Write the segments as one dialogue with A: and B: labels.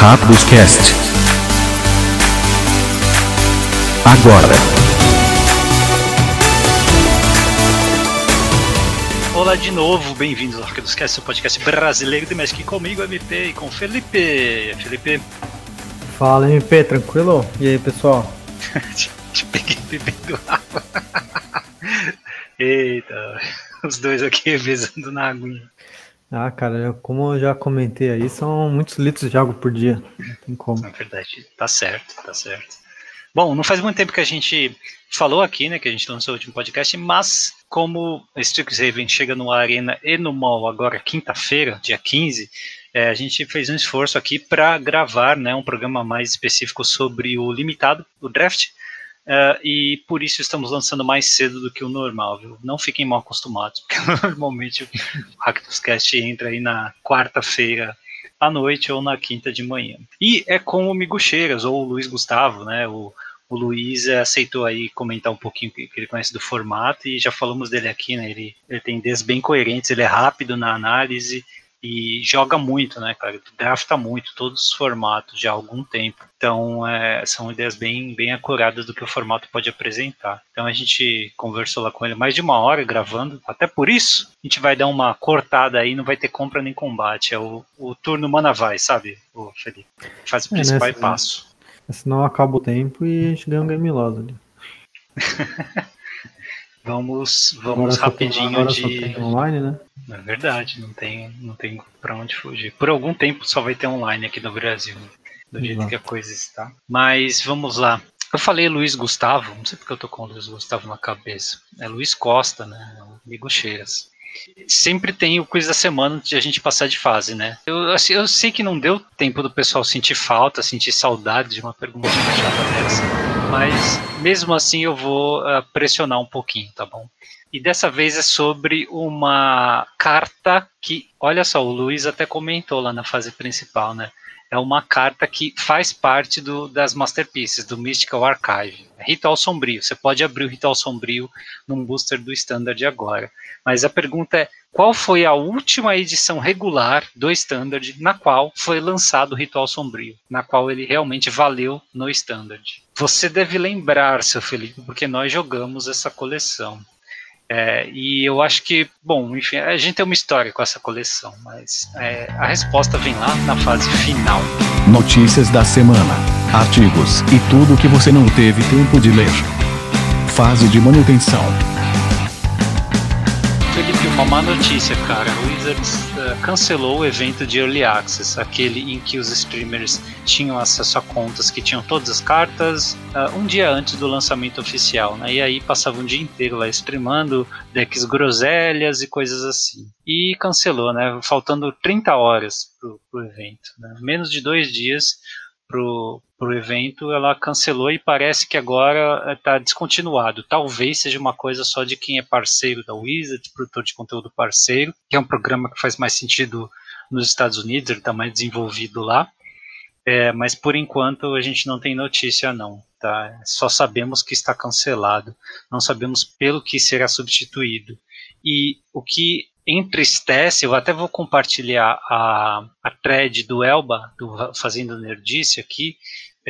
A: Rápidos Cast. Agora.
B: Olá de novo, bem-vindos ao Rápidos Cast, seu podcast brasileiro de Magic comigo, MP, e com Felipe. Felipe.
C: Fala, MP, tranquilo? E aí, pessoal?
B: Te peguei bebendo água. Eita, os dois aqui revezando na aguinha.
C: Ah, cara, como eu já comentei aí, são muitos litros de água por dia. Não tem como.
B: Na verdade, tá certo, tá certo. Bom, não faz muito tempo que a gente falou aqui, né, que a gente lançou o último podcast, mas como Strixhaven chega no Arena e no Mall agora quinta-feira, dia 15, é, a gente fez um esforço aqui para gravar né, um programa mais específico sobre o limitado, o draft, Uh, e por isso estamos lançando mais cedo do que o normal, viu? Não fiquem mal acostumados, porque normalmente o Hacktuscast entra aí na quarta-feira à noite ou na quinta de manhã. E é com o Migucheiras, ou o Luiz Gustavo, né? O, o Luiz aceitou aí comentar um pouquinho que ele conhece do formato e já falamos dele aqui, né? Ele, ele tem ideias bem coerentes, ele é rápido na análise e joga muito, né, cara? Drafta muito, todos os formatos já há algum tempo. Então, é, são ideias bem, bem acuradas do que o formato pode apresentar. Então, a gente conversou lá com ele mais de uma hora gravando. Até por isso, a gente vai dar uma cortada aí, não vai ter compra nem combate. É o, o turno mana vai, sabe, o Felipe? Faz o principal é, nessa, passo.
C: Senão acaba o tempo e a gente ganha um game loss ali.
B: Vamos, vamos agora rapidinho
C: agora
B: de.
C: online, né?
B: É verdade, não tem, não tem para onde fugir. Por algum tempo só vai ter online aqui no Brasil, do jeito Exato. que a coisa está. Mas vamos lá. Eu falei Luiz Gustavo, não sei porque eu tô com o Luiz Gustavo na cabeça. É Luiz Costa, né? Amigo Cheiras. Sempre tem o quiz da semana de a gente passar de fase, né? Eu, assim, eu sei que não deu tempo do pessoal sentir falta, sentir saudade de uma pergunta chata dessa mas mesmo assim eu vou uh, pressionar um pouquinho, tá bom? E dessa vez é sobre uma carta que, olha só, o Luiz até comentou lá na fase principal, né? É uma carta que faz parte do, das Masterpieces, do Mystical Archive. Ritual Sombrio. Você pode abrir o Ritual Sombrio num booster do Standard agora. Mas a pergunta é: qual foi a última edição regular do Standard na qual foi lançado o Ritual Sombrio? Na qual ele realmente valeu no Standard? Você deve lembrar, seu Felipe, porque nós jogamos essa coleção. É, e eu acho que, bom, enfim, a gente tem uma história com essa coleção, mas é, a resposta vem lá na fase final.
A: Notícias da semana, artigos e tudo que você não teve tempo de ler. Fase de manutenção.
B: Uma má notícia, cara. O Wizards uh, cancelou o evento de Early Access, aquele em que os streamers tinham acesso a contas que tinham todas as cartas uh, um dia antes do lançamento oficial, né? E aí passavam o dia inteiro lá streamando decks groselhas e coisas assim. E cancelou, né? Faltando 30 horas pro, pro evento. Né? Menos de dois dias pro, pro evento, ela cancelou e parece que agora está descontinuado. Talvez seja uma coisa só de quem é parceiro da Wizard, produtor de conteúdo parceiro, que é um programa que faz mais sentido nos Estados Unidos, ele está mais desenvolvido lá. É, mas por enquanto a gente não tem notícia não, tá? Só sabemos que está cancelado, não sabemos pelo que será substituído. E o que entristece, eu até vou compartilhar a, a thread do Elba, do Fazendo Nerdice aqui,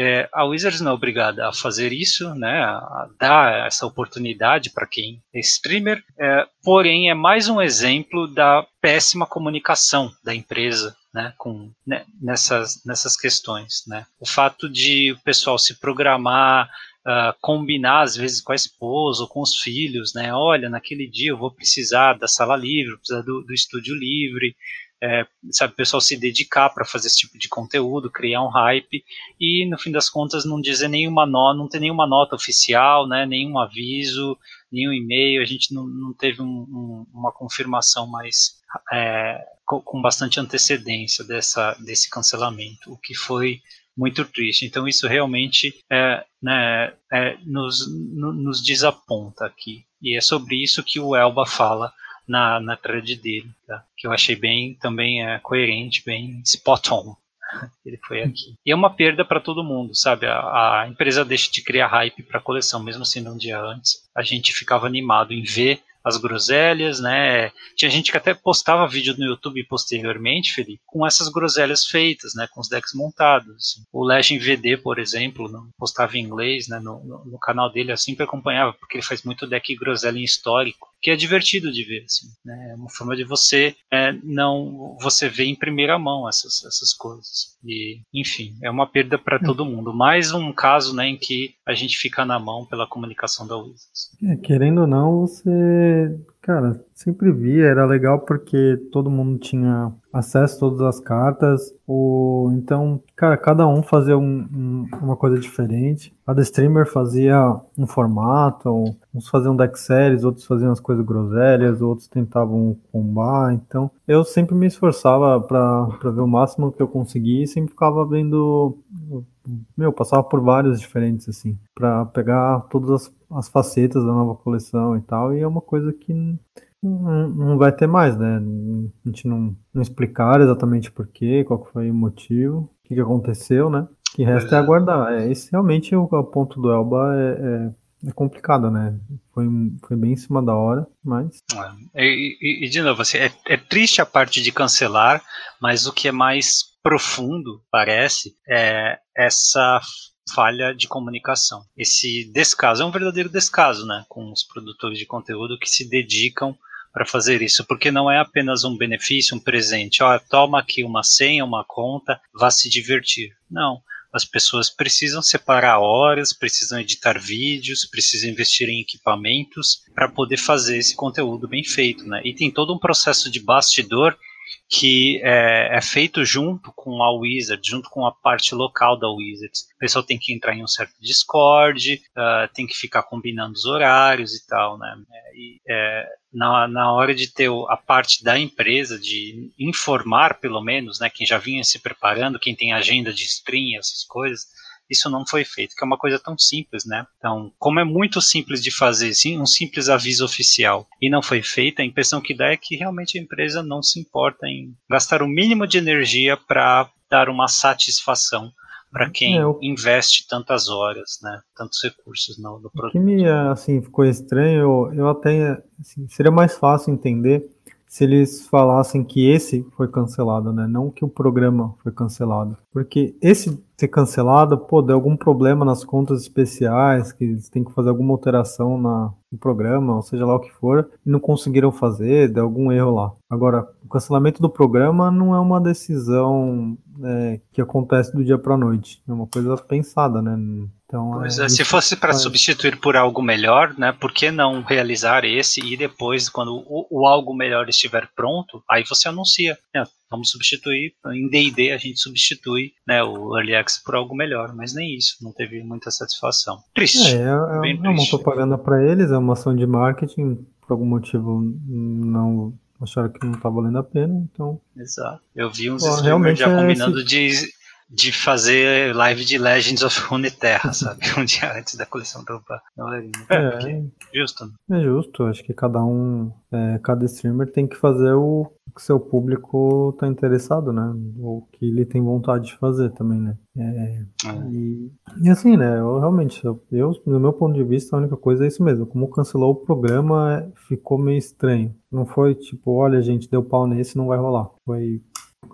B: é, a Wizards não é obrigada a fazer isso, né, a dar essa oportunidade para quem é streamer, é, porém é mais um exemplo da péssima comunicação da empresa né, com, né, nessas, nessas questões. Né. O fato de o pessoal se programar uh, combinar às vezes com a esposa ou com os filhos, né? Olha, naquele dia eu vou precisar da sala livre, vou precisar do, do estúdio livre, é, sabe, o pessoal se dedicar para fazer esse tipo de conteúdo, criar um hype e no fim das contas não dizer nenhuma nota, não ter nenhuma nota oficial, né, nenhum aviso, nenhum e-mail, a gente não, não teve um, um, uma confirmação mais é, com, com, bastante antecedência dessa, desse cancelamento, o que foi muito triste. Então isso realmente é, né, é, nos, no, nos desaponta aqui. E é sobre isso que o Elba fala na, na thread dele, tá? que eu achei bem também é, coerente, bem spot on. Ele foi aqui. E é uma perda para todo mundo, sabe? A, a, empresa deixa de criar hype para a coleção, mesmo sendo um dia antes. A gente ficava animado em ver as groselhas, né? Tinha gente que até postava vídeo no YouTube posteriormente, Felipe, com essas groselhas feitas, né? Com os decks montados. Assim. O Legend VD, por exemplo, não postava em inglês, né? No, no, no canal dele, eu sempre acompanhava, porque ele faz muito deck groselha em histórico que é divertido de ver, assim, né? É uma forma de você é, não você ver em primeira mão essas, essas coisas. E, enfim, é uma perda para é. todo mundo. Mais um caso, né, em que a gente fica na mão pela comunicação da Wizards.
C: É, querendo ou não, você Cara, sempre via, era legal porque todo mundo tinha acesso a todas as cartas. O, então, cara, cada um fazia um, um, uma coisa diferente. Cada streamer fazia um formato, uns faziam deck séries, outros faziam as coisas groselhas, outros tentavam combar. Então, eu sempre me esforçava para ver o máximo que eu conseguia e sempre ficava vendo. Meu, passava por vários diferentes, assim, para pegar todas as as facetas da nova coleção e tal, e é uma coisa que não, não vai ter mais, né? A gente não, não explicar exatamente porquê, qual foi o motivo, o que, que aconteceu, né? O que resta é aguardar. É, esse realmente o, o ponto do Elba é, é, é, complicado, né? Foi, foi bem em cima da hora, mas.
B: É, e, e, de novo, assim, é, é triste a parte de cancelar, mas o que é mais profundo, parece, é essa falha de comunicação. Esse descaso é um verdadeiro descaso, né, com os produtores de conteúdo que se dedicam para fazer isso, porque não é apenas um benefício, um presente. Ó, toma aqui uma senha, uma conta, vá se divertir. Não. As pessoas precisam separar horas, precisam editar vídeos, precisam investir em equipamentos para poder fazer esse conteúdo bem feito, né? E tem todo um processo de bastidor que é, é, feito junto com a Wizard, junto com a parte local da Wizard. O pessoal tem que entrar em um certo Discord, uh, tem que ficar combinando os horários e tal, né? E, é, na, na hora de ter a parte da empresa, de informar pelo menos, né, quem já vinha se preparando, quem tem agenda de stream, essas coisas, isso não foi feito, que é uma coisa tão simples, né? Então, como é muito simples de fazer, sim, um simples aviso oficial e não foi feito, a impressão que dá é que realmente a empresa não se importa em gastar o mínimo de energia para dar uma satisfação para quem é, eu... investe tantas horas, né, tantos recursos no, no produto.
C: O que me assim ficou estranho, eu, eu até assim, seria mais fácil entender se eles falassem que esse foi cancelado, né? Não que o programa foi cancelado. Porque esse ser cancelado, pô, deu algum problema nas contas especiais, que eles têm que fazer alguma alteração na, no programa, ou seja lá o que for, e não conseguiram fazer, deu algum erro lá. Agora, o cancelamento do programa não é uma decisão é, que acontece do dia para noite, é uma coisa pensada, né?
B: Então, pois é, é se fosse para substituir por algo melhor, né, por que não realizar esse e depois, quando o, o algo melhor estiver pronto, aí você anuncia. Né, vamos substituir, em D&D a gente substitui né, o Early Access por algo melhor, mas nem isso, não teve muita satisfação. Triste.
C: É, é, é, é uma propaganda para eles, é uma ação de marketing, por algum motivo não acharam que não estava valendo a pena, então...
B: Exato. Eu vi uns streamers já combinando esse... de de fazer live de Legends of Runeterra, sabe? Um dia antes da coleção dropar. É, é, justo.
C: Né? É justo, acho que cada um, é, cada streamer tem que fazer o que seu público tá interessado, né? Ou que ele tem vontade de fazer também, né? É, é. E, e, assim, né? Eu realmente, eu, no meu ponto de vista, a única coisa é isso mesmo. Como cancelou o programa, ficou meio estranho. Não foi tipo, olha, gente, deu pau nesse, não vai rolar. Foi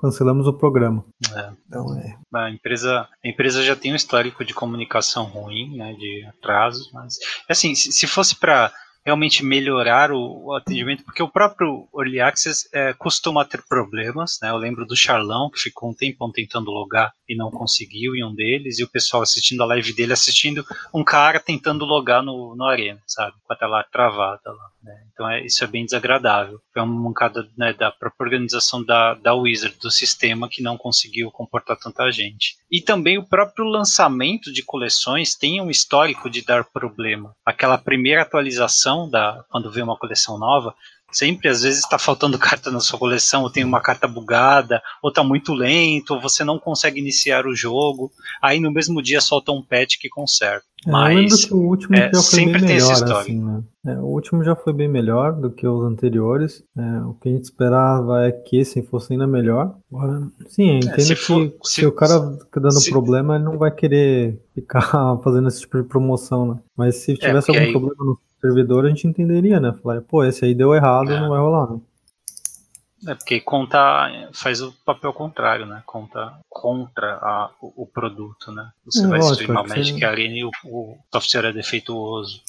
C: cancelamos o programa.
B: É. Então, é. A empresa, a empresa já tem um histórico de comunicação ruim, né, de atrasos, mas assim, se, se fosse para realmente melhorar o, o, atendimento, porque o próprio Early Access é, costuma ter problemas, né? Eu lembro do Charlão, que ficou um tempão tentando logar e não conseguiu em um deles, e o pessoal assistindo a live dele, assistindo um cara tentando logar no, no Arena, sabe? Com a tela travada lá. Né? Então é, isso é bem desagradável. Foi uma mancada né, da própria organização da, da Wizard, do sistema, que não conseguiu comportar tanta gente. E também o próprio lançamento de coleções tem um histórico de dar problema. Aquela primeira atualização, da, quando vem uma coleção nova, sempre às vezes está faltando carta na sua coleção, ou tem uma carta bugada, ou está muito lento, ou você não consegue iniciar o jogo. Aí no mesmo dia solta um patch que conserta. É, Mas
C: o último é, já foi bem melhor, assim, né? é, o último já foi bem melhor do que os anteriores. É, o que a gente esperava é que esse fosse ainda melhor. Agora, sim, eu é, entendo se que for, se, se, o cara fica dando se, problema, ele não vai querer ficar fazendo esse tipo de promoção, né? Mas se tivesse algum aí... problema no servidor, a gente entenderia, né? Falar, pô, esse aí deu errado, é. não vai rolar, né?
B: É porque conta faz o papel contrário, né? Conta contra a, o, o, produto, né? Você é, vai lógico, streamar Magic você... Arena e o, o, software é defeituoso.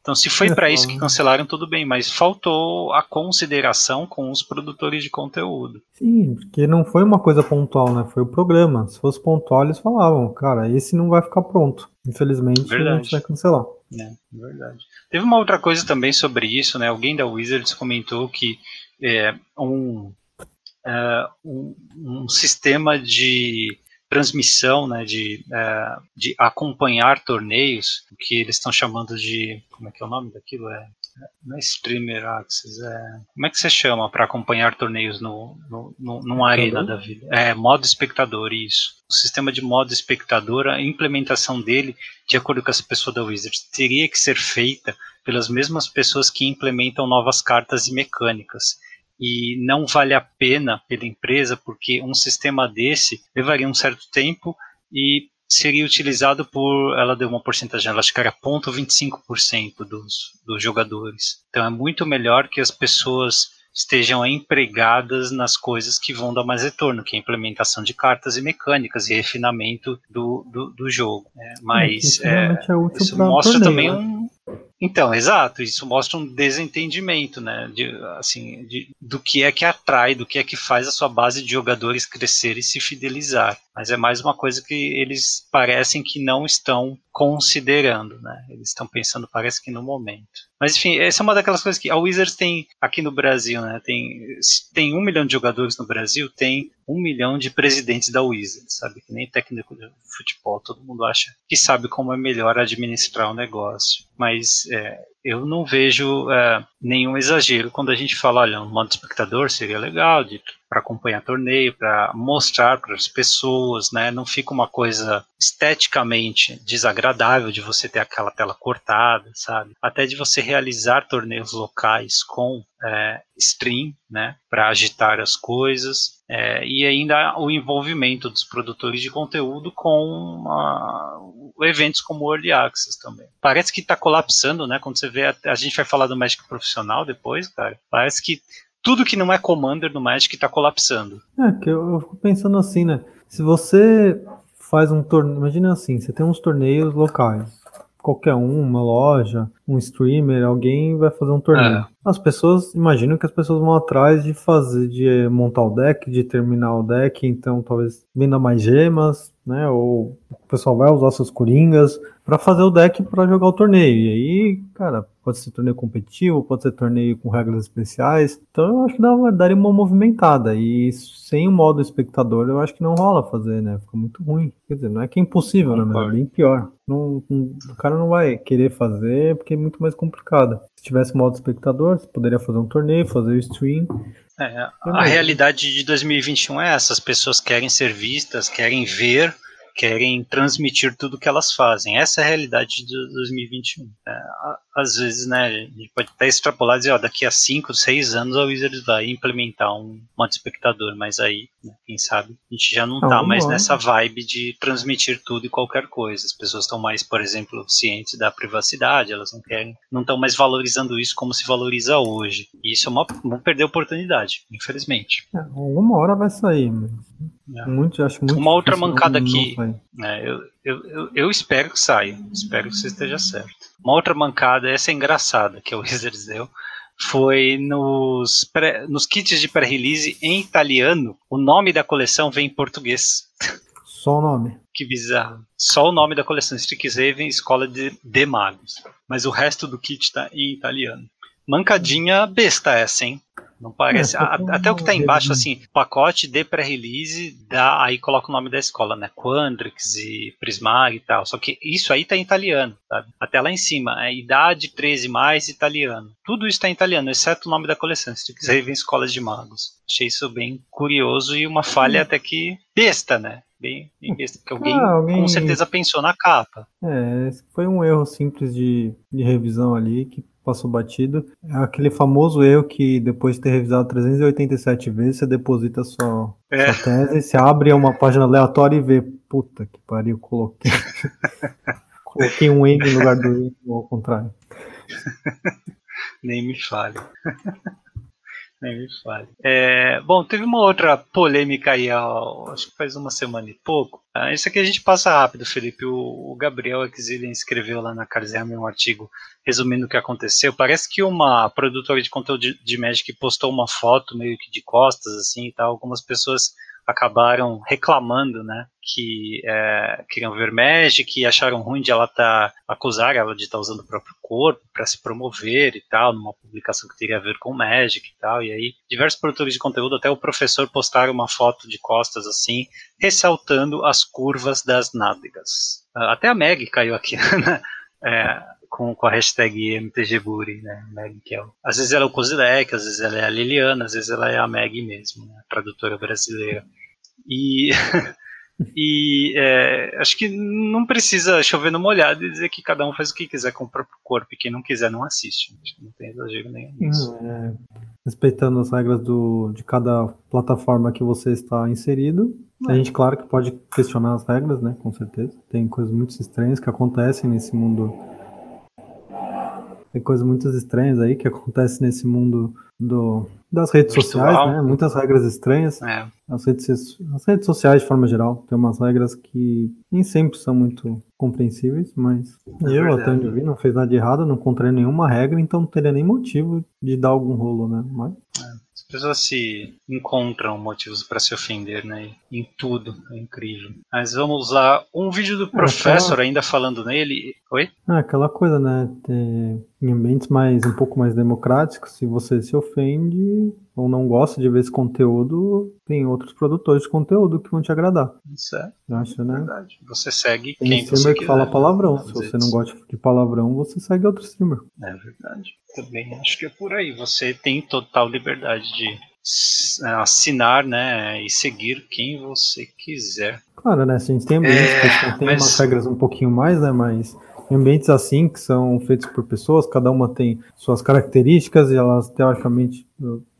B: Então, se foi é, para isso que cancelaram, tudo bem, mas faltou a consideração com os produtores de conteúdo.
C: Sim, porque não foi uma coisa pontual, né? Foi o programa. Se fosse pontual, eles falavam, cara, esse não vai ficar pronto. Infelizmente, verdade. a gente vai cancelar.
B: É, verdade. Teve uma outra coisa também sobre isso, né? Alguém da Wizards comentou que é, um, é, um, um, sistema de transmissão, né, de, é, de acompanhar torneios, que eles estão chamando de. Como é que é o nome daquilo? É, não é Streamer Access, é. Como é que você chama para acompanhar torneios no, no, no, numa arena da vida? É, modo espectador, isso. O sistema de modo espectador, a implementação dele, de acordo com essa pessoa da Wizards, teria que ser feita pelas mesmas pessoas que implementam novas cartas e mecânicas e não vale a pena pela empresa porque um sistema desse levaria um certo tempo e seria utilizado por, ela deu uma porcentagem, ela acho que era 0,25% dos, dos jogadores. Então é muito melhor que as pessoas estejam empregadas nas coisas que vão dar mais retorno, que é a implementação de cartas e mecânicas e refinamento do, do, do jogo. Né? Mas é, é isso mostra também né? um, então, exato, isso mostra um desentendimento, né, de, assim, de, do que é que atrai, do que é que faz a sua base de jogadores crescer e se fidelizar. Mas é mais uma coisa que eles parecem que não estão considerando, né? Eles estão pensando, parece que no momento. Mas enfim, essa é uma daquelas coisas que a Wizards tem aqui no Brasil, né? Tem, tem um milhão de jogadores no Brasil, tem um milhão de presidentes da Wizards, sabe? Que nem técnico de futebol, todo mundo acha que sabe como é melhor administrar o negócio. Mas é, eu não vejo é, nenhum exagero quando a gente fala, olha, um modo espectador seria legal para acompanhar torneio, para mostrar para as pessoas, né? Não fica uma coisa esteticamente desagradável de você ter aquela tela cortada, sabe? Até de você realizar torneios locais com é, stream, né? Para agitar as coisas. É, e ainda o envolvimento dos produtores de conteúdo com uh, eventos como o Early Access também. Parece que está colapsando, né? Quando você vê, a, a, gente vai falar do Magic profissional depois, cara. Parece que tudo que não é Commander no Magic está colapsando.
C: É, que eu, eu fico pensando assim, né? Se você faz um torneio, imagina assim, você tem uns torneios locais, qualquer um, uma loja, um streamer, alguém vai fazer um torneio. É. As pessoas, imaginam que as pessoas vão atrás de fazer, de montar o deck, de terminar o deck, então talvez venda mais gemas, né? Ou o pessoal vai usar seus coringas para fazer o deck para jogar o torneio. E aí, cara, pode ser torneio competitivo, pode ser torneio com regras especiais. Então eu acho que dá, daria uma movimentada. E sem o modo espectador, eu acho que não rola fazer, né? Fica muito ruim. Quer dizer, não é que é impossível, né? Mas é bem pior. Não, não, o cara não vai querer fazer porque é muito mais complicado. Se tivesse modo espectador, você poderia fazer um torneio, fazer o stream.
B: É, a realidade de 2021 é essa: as pessoas querem ser vistas, querem ver querem transmitir tudo que elas fazem. Essa é a realidade de 2021. É, às vezes, né, a gente pode até extrapolar e dizer, ó, daqui a 5, 6 anos a Wizards vai implementar um modo espectador, mas aí, né, quem sabe, a gente já não está mais nessa vibe de transmitir tudo e qualquer coisa. As pessoas estão mais, por exemplo, cientes da privacidade, elas não querem, não estão mais valorizando isso como se valoriza hoje. E isso é uma, vão perder a oportunidade, infelizmente.
C: É, uma hora vai sair, mas é. Muito, acho muito
B: Uma outra mancada aqui. É, eu, eu, eu, eu, espero que saia. Espero que você esteja certo. Uma outra mancada, essa é engraçada, que o Wizards deu. Foi nos, pré, nos kits de pré-release em italiano, o nome da coleção vem em português.
C: Só o nome.
B: Que bizarro. Só o nome da coleção, Strixhaven Escola de, de Magos. Mas o resto do kit está em italiano. Mancadinha besta essa, hein? Não parece. É, até o que está embaixo, assim, pacote de pré-release, aí coloca o nome da escola, né? Quandrix e Prismag e tal. Só que isso aí tá em italiano, sabe? Até lá em cima, é idade 13 mais italiano. Tudo isso tá em italiano, exceto o nome da coleção. Se tu quiser ver escolas de magos. Achei isso bem curioso e uma falha hum. até que besta, né? Bem, bem besta, porque alguém, ah, alguém, com certeza pensou na capa.
C: É, foi um erro simples de, de revisão ali que passou batido. É aquele famoso erro que depois de ter revisado 387 vezes, você deposita sua, é. sua tese, você abre uma página aleatória e vê, puta que pariu, coloquei. coloquei um N no lugar do ou ao contrário.
B: Nem me fale. Nem me fale. É, bom, teve uma outra polêmica aí, ó, acho que faz uma semana e pouco. Ah, isso aqui a gente passa rápido, Felipe. O, o Gabriel Exilien escreveu lá na Carzerme um artigo resumindo o que aconteceu. Parece que uma produtora de conteúdo de, de Magic postou uma foto meio que de costas, assim e tal. Algumas pessoas acabaram reclamando, né, que é, queriam ver Magic e acharam ruim de ela tá acusar ela de estar tá usando o próprio corpo para se promover e tal, numa publicação que teria a ver com Magic e tal. E aí diversos produtores de conteúdo, até o professor postaram uma foto de costas assim, ressaltando as curvas das nádegas. Ah, até a Meg caiu aqui, né? É, com, com a hashtag MTGBuri, né? Meg, que é o, às vezes ela é o Kozilek, às vezes ela é a Liliana, às vezes ela é a Meg mesmo, né? tradutora brasileira. E, e é, acho que não precisa chover no molhado e dizer que cada um faz o que quiser com o próprio corpo e quem não quiser não assiste. Acho que não tem exagero nenhum nisso.
C: É, respeitando as regras do, de cada plataforma que você está inserido. A gente, claro, que pode questionar as regras, né? Com certeza. Tem coisas muito estranhas que acontecem nesse mundo tem coisas muito estranhas aí que acontecem nesse mundo do, das redes Virtual. sociais, né? Muitas regras estranhas. É. As, redes, as redes sociais, de forma geral, tem umas regras que nem sempre são muito compreensíveis, mas é eu, verdade. até onde eu vi, não fez nada de errado, não encontrei nenhuma regra, então não teria nem motivo de dar algum rolo, né? Mas...
B: É pessoas se encontram motivos para se ofender, né? Em tudo, é incrível. Mas vamos lá, um vídeo do professor aquela... ainda falando nele. Oi?
C: É, aquela coisa, né? Em ambientes mais um pouco mais democráticos, se você se ofende ou não gosta de ver esse conteúdo, tem outros produtores de conteúdo que vão te agradar.
B: Isso é.
C: Acho, né?
B: Verdade. Você segue
C: tem
B: quem
C: você que fala palavrão. Se você não gosta de palavrão, você segue outro streamer.
B: É verdade. Também acho que é por aí. Você tem total liberdade de é, assinar, né, e seguir quem você quiser.
C: Claro, né, a gente tem ambientes é, tem mas... umas regras um pouquinho mais, né, mas ambientes assim que são feitos por pessoas, cada uma tem suas características e elas teoricamente,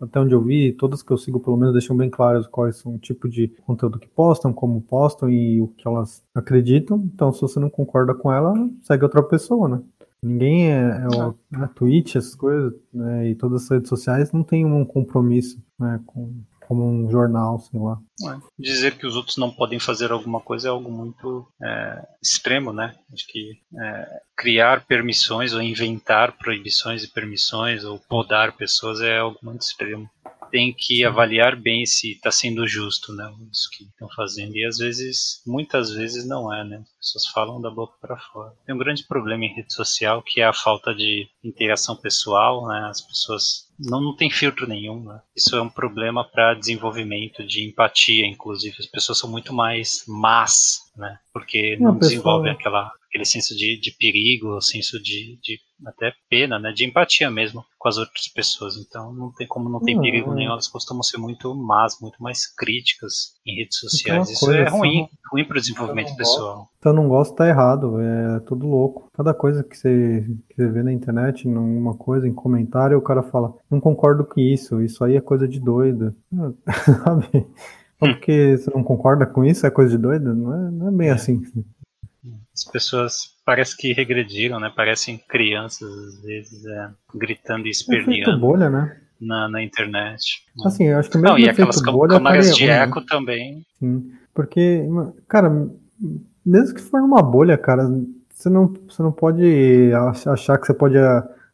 C: até onde eu vi, todas que eu sigo pelo menos deixam bem claras quais são o tipo de conteúdo que postam, como postam e o que elas acreditam. Então, se você não concorda com ela, segue outra pessoa, né? Ninguém é, é o, a Twitch, essas coisas, né, e todas as redes sociais não tem um compromisso né, com, como um jornal, sei lá.
B: É. Dizer que os outros não podem fazer alguma coisa é algo muito é, extremo, né? Acho que é, criar permissões ou inventar proibições e permissões ou podar pessoas é algo muito extremo tem que avaliar bem se está sendo justo, né, isso que estão fazendo. E às vezes, muitas vezes não é, né? As pessoas falam da boca para fora. Tem um grande problema em rede social que é a falta de interação pessoal, né? As pessoas não, não tem filtro nenhum, né? Isso é um problema para desenvolvimento de empatia, inclusive. As pessoas são muito mais más, né? Porque não, não desenvolvem aquela aquele senso de, de perigo, senso de, de até pena, né, de empatia mesmo com as outras pessoas. Então, não tem como não tem perigo nenhum. Elas costumam ser muito más, muito mais críticas em redes então, sociais. Isso é ruim, não... ruim para o desenvolvimento pessoal.
C: Então, não gosto, tá errado. É tudo louco. Cada coisa que você, que você vê na internet, numa coisa, em comentário, o cara fala: Não concordo com isso. Isso aí é coisa de doido. Sabe? Porque você não concorda com isso, é coisa de doido? Não é, não é bem é. assim.
B: As pessoas parece que regrediram, né? Parecem crianças, às vezes, é, gritando e esperneando. É
C: bolha, né?
B: Na, na internet.
C: Assim, eu acho que mesmo Não,
B: e aquelas bolha, câmaras de eco né? também.
C: Sim, porque, cara, mesmo que for numa bolha, cara, você não, você não pode achar que você pode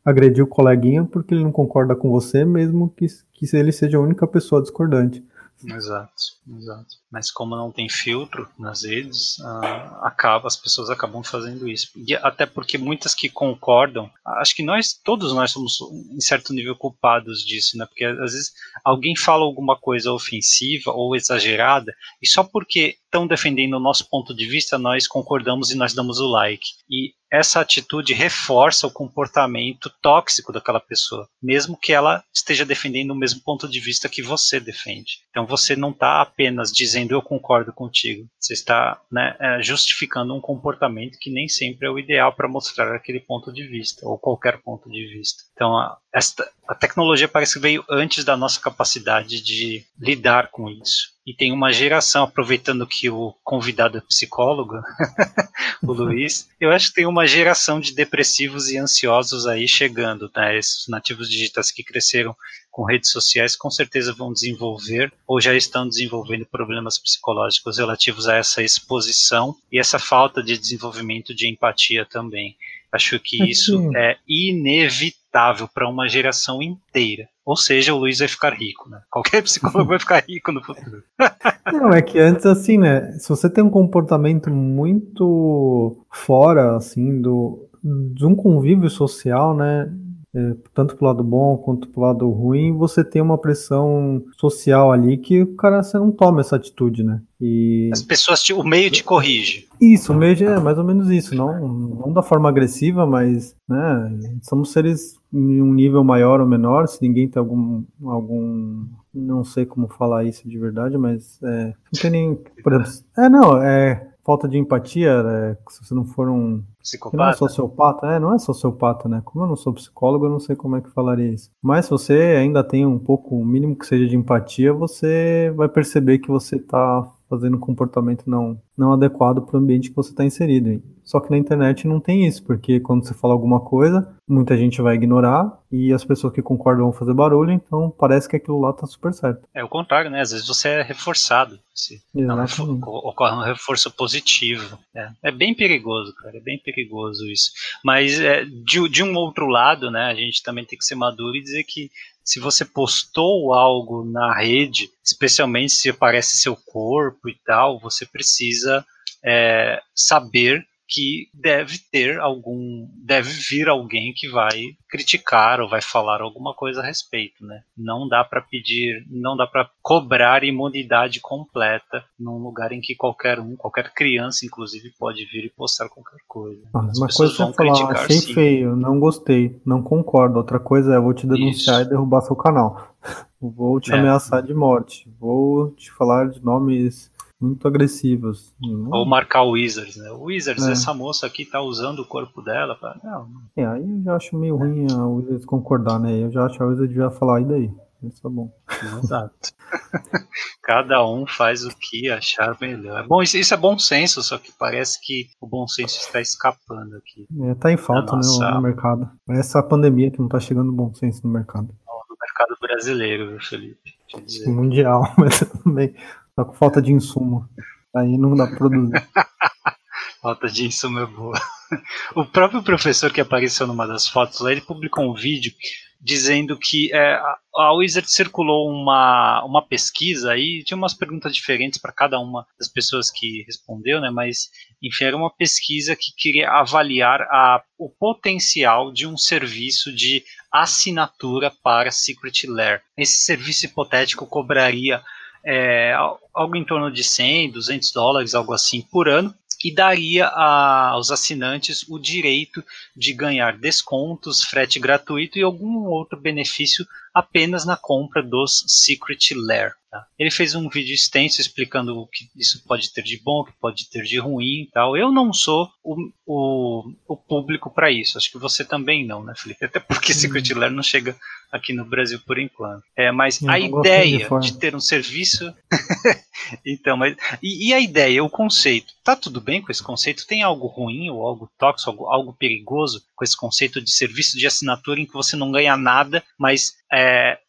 C: agredir o coleguinha porque ele não concorda com você, mesmo que, que ele seja a única pessoa discordante.
B: Exato, exato. Mas como não tem filtro nas redes, uh, acaba, as pessoas acabam fazendo isso. E até porque muitas que concordam, acho que nós, todos nós somos em certo nível culpados disso, né? Porque às vezes alguém fala alguma coisa ofensiva ou exagerada, e só porque estão defendendo o nosso ponto de vista, nós concordamos e nós damos o like. E essa atitude reforça o comportamento tóxico daquela pessoa, mesmo que ela esteja defendendo o mesmo ponto de vista que você defende. Então você não está apenas dizendo eu concordo contigo, você está né, é, justificando um comportamento que nem sempre é o ideal para mostrar aquele ponto de vista ou qualquer ponto de vista. Então a, esta, a tecnologia parece que veio antes da nossa capacidade de lidar com isso. e tem uma geração, aproveitando que o convidado é psicólogo, o Luiz, eu acho que tem uma geração de depressivos e ansiosos aí chegando, tá? Esses nativos digitais que cresceram com redes sociais com certeza vão desenvolver ou já estão desenvolvendo problemas psicológicos relativos a essa exposição e essa falta de desenvolvimento de empatia também. Acho que isso é inevitável para uma geração inteira. Ou seja, o Luiz vai ficar rico, né? Qualquer psicólogo vai ficar rico no futuro.
C: Não, é que antes, assim, né? Se você tem um comportamento muito fora, assim, do, de um convívio social, né? É, tanto pro lado bom quanto pro lado ruim, você tem uma pressão social ali que o cara você não toma essa atitude, né?
B: E... As pessoas, o meio te corrige.
C: Isso, o meio é mais ou menos isso, não, não da forma agressiva, mas né, somos seres em um nível maior ou menor, se ninguém tem algum, algum não sei como falar isso de verdade, mas é, não tem nem, por exemplo, é não, é falta de empatia, é, se você não for um
B: Psicopata?
C: Não é sociopata, é, não é sociopata, né? Como eu não sou psicólogo, eu não sei como é que falaria isso. Mas se você ainda tem um pouco, o mínimo que seja de empatia, você vai perceber que você está fazendo um comportamento não, não adequado para o ambiente que você está inserido. Só que na internet não tem isso, porque quando você fala alguma coisa, muita gente vai ignorar e as pessoas que concordam vão fazer barulho, então parece que aquilo lá está super certo.
B: É o contrário, né? Às vezes você é reforçado. Se ocorre um reforço positivo. É, é, bem perigoso, cara. É bem perigoso isso. Mas é, de, de um outro lado, né? A gente também tem que ser maduro e dizer que se você postou algo na rede, especialmente se aparece seu corpo e tal, você precisa é, saber que deve ter algum, deve vir alguém que vai criticar ou vai falar alguma coisa a respeito, né? Não dá para pedir, não dá para cobrar imunidade completa num lugar em que qualquer um, qualquer criança, inclusive, pode vir e postar qualquer coisa.
C: Ah, uma coisa é falar, achei sim. feio, não gostei, não concordo. Outra coisa é vou te denunciar Isso. e derrubar seu canal. Vou te é. ameaçar de morte. Vou te falar de nomes muito agressivas.
B: Ou marcar o Wizards, né? O Wizards, é. essa moça aqui tá usando o corpo dela. Pra... Não.
C: É, aí eu já acho meio ruim a Wizards concordar, né? Eu já acho que a Wizards devia falar, e daí? Isso é bom.
B: Exato. Cada um faz o que achar melhor. Bom, isso, isso, é bom senso, só que parece que o bom senso está escapando aqui.
C: É, tá em falta né, no, no mercado. Essa pandemia que não tá chegando bom senso no mercado.
B: No mercado brasileiro, Felipe.
C: Mundial, mas também. Tá com falta de insumo. Aí não dá pra produzir.
B: falta de insumo é boa. O próprio professor que apareceu numa das fotos lá, ele publicou um vídeo dizendo que é, a Wizard circulou uma, uma pesquisa aí, tinha umas perguntas diferentes para cada uma das pessoas que respondeu, né? Mas, enfim, era uma pesquisa que queria avaliar a, o potencial de um serviço de assinatura para Secret Lair. Esse serviço hipotético cobraria é, algo em torno de 100, 200 dólares, algo assim por ano, e daria a, aos assinantes o direito de ganhar descontos, frete gratuito e algum outro benefício apenas na compra dos Secret Lair. Tá? Ele fez um vídeo extenso explicando o que isso pode ter de bom, o que pode ter de ruim e tal. Eu não sou o, o, o público para isso. Acho que você também não, né, Felipe? Até porque hum. Secret Lair não chega aqui no Brasil por enquanto. É, mas a ideia de, de, ter um serviço. então, mas. E, e, a ideia, o conceito? Tá tudo bem com esse conceito? Tem algo ruim ou algo tóxico, algo, algo perigoso com esse conceito de serviço de assinatura em que você não ganha nada, mas é,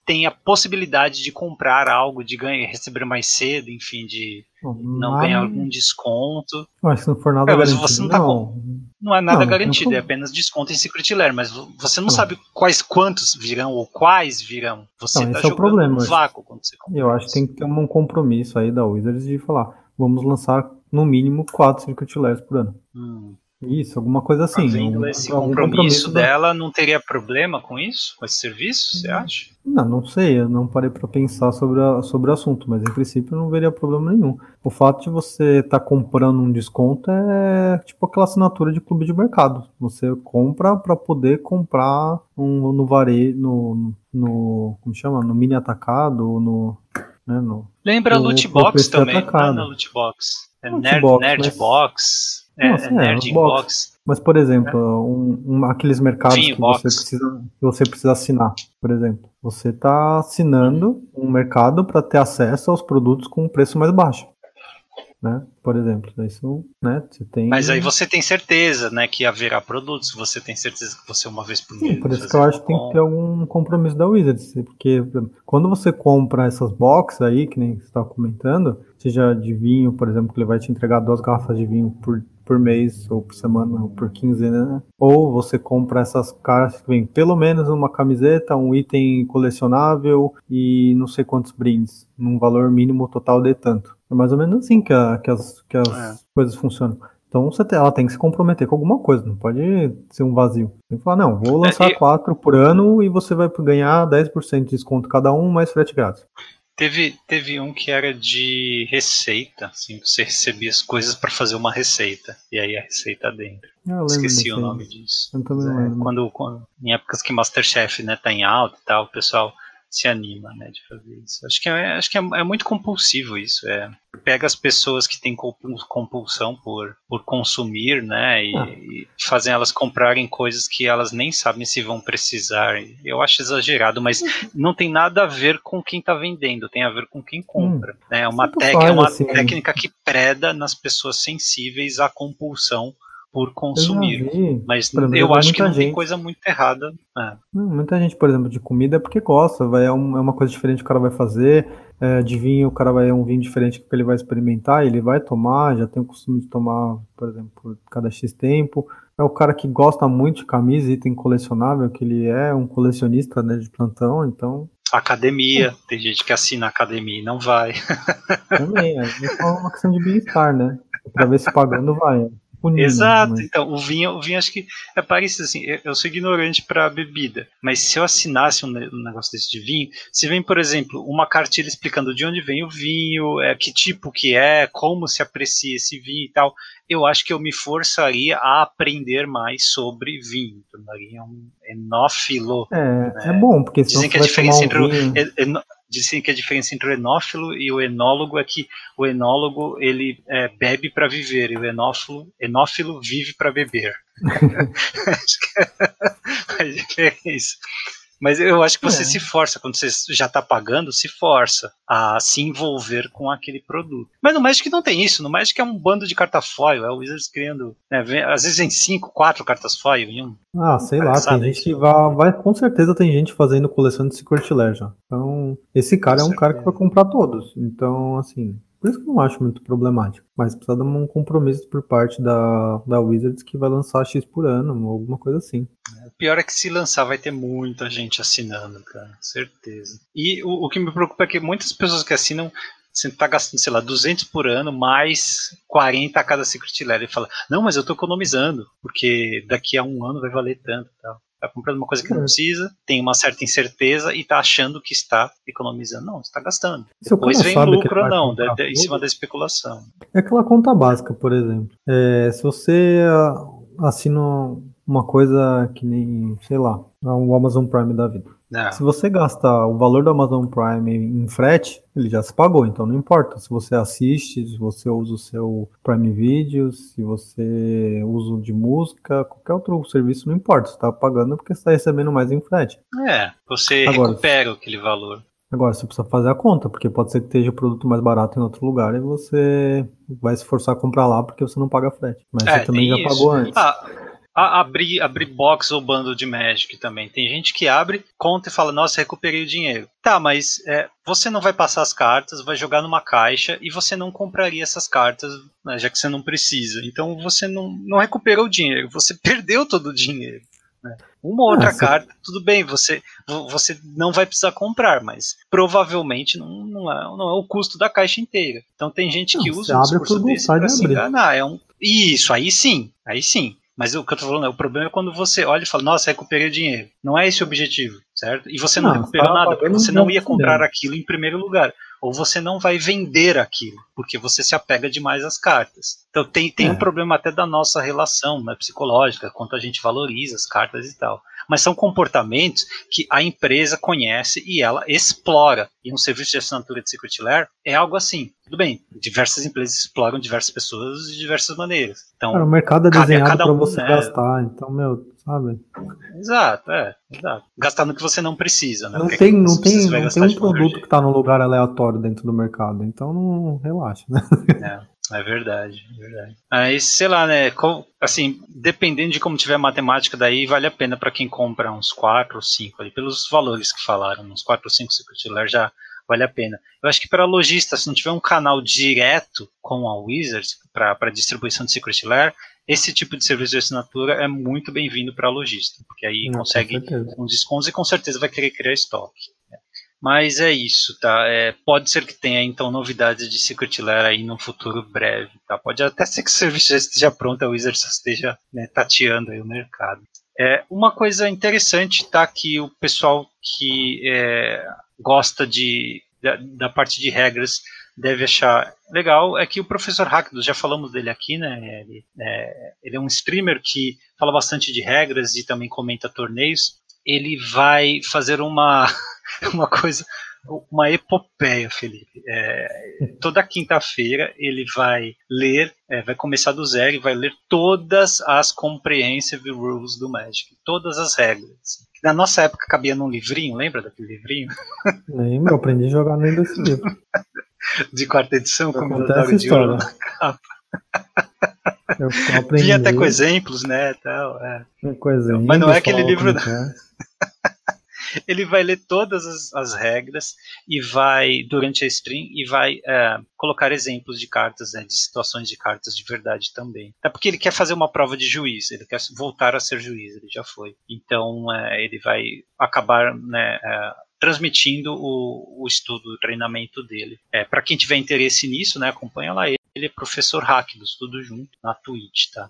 B: tem a possibilidade de comprar algo, de ganhar, receber mais cedo, enfim, de não mas... ganhar algum desconto.
C: Mas se não for nada é, garantido,
B: você não, tá com... não é nada não, garantido, não... é apenas desconto em Secret Lair, mas você não, sabe quais quantos virão ou quais virão. Você está jogando é o problema, no vácuo quando você
C: compra. Eu acho que tem que ter um compromisso aí da Wizards de falar, vamos lançar no mínimo quatro Secret Lairs por ano. Hum. Isso, alguma coisa assim.
B: Havendo esse compromisso, compromisso dela, não teria problema com isso? Com esse serviço, você acha?
C: Não, não sei, eu não parei para pensar sobre, a, sobre o assunto, mas em princípio não veria problema nenhum. O fato de você estar tá comprando um desconto é tipo aquela assinatura de clube de mercado. Você compra para poder comprar um, no varejo, no, no, como chama? No mini atacado, no, né, no
B: Lembra no, loot box também, atacado. Né, loot box. É Nerd, Box, Nerd mas... Box. É, Nossa, é, Nerd Box.
C: Mas, por exemplo, um, um, aqueles mercados que você, precisa, você precisa assinar, por exemplo. Você está assinando um mercado para ter acesso aos produtos com um preço mais baixo né? Por exemplo, isso, né? Você tem.
B: Mas aí você tem certeza, né, que haverá produtos. Você tem certeza que você uma vez por
C: mês. Por isso que eu acho que tem que ter algum compromisso da Wizards, porque quando você compra essas boxes aí, que nem você estava comentando, seja de vinho, por exemplo, que ele vai te entregar duas garrafas de vinho por por mês, ou por semana, ou por quinzena, né? Ou você compra essas caras que vem pelo menos uma camiseta, um item colecionável e não sei quantos brindes, num valor mínimo total de tanto. É mais ou menos assim que, a, que as, que as é. coisas funcionam. Então você tem, ela tem que se comprometer com alguma coisa, não pode ser um vazio. Tem que falar, não, vou lançar é, quatro por ano e você vai ganhar 10% de desconto cada um, mais frete grátis.
B: Teve, teve um que era de receita, assim, você recebia as coisas para fazer uma receita, e aí a receita dentro. Esqueci o nome disso. Eu também é, quando, quando, em épocas que Masterchef né, tá em alta e tal, o pessoal se anima, né, de fazer isso. Acho que é, acho que é, é, muito compulsivo isso. É pega as pessoas que têm compulsão por, por consumir, né, e, ah. e fazem elas comprarem coisas que elas nem sabem se vão precisar. Eu acho exagerado, mas não tem nada a ver com quem está vendendo, tem a ver com quem compra. Hum. Né? É uma, é uma assim. técnica que preda nas pessoas sensíveis à compulsão por consumir. Eu mas exemplo, eu acho que não gente, tem coisa muito errada. É.
C: Muita gente, por exemplo, de comida é porque gosta, vai, é, é uma coisa diferente que o cara vai fazer. É, de vinho, o cara vai é um vinho diferente que ele vai experimentar, ele vai tomar, já tem o costume de tomar, por exemplo, por cada X tempo. É o cara que gosta muito de camisa, item colecionável, que ele é um colecionista né, de plantão, então
B: Academia, tem gente que assina a academia e não vai.
C: Também, é uma questão de bem-estar, né? Pra ver se pagando vai.
B: Exato, mas... então o vinho, o vinho acho que é parecido assim. Eu, sou ignorante para bebida, mas se eu assinasse um, um, negócio desse de vinho, se vem, por exemplo, uma cartilha explicando de onde vem o vinho, é, que tipo que é, como se aprecia esse vinho e tal, eu acho que eu me forçaria a aprender mais sobre vinho. Tornaria um enófilo.
C: É, né? é bom, porque
B: dizem que a diferença um entre o dizem que a diferença entre o enófilo e o enólogo é que o enólogo ele é, bebe para viver e o enófilo, enófilo vive para beber. Acho que é isso. Mas eu acho que você é. se força, quando você já está pagando, se força a se envolver com aquele produto. Mas no Magic não tem isso, no Magic é um bando de carta foil, é o Wizards criando, né, às vezes em cinco, quatro cartas foil em um.
C: Ah, sei lá, tem gente que vai, vai, com certeza tem gente fazendo coleção de Secret. Então, esse cara com é um certeza. cara que vai comprar todos. Então, assim, por isso que eu não acho muito problemático. Mas precisa de um compromisso por parte da, da Wizards que vai lançar X por ano, ou alguma coisa assim.
B: É, o pior é que se lançar vai ter muita gente assinando, cara. Certeza. E o, o que me preocupa é que muitas pessoas que assinam você está gastando, sei lá, 200 por ano, mais 40 a cada Secret Lair. E fala, não, mas eu estou economizando, porque daqui a um ano vai valer tanto tal. Está comprando uma coisa que não precisa, tem uma certa incerteza e está achando que está economizando. Não, está gastando. Se Depois vem lucro ou não, de, de, em cima da especulação.
C: É aquela conta básica, por exemplo. É, se você assina uma coisa que nem, sei lá, o Amazon Prime da vida. Não. É. Se você gasta o valor do Amazon Prime em frete, ele já se pagou, então não importa se você assiste, se você usa o seu Prime Video, se você usa de música, qualquer outro serviço, não importa, você está pagando porque você está recebendo mais em frete.
B: É, você Agora, recupera aquele valor.
C: Agora, você precisa fazer a conta, porque pode ser que esteja o produto mais barato em outro lugar e você vai se forçar a comprar lá porque você não paga frete. Mas é, você também já isso. pagou antes.
B: Ah, abrir, abrir box ou bando de Magic também. Tem gente que abre, conta e fala, nossa, recuperei o dinheiro. Tá, mas é, você não vai passar as cartas, vai jogar numa caixa e você não compraria essas cartas, né, já que você não precisa. Então você não, não recuperou o dinheiro, você perdeu todo o dinheiro. Né? Uma outra ah, carta, tudo bem, você, você não vai precisar comprar, mas provavelmente não, não, é, não é o custo da caixa inteira. Então tem gente que não, usa o discurso desse para se enganar. É um, isso, aí sim, aí sim. Mas o que eu tô falando é o problema é quando você olha e fala, nossa, recuperei o dinheiro. Não é esse o objetivo, certo? E você não, não recuperou nada, porque você não ia comprar aquilo em primeiro lugar. Ou você não vai vender aquilo, porque você se apega demais às cartas. Então tem, tem é. um problema até da nossa relação né, psicológica, quanto a gente valoriza as cartas e tal. Mas são comportamentos que a empresa conhece e ela explora. E um serviço de assinatura de Secret Lair é algo assim. Tudo bem, diversas empresas exploram diversas pessoas de diversas maneiras. Então,
C: Cara, o mercado é desenhado para um, você né? gastar, então, meu, sabe?
B: Exato, é, exato. Gastar no que você não precisa, né?
C: Não Porque tem, não tem, não tem um produto que está num lugar aleatório dentro do mercado, então não relaxa, né?
B: É. É verdade, é verdade. Aí, sei lá, né? assim, dependendo de como tiver a matemática, daí vale a pena para quem compra uns 4 ou 5 ali, pelos valores que falaram, uns 4 ou 5 Secret já vale a pena. Eu acho que para lojista, se não tiver um canal direto com a Wizards para distribuição de Secret Lair, esse tipo de serviço de assinatura é muito bem-vindo para lojista, porque aí não, consegue uns descontos e com certeza vai querer criar estoque. Mas é isso, tá? É, pode ser que tenha então novidades de Secret Lair aí no futuro breve, tá? Pode até ser que o serviço já esteja pronto, a Wizard esteja né, tateando aí o mercado. É, uma coisa interessante, tá? Que o pessoal que é, gosta de, da, da, parte de regras deve achar legal é que o professor Hackdos, já falamos dele aqui, né? Ele é, ele é um streamer que fala bastante de regras e também comenta torneios. Ele vai fazer uma uma coisa, uma epopeia, Felipe. É, toda quinta-feira ele vai ler, é, vai começar do zero e vai ler todas as comprehensive rules do Magic, todas as regras. Na nossa época cabia num livrinho, lembra daquele livrinho?
C: Lembro, eu aprendi a jogar no desse livro.
B: De quarta edição, com o de ouro na capa. Eu aprendi. Vinha até com exemplos, né? Tal, é.
C: Com exemplos,
B: Mas não é aquele livro. Não. Ele vai ler todas as, as, regras e vai, durante a stream, e vai é, colocar exemplos de cartas, né, de situações de cartas de verdade também. É porque ele quer fazer uma prova de juiz, ele quer voltar a ser juiz, ele já foi. Então é, ele vai acabar né, é, transmitindo o, o, estudo, o treinamento dele. É, Para quem tiver interesse nisso, né, acompanha lá ele. Ele é professor hack do Tudo Junto na Twitch, tá?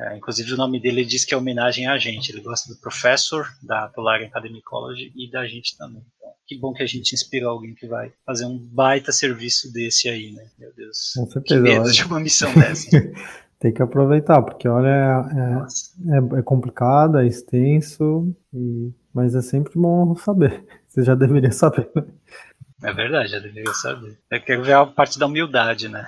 B: É, inclusive o nome dele diz que é homenagem a gente. Ele gosta do professor da Polarian Academy College e da gente também. Então, que bom que a gente inspirou alguém que vai fazer um baita serviço desse aí, né? Meu Deus.
C: Com certeza.
B: Que medo de uma missão dessa.
C: Tem que aproveitar, porque olha, é, é, é complicado, é extenso, e, mas é sempre bom saber. Você já deveria saber.
B: É verdade, já deveria saber. Eu quero ver a parte da humildade, né?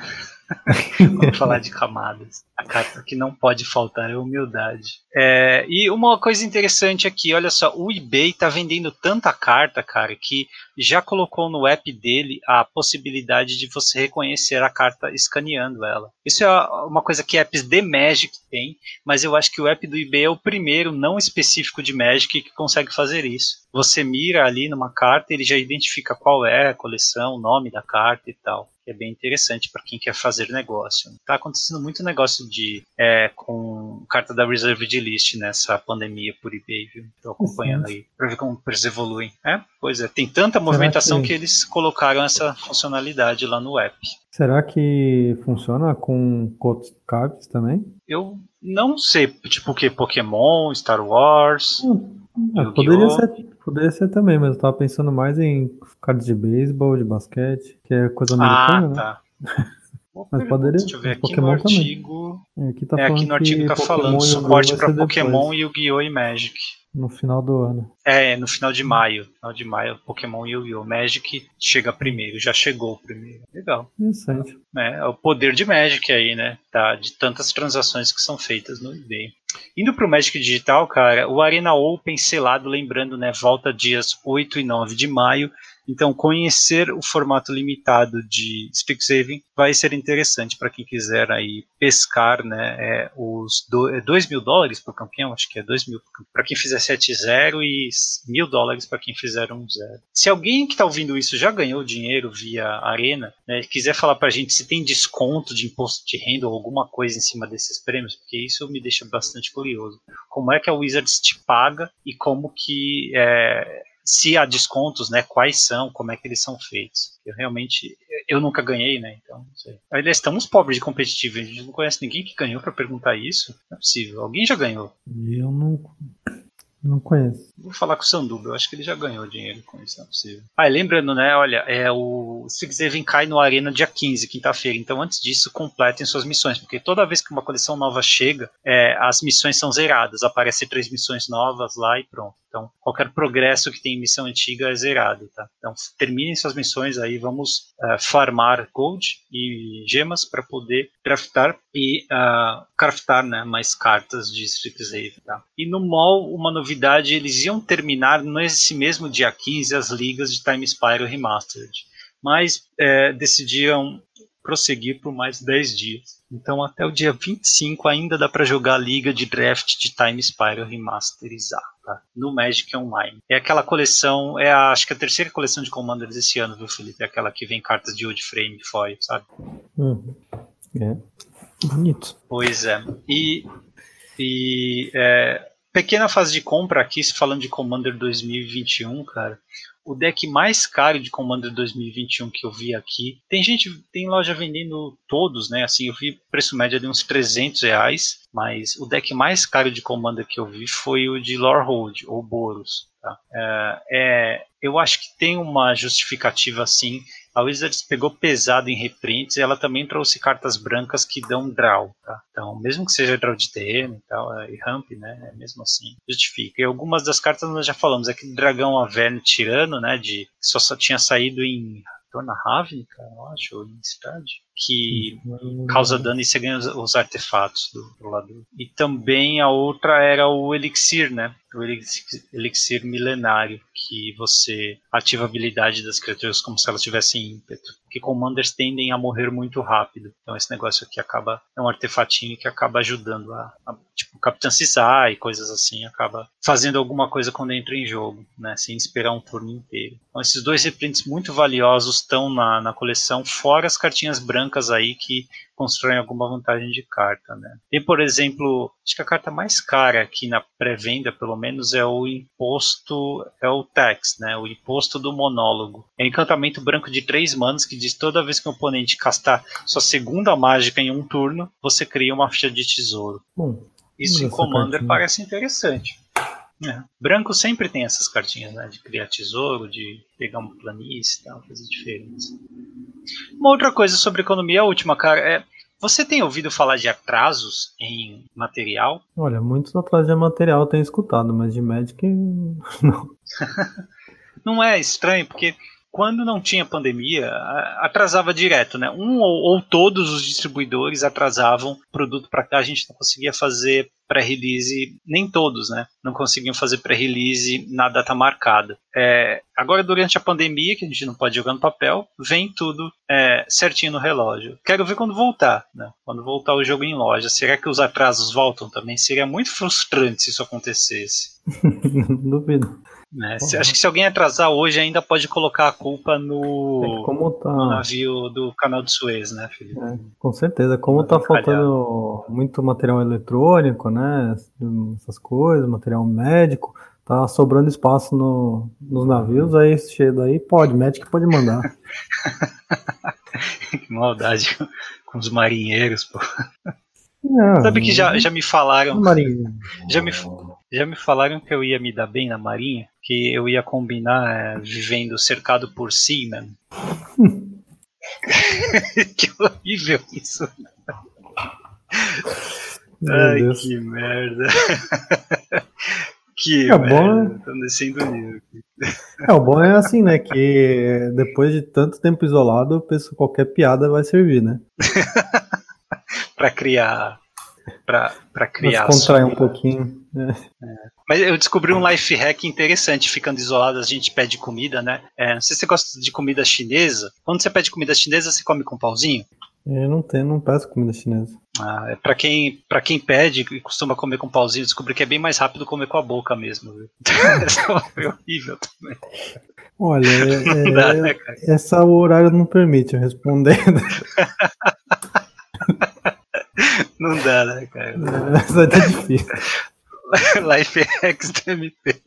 B: Vamos falar de camadas. A carta que não pode faltar é humildade. É, e uma coisa interessante aqui, olha só, o eBay está vendendo tanta carta, cara, que já colocou no app dele a possibilidade de você reconhecer a carta escaneando ela. Isso é uma coisa que apps de Magic tem, mas eu acho que o app do eBay é o primeiro não específico de Magic que consegue fazer isso. Você mira ali numa carta, ele já identifica qual é a coleção, o nome da carta e tal que é bem interessante para quem quer fazer negócio. Está acontecendo muito negócio de é, com carta da Reserved List nessa pandemia por eBay, viu? Estou acompanhando aí para ver como eles evoluem. É, pois é, tem tanta movimentação que... que eles colocaram essa funcionalidade lá no app.
C: Será que funciona com outros cards também?
B: Eu não sei, tipo o que? Pokémon, Star Wars.
C: Hum, é, poderia ser Poderia ser também, mas eu tava pensando mais em cards de beisebol, de basquete, que é coisa americana, ah, né? tá. Mas poderia.
B: Deixa eu ver aqui Pokémon no artigo. Também. É, aqui, tá é, aqui no artigo tá Pokémon falando suporte para Pokémon, Yu-Gi-Oh! e Magic.
C: No final do ano.
B: É, no final de maio. Final de maio, Pokémon Yu-Gi-Oh! Magic chega primeiro, já chegou primeiro. Legal.
C: Interessante.
B: É, é o poder de Magic aí, né? Tá, de tantas transações que são feitas no eBay. Indo pro Magic Digital, cara, o Arena Open selado, lembrando, né? Volta dias 8 e 9 de maio. Então, conhecer o formato limitado de Strixhaven vai ser interessante para quem quiser aí pescar né, é, os 2 é mil dólares por campeão, acho que é 2 mil para quem fizer 7-0 e mil dólares para quem fizer 1-0. Se alguém que está ouvindo isso já ganhou dinheiro via Arena, né, quiser falar para a gente se tem desconto de imposto de renda ou alguma coisa em cima desses prêmios, porque isso me deixa bastante curioso. Como é que a Wizards te paga e como que é, se há descontos, né, quais são, como é que eles são feitos. Eu realmente, eu nunca ganhei, né, então não sei. Aliás, estamos pobres de competitivo, a gente não conhece ninguém que ganhou para perguntar isso. Não é possível, alguém já ganhou.
C: Eu não... Não conheço.
B: Vou falar com o Sanduba, eu acho que ele já ganhou dinheiro com isso, não é possível. Ah, e lembrando, né, olha, é o Strixhaven cai no Arena dia 15, quinta-feira, então antes disso completem suas missões, porque toda vez que uma coleção nova chega, é, as missões são zeradas, aparecem três missões novas lá e pronto. Então, qualquer progresso que tem em missão antiga é zerado, tá? Então, terminem suas missões aí, vamos uh, farmar gold e gemas para poder craftar e uh, craftar né, mais cartas de Strixhaven, tá? E no mall, uma novidade, eles iam terminar nesse mesmo dia 15 as ligas de Time Spiral Remastered, mas é, decidiram prosseguir por mais 10 dias. Então até o dia 25 ainda dá para jogar a liga de draft de Time Spiral remasterizada tá? no Magic Online. É aquela coleção, é a, acho que a terceira coleção de Commanders desse ano, viu, Felipe? É aquela que vem cartas de Old Frame foil, sabe?
C: Uhum. É. Bonito.
B: Pois é. E, e é, pequena fase de compra aqui, falando de Commander 2021, cara o deck mais caro de Commander 2021 que eu vi aqui. Tem gente, tem loja vendendo todos, né? Assim, eu vi preço médio de uns 300 reais, mas o deck mais caro de Commander que eu vi foi o de Lorehold, ou Boros. Tá? É, é, eu acho que tem uma justificativa assim a Wizards pegou pesado em reprints e ela também trouxe cartas brancas que dão draw, tá? Então, mesmo que seja draw de terreno e tal, é, e ramp, né, é mesmo assim, justifica. E algumas das cartas nós já falamos, aquele dragão Averne Tirano, né, de só, só tinha saído em Torna Ravnica, eu acho, ou em Cidade que causa dano e você ganha os, os artefatos do, do lado. E também a outra era o Elixir, né? O elixir, elixir milenário, que você ativa a habilidade das criaturas como se elas tivessem ímpeto. Que commanders tendem a morrer muito rápido. Então esse negócio aqui acaba. É um artefatinho que acaba ajudando a. a tipo, Capitã Cisar e coisas assim, acaba fazendo alguma coisa quando entra em jogo, né? Sem esperar um turno inteiro. Então esses dois reprints muito valiosos estão na, na coleção, fora as cartinhas brancas aí que constroem alguma vantagem de carta, né? Tem, por exemplo, acho que a carta mais cara aqui na pré-venda, pelo menos, é o imposto, é o tax, né? O imposto do monólogo. É um encantamento branco de três manos que diz toda vez que o oponente castar sua segunda mágica em um turno, você cria uma ficha de tesouro. Bom, Isso em Commander cartinha. parece interessante. É. Branco sempre tem essas cartinhas, né? De criar tesouro, de pegar uma planície e tal, coisas diferentes. Uma outra coisa sobre economia, a última, cara, é. Você tem ouvido falar de atrasos em material?
C: Olha, muitos atrasos de material eu tenho escutado, mas de Magic não.
B: não é estranho, porque quando não tinha pandemia, atrasava direto, né? Um ou, ou todos os distribuidores atrasavam produto para cá, a gente não conseguia fazer pré-release, nem todos, né? Não conseguiam fazer pré-release na data marcada. É, agora, durante a pandemia, que a gente não pode jogar no papel, vem tudo é, certinho no relógio. Quero ver quando voltar, né? Quando voltar o jogo em loja. Será que os atrasos voltam também? Seria muito frustrante se isso acontecesse.
C: Duvido.
B: Né? Se, acho que se alguém atrasar hoje, ainda pode colocar a culpa no,
C: é tá...
B: no navio do canal de Suez, né, Felipe?
C: É, com certeza. Como está faltando muito material eletrônico, né? Essas coisas, material médico, tá sobrando espaço no, nos navios, aí cheio daí pode, médico pode mandar.
B: que maldade com os marinheiros, pô. Não, Sabe que já, já me falaram. Marinha. Já me, já me falaram que eu ia me dar bem na Marinha, que eu ia combinar é, vivendo cercado por seamen. que horrível isso. Meu Ai, Deus. que merda. que é merda. Bom, Tô descendo nível aqui.
C: É, o bom é assim, né? Que depois de tanto tempo isolado, eu penso qualquer piada vai servir, né?
B: pra criar para criar.
C: Contrair um pouquinho.
B: É. Mas eu descobri um life hack interessante, ficando isolado, a gente pede comida, né? É, não sei se você gosta de comida chinesa. Quando você pede comida chinesa, você come com pãozinho?
C: Eu não tenho, não peço comida chinesa.
B: Ah, é para quem, pra quem pede e costuma comer com pauzinho, descobri que é bem mais rápido comer com a boca mesmo. Viu? é horrível também.
C: Olha, é, dá, né, essa o horário não permite eu responder.
B: Não dá, né, cara?
C: Vai tá difícil.
B: Life Hacks do MP.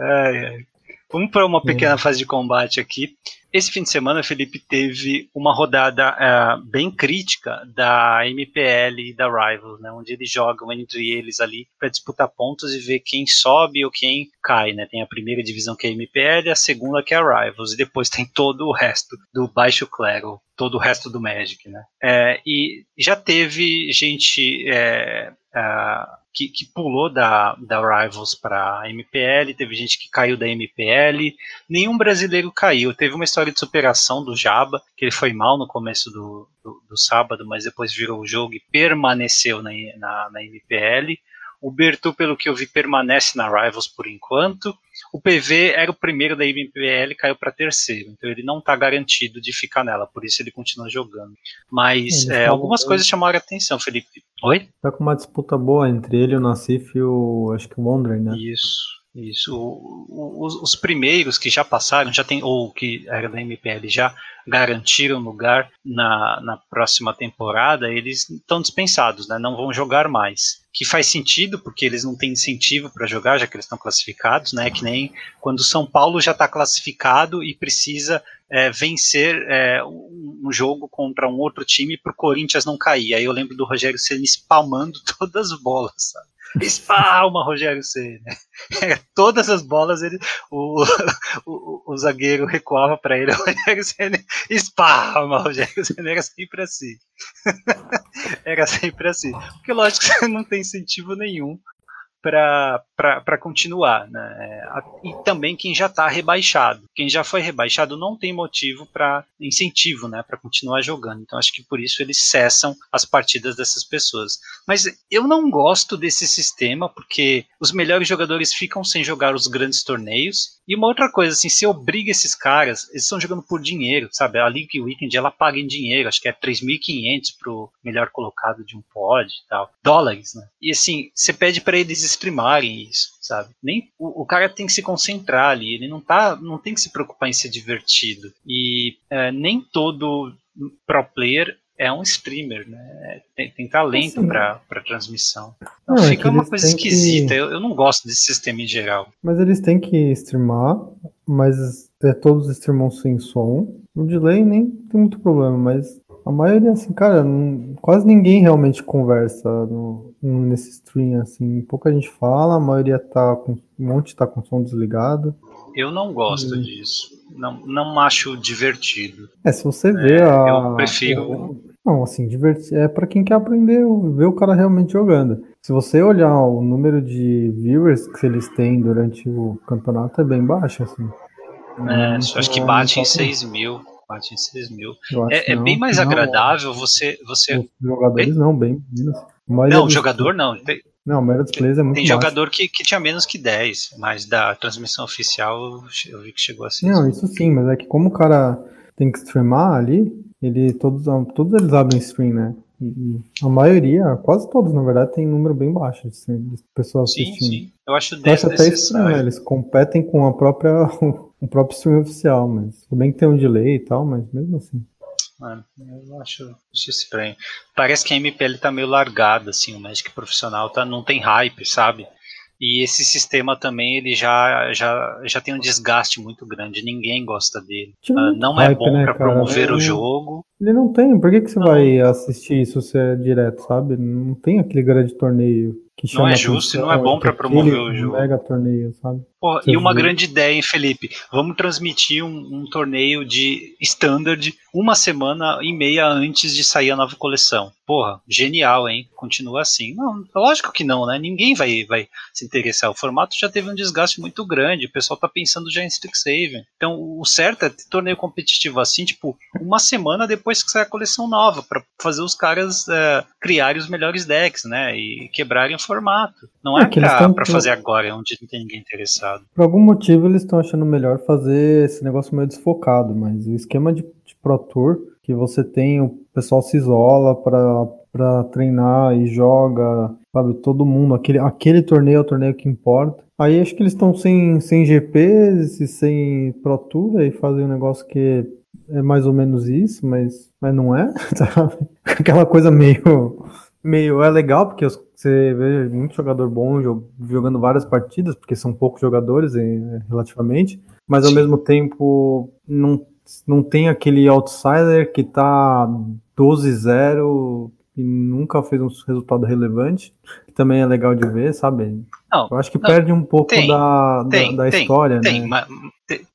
B: Ai, ai. Vamos para uma pequena fase de combate aqui. Esse fim de semana, Felipe, teve uma rodada uh, bem crítica da MPL e da Rivals, né, onde eles jogam entre eles ali para disputar pontos e ver quem sobe ou quem cai. Né? Tem a primeira divisão que é a MPL, a segunda que é a Rivals, e depois tem todo o resto do baixo clero, todo o resto do Magic. Né? É, e já teve gente. É, uh, que, que pulou da, da Rivals para MPL, teve gente que caiu da MPL, nenhum brasileiro caiu. Teve uma história de superação do Jaba, que ele foi mal no começo do, do, do sábado, mas depois virou o jogo e permaneceu na, na, na MPL. O Bertu, pelo que eu vi, permanece na Rivals por enquanto. O PV era o primeiro da MPL e caiu para terceiro, então ele não está garantido de ficar nela, por isso ele continua jogando. Mas é, algumas coisas chamaram a atenção, Felipe. Oi?
C: Tá com uma disputa boa entre ele, o Nassif e o. acho que o Wondering, né?
B: Isso. Isso, o, o, os, os, primeiros que já passaram, já tem, ou que era da MPL, já garantiram lugar na, na próxima temporada, eles estão dispensados, né? não vão jogar mais. Que faz sentido, porque eles não têm incentivo para jogar, já que eles estão classificados, né? Que nem quando o São Paulo já está classificado e precisa é, vencer é, um jogo contra um outro time para o Corinthians não cair. Aí eu lembro do Rogério Ceni spamando todas as bolas, sabe? Espalma Rogério. É, todas as bolas ele, o, o, o zagueiro recuava para ele, Rogério Ceni espalma Rogério Ceni era sempre assim. era sempre assim. Porque lógico você não tem incentivo nenhum para continuar. Né? E também quem já está rebaixado. Quem já foi rebaixado não tem motivo para incentivo né, para continuar jogando. Então acho que por isso eles cessam as partidas dessas pessoas. Mas eu não gosto desse sistema porque os melhores jogadores ficam sem jogar os grandes torneios. E uma outra coisa, assim, se obriga esses caras, eles estão jogando por dinheiro, sabe? A League Weekend ela paga em dinheiro, acho que é 3.500 pro melhor colocado de um pod e tal. Dólares, né? E assim, você pede para eles streamarem isso, sabe? Nem o, o, cara tem que se concentrar ali, ele não tá, não tem que se preocupar em ser divertido. E é, nem todo pro player é um streamer, né? Tem, tem talento assim, para transmissão. Então, não, é fica é uma coisa esquisita. Que... Eu, eu não gosto desse sistema em geral.
C: Mas eles têm que streamar, mas é, todos streamam sem som. O delay nem tem muito problema, mas a maioria, assim, cara, não, quase ninguém realmente conversa no, nesse stream, assim. Pouca gente fala, a maioria tá com. Um monte tá com som desligado.
B: Eu não gosto e... disso. Não, não acho divertido.
C: É, se você vê é, a.
B: Eu prefiro.
C: Não, assim, divertir é para quem quer aprender, ver o cara realmente jogando. Se você olhar o número de viewers que eles têm durante o campeonato, é bem baixo, assim.
B: É, então, acho que bate em 6 mil bate em 6 mil. É, é, bem mais não, agradável você. você...
C: Os jogadores bem... não, bem
B: menos. Não, jogador não.
C: Não, maioria dos players é muito
B: Tem jogador que, que tinha menos que 10, mas da transmissão oficial eu vi que chegou a 6
C: Não, isso sim, mas é que como o cara tem que streamar ali, ele todos, todos eles abrem stream, né? E a maioria, quase todos, na verdade, tem um número bem baixo de, de pessoas sim, assistindo. Sim,
B: eu acho acho
C: até estranho, né? Eles competem com a própria, o próprio stream oficial, mas tudo bem que tem um delay e tal, mas mesmo assim.
B: Mano, eu acho, acho estranho. Parece que a MPL tá meio largada, assim, o Magic profissional tá, não tem hype, sabe? E esse sistema também ele já, já, já tem um desgaste muito grande, ninguém gosta dele. Uh, não é hype, é bom né, para promover o jogo.
C: Ele não tem, por que, que você não. vai assistir isso se é direto, sabe? Não tem aquele grande torneio que chama
B: Não é justo e não é bom para promover o jogo.
C: Mega torneio, sabe?
B: Pô, e uma grande ideia, hein, Felipe? Vamos transmitir um, um, torneio de standard uma semana e meia antes de sair a nova coleção. Porra, genial, hein? Continua assim. Não, lógico que não, né? Ninguém vai, vai se interessar. O formato já teve um desgaste muito grande. O pessoal tá pensando já em Strixhaven. Então, o certo é ter torneio competitivo assim, tipo, uma semana depois que sai a coleção nova, para fazer os caras é, criarem os melhores decks, né? E quebrarem o formato. Não é, é pra, pra fazer agora, onde não tem ninguém interessado.
C: Por algum motivo eles estão achando melhor fazer esse negócio meio desfocado, mas o esquema de, de Pro Tour, que você tem, o pessoal se isola para treinar e joga, sabe, todo mundo, aquele, aquele torneio é o torneio que importa. Aí acho que eles estão sem, sem GPs e sem Pro Tour e fazem um negócio que é mais ou menos isso, mas, mas não é, sabe? Aquela coisa meio meio é legal porque você vê muito jogador bom jogando várias partidas, porque são poucos jogadores é, relativamente, mas ao Sim. mesmo tempo não, não tem aquele outsider que tá 12-0 e nunca fez um resultado relevante, que também é legal de ver, sabe? Não, Eu acho que não, perde um pouco tem, da, tem, da, da tem, história,
B: tem,
C: né?
B: Mas,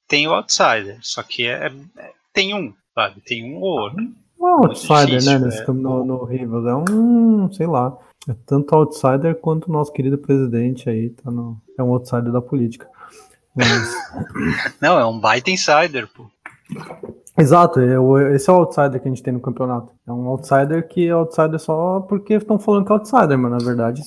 B: tem o outsider, só que é, é, tem um, sabe? Tem um ou outro.
C: É outsider, né, difícil, né? Nesse, é, no, no Rivals. É um, sei lá. É tanto outsider quanto o nosso querido presidente aí tá no, é um outsider da política.
B: Mas... Não, é um baita insider, pô.
C: Exato, é esse é o outsider que a gente tem no campeonato. É um outsider que é outsider só porque estão falando que é outsider, mas na verdade.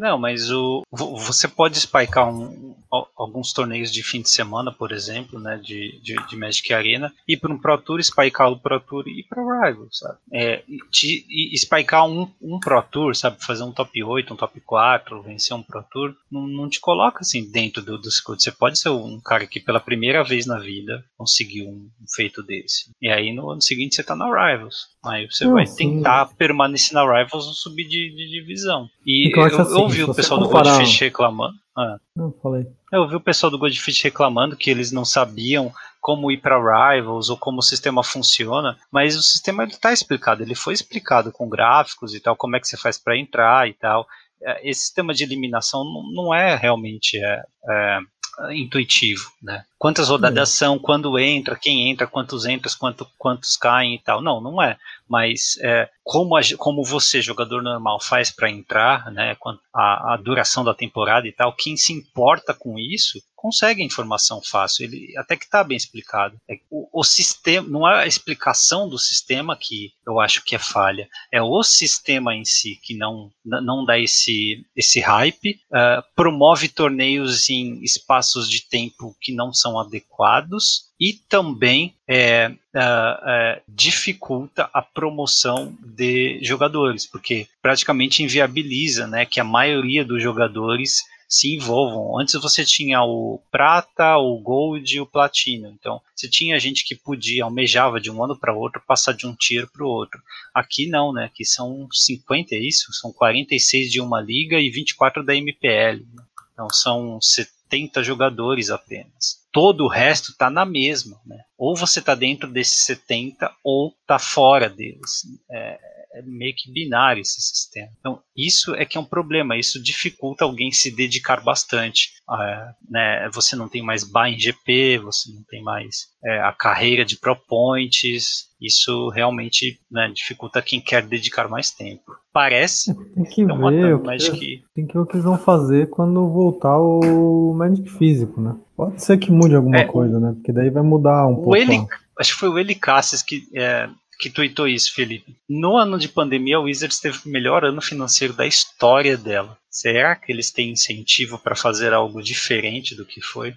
B: Não, mas o, você pode spikear um, alguns torneios de fim de semana, por exemplo, né, de, de, de Magic Arena, ir para um Pro Tour, spikear o Pro Tour e ir para Rival, sabe? É, te, e spikear um, um Pro Tour, sabe? Fazer um top 8, um top 4, vencer um Pro Tour, não, não te coloca assim dentro do, do circuito. Você pode ser um cara que pela primeira vez na vida conseguiu um, feito desse. E aí no ano seguinte você tá na Rivals. Aí você vai tentar permanecer na Rivals ou subir de, de divisão. E eu, eu, eu ouvi o pessoal comparar... do Goldfish reclamando. Ah.
C: Não, falei.
B: Eu ouvi o pessoal do Goldfish reclamando que eles não sabiam como ir para Rivals ou como o sistema funciona, mas o sistema está explicado, ele foi explicado com gráficos e tal, como é que você faz para entrar e tal. É, esse sistema de eliminação não é realmente é, é intuitivo, né? Quantas rodadas são, quando entra, quem entra, quantos entram, quanto, quantos caem e tal. Não, não é. Mas é, como, a, como você, jogador normal, faz para entrar, né? A, a duração da temporada e tal, quem se importa com isso consegue informação fácil, ele até que está bem explicado. É, o, o, sistema, não é a explicação do sistema que eu acho que é falha, é o sistema em si que não, não dá esse, esse hype, uh, promove torneios em espaços de tempo que não são adequados e também é, uh, dificulta a promoção de jogadores, porque praticamente inviabiliza né, que a maioria dos jogadores se envolvam. Antes você tinha o prata, o gold e o platino. Então, você tinha gente que podia, almejava de um ano para outro, passar de um tier para o outro. Aqui não, né? Aqui são 50, é isso? São 46 de uma liga e 24 da MPL. Né? Então, são 70 jogadores apenas. Todo o resto está na mesma, né? Ou você está dentro desses 70 ou está fora deles. É, é meio que binário esse sistema. Então, isso é que é um problema, isso dificulta alguém se dedicar bastante. É, né, você não tem mais buy em GP, você não tem mais é, a carreira de pro points, isso realmente né, dificulta quem quer dedicar mais tempo. Parece
C: tem que ver o que, tem que ver o que eles vão fazer quando voltar o Magic físico, né? Pode ser que mude alguma é, coisa, né? Porque daí vai mudar um pouco.
B: Eli, acho que foi o Eli Cassis que é, que tweetou isso, Felipe. No ano de pandemia, o Wizards teve o melhor ano financeiro da história dela. Será que eles têm incentivo para fazer algo diferente do que foi?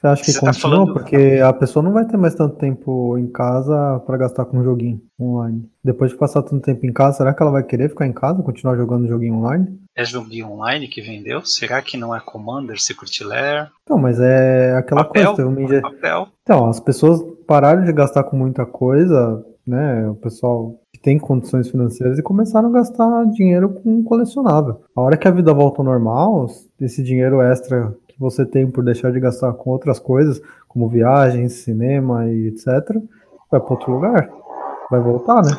C: Você acha que Você tá continua? Tá falando... Porque a pessoa não vai ter mais tanto tempo em casa para gastar com um joguinho online. Depois de passar tanto tempo em casa, será que ela vai querer ficar em casa, continuar jogando joguinho online?
B: É joguinho online que vendeu? Será que não é Commander, Secret Lair?
C: Não, mas é aquela papel, coisa. Papel. Então, as pessoas pararam de gastar com muita coisa né, o pessoal que tem condições financeiras e começaram a gastar dinheiro com colecionável. A hora que a vida volta ao normal, esse dinheiro extra que você tem por deixar de gastar com outras coisas, como viagens, cinema e etc, vai para outro lugar. Vai voltar, né?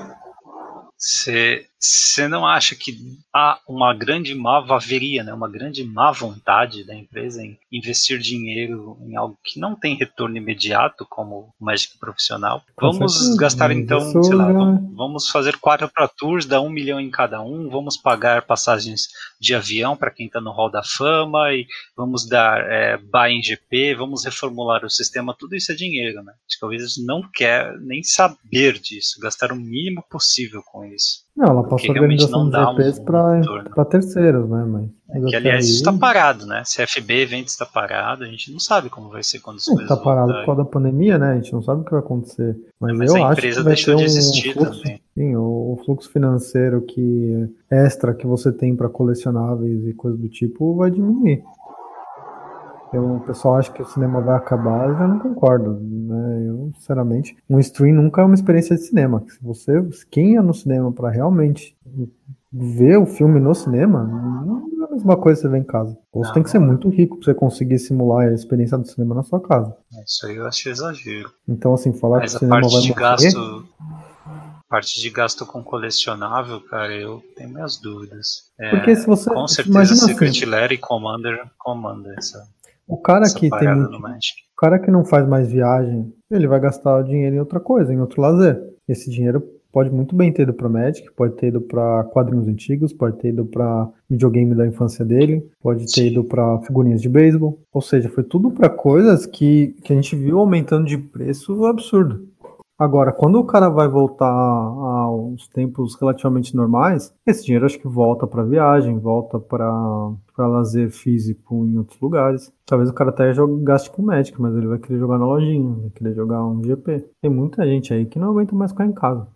B: Não acha que há uma grande má haveria, né, uma grande má vontade da empresa em investir dinheiro em algo que não tem retorno imediato, como o Magic profissional? Vamos gastar então, sei lá, vamos, fazer quatro Pro Tours, dar um milhão em cada um, vamos pagar passagens de avião para quem está no Hall da Fama, e vamos dar é, buy em GP, vamos reformular o sistema, tudo isso é dinheiro, né? Acho que talvez não quer nem saber disso, gastar o mínimo possível com isso.
C: Não, ela passou a organização de GPs um para terceiros, né? Mas,
B: é que, aliás, isso está parado, né? CFB Eventos está parado, a gente não sabe como vai ser quando é, coisas
C: Está parado por causa da pandemia, né? A gente não sabe o que vai acontecer. Mas, mas eu acho que vai ter um de fluxo, também. Sim, o, o, fluxo financeiro que extra que você tem para colecionáveis e coisas do tipo vai diminuir. Eu, o pessoal acha que o cinema vai acabar, eu já não concordo. Né? Eu, sinceramente, um stream nunca é uma experiência de cinema. Se você, quem ia no cinema para realmente ver o filme no cinema não é a mesma coisa que você ver em casa. Ou você tem que ser muito rico pra você conseguir simular a experiência do cinema na sua casa.
B: Isso aí eu acho exagero.
C: Então, assim, falar
B: Mas
C: que o cinema vai morrer...
B: gasto. Parte de gasto com colecionável, cara, eu tenho minhas dúvidas. É,
C: Porque se você-
B: Com certeza
C: imagina
B: Secret
C: assim.
B: Lair e Commander comanda essa,
C: O cara que tem muito. O cara que não faz mais viagem, ele vai gastar o dinheiro em outra coisa, em outro lazer. Esse dinheiro pode muito bem ter ido para Magic, pode ter ido para quadrinhos antigos, pode ter ido para videogame da infância dele, pode ter
B: Sim.
C: ido para figurinhas de beisebol. Ou seja, foi tudo para coisas que, que a gente viu aumentando de preço absurdo. Agora, quando o cara vai voltar aos tempos relativamente normais, esse dinheiro acho que volta para viagem, volta para lazer físico em outros lugares. Talvez o cara até jogue, gaste com Magic, mas ele vai querer jogar na lojinha, vai querer jogar um GP. Tem muita gente aí que não aguenta mais ficar em casa.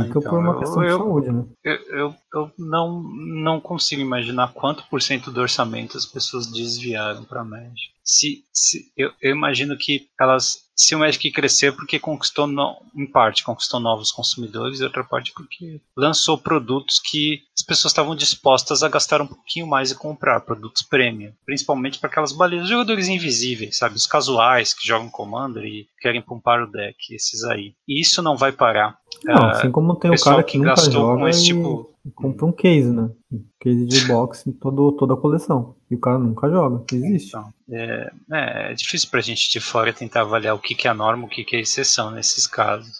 B: Ah,
C: Fica
B: então,
C: por uma
B: eu-
C: questão de
B: eu-
C: saúde, né?
B: Eu, eu, eu não, não consigo imaginar quanto por cento do orçamento as pessoas desviaram para Magic. Se, se, eu, eu imagino que elas. Se o Magic crescer, porque conquistou, no, em parte, conquistou novos consumidores, e outra parte porque lançou produtos que as pessoas estavam dispostas a gastar um pouquinho mais e comprar, produtos premium. Principalmente para aquelas baleias, jogadores invisíveis, sabe? Os casuais que jogam Commander e querem pumpar o deck, esses aí. E isso não vai parar.
C: Não,
B: Ah,
C: assim como tem o cara que,
B: que
C: nunca joga e
B: tipo-
C: compra um case, né? Um case de box em todo, toda a coleção. E o cara nunca joga. Existe.
B: Então, é, é, é difícil pra gente de fora tentar avaliar o que, que é a norma, o que, que é exceção nesses casos.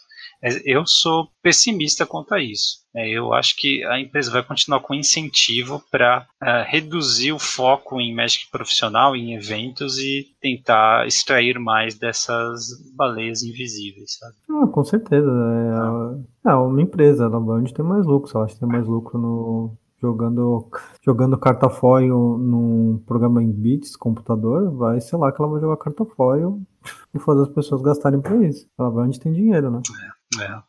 B: É, Eu sou pessimista quanto a isso. É, Eu acho que a empresa vai continuar com incentivo para reduzir o foco em Magic profissional, em eventos e tentar extrair mais dessas baleias invisíveis, sabe?
C: Ah, com certeza. É, é uma empresa, ela vai onde tem mais lucro. Se ela tem mais lucro no, jogando, jogando carta foil num programa em bits, computador, vai, sei lá, que ela vai jogar carta foil e fazer as pessoas gastarem pra isso. Ela vai onde tem dinheiro, né?
B: É,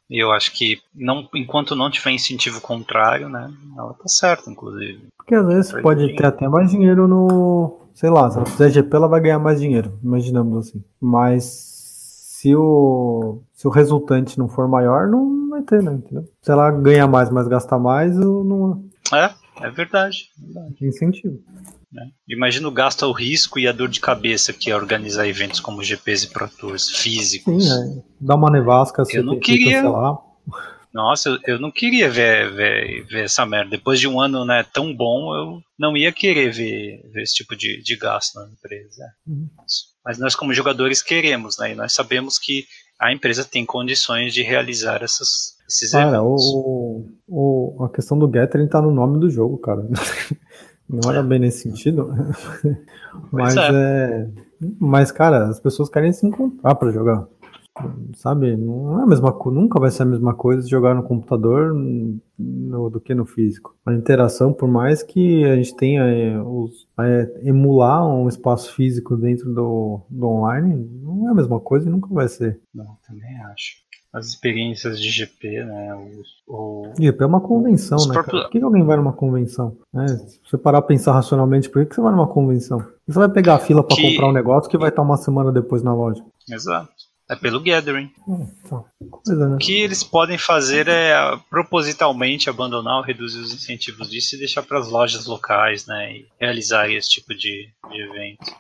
B: e eu acho que não, enquanto não tiver incentivo contrário, né, ela tá certa, inclusive.
C: Porque às vezes pode
B: dinheiro.
C: ter até mais dinheiro no. Sei lá, se ela fizer GP, ela vai ganhar mais dinheiro, imaginamos assim. Mas se o, se o resultante não for maior, não vai ter, né? Entendeu? Se ela ganhar mais, mas gastar mais, não
B: É, é verdade. verdade.
C: tem incentivo.
B: Né? Imagina o gasto, o risco e a dor de cabeça que é organizar eventos como GPs e Pro Tours físicos.
C: Sim, é. Dá uma nevasca, você
B: Eu não
C: que
B: queria-. Nossa, eu, eu não queria ver, ver, ver essa merda. Depois de um ano né, tão bom, eu não ia querer ver, ver esse tipo de, de gasto na empresa.
C: Uhum.
B: Mas nós, como jogadores, queremos, né? E nós sabemos que a empresa tem condições de realizar essas, esses
C: Cara,
B: eventos.
C: o, o, a questão do Gathering tá no nome do jogo, cara. Não era bem nesse sentido. Mas
B: é.
C: é. Mas, cara, as pessoas querem se encontrar pra jogar. Sabe? Não é a mesma coisa. Nunca vai ser a mesma coisa jogar no computador no- do que no físico. A interação, por mais que a gente tenha é, os, é, emular um espaço físico dentro do, do online, não é a mesma coisa e nunca vai ser.
B: Não, também acho. As experiências de GP, né? O, o-
C: E é uma convenção, né?
B: próprios-?
C: Por que alguém vai numa convenção? né? Se você parar pra pensar racionalmente, por que você vai numa convenção? Você vai pegar a fila pra
B: Que-
C: comprar um negócio que vai estar uma semana depois na loja.
B: Exato. É pelo gathering.
C: Hum, tá. Coisa, né?
B: O que eles podem fazer é ah, propositalmente abandonar ou reduzir os incentivos disso e deixar para as lojas locais, né? E realizar esse tipo de, de evento.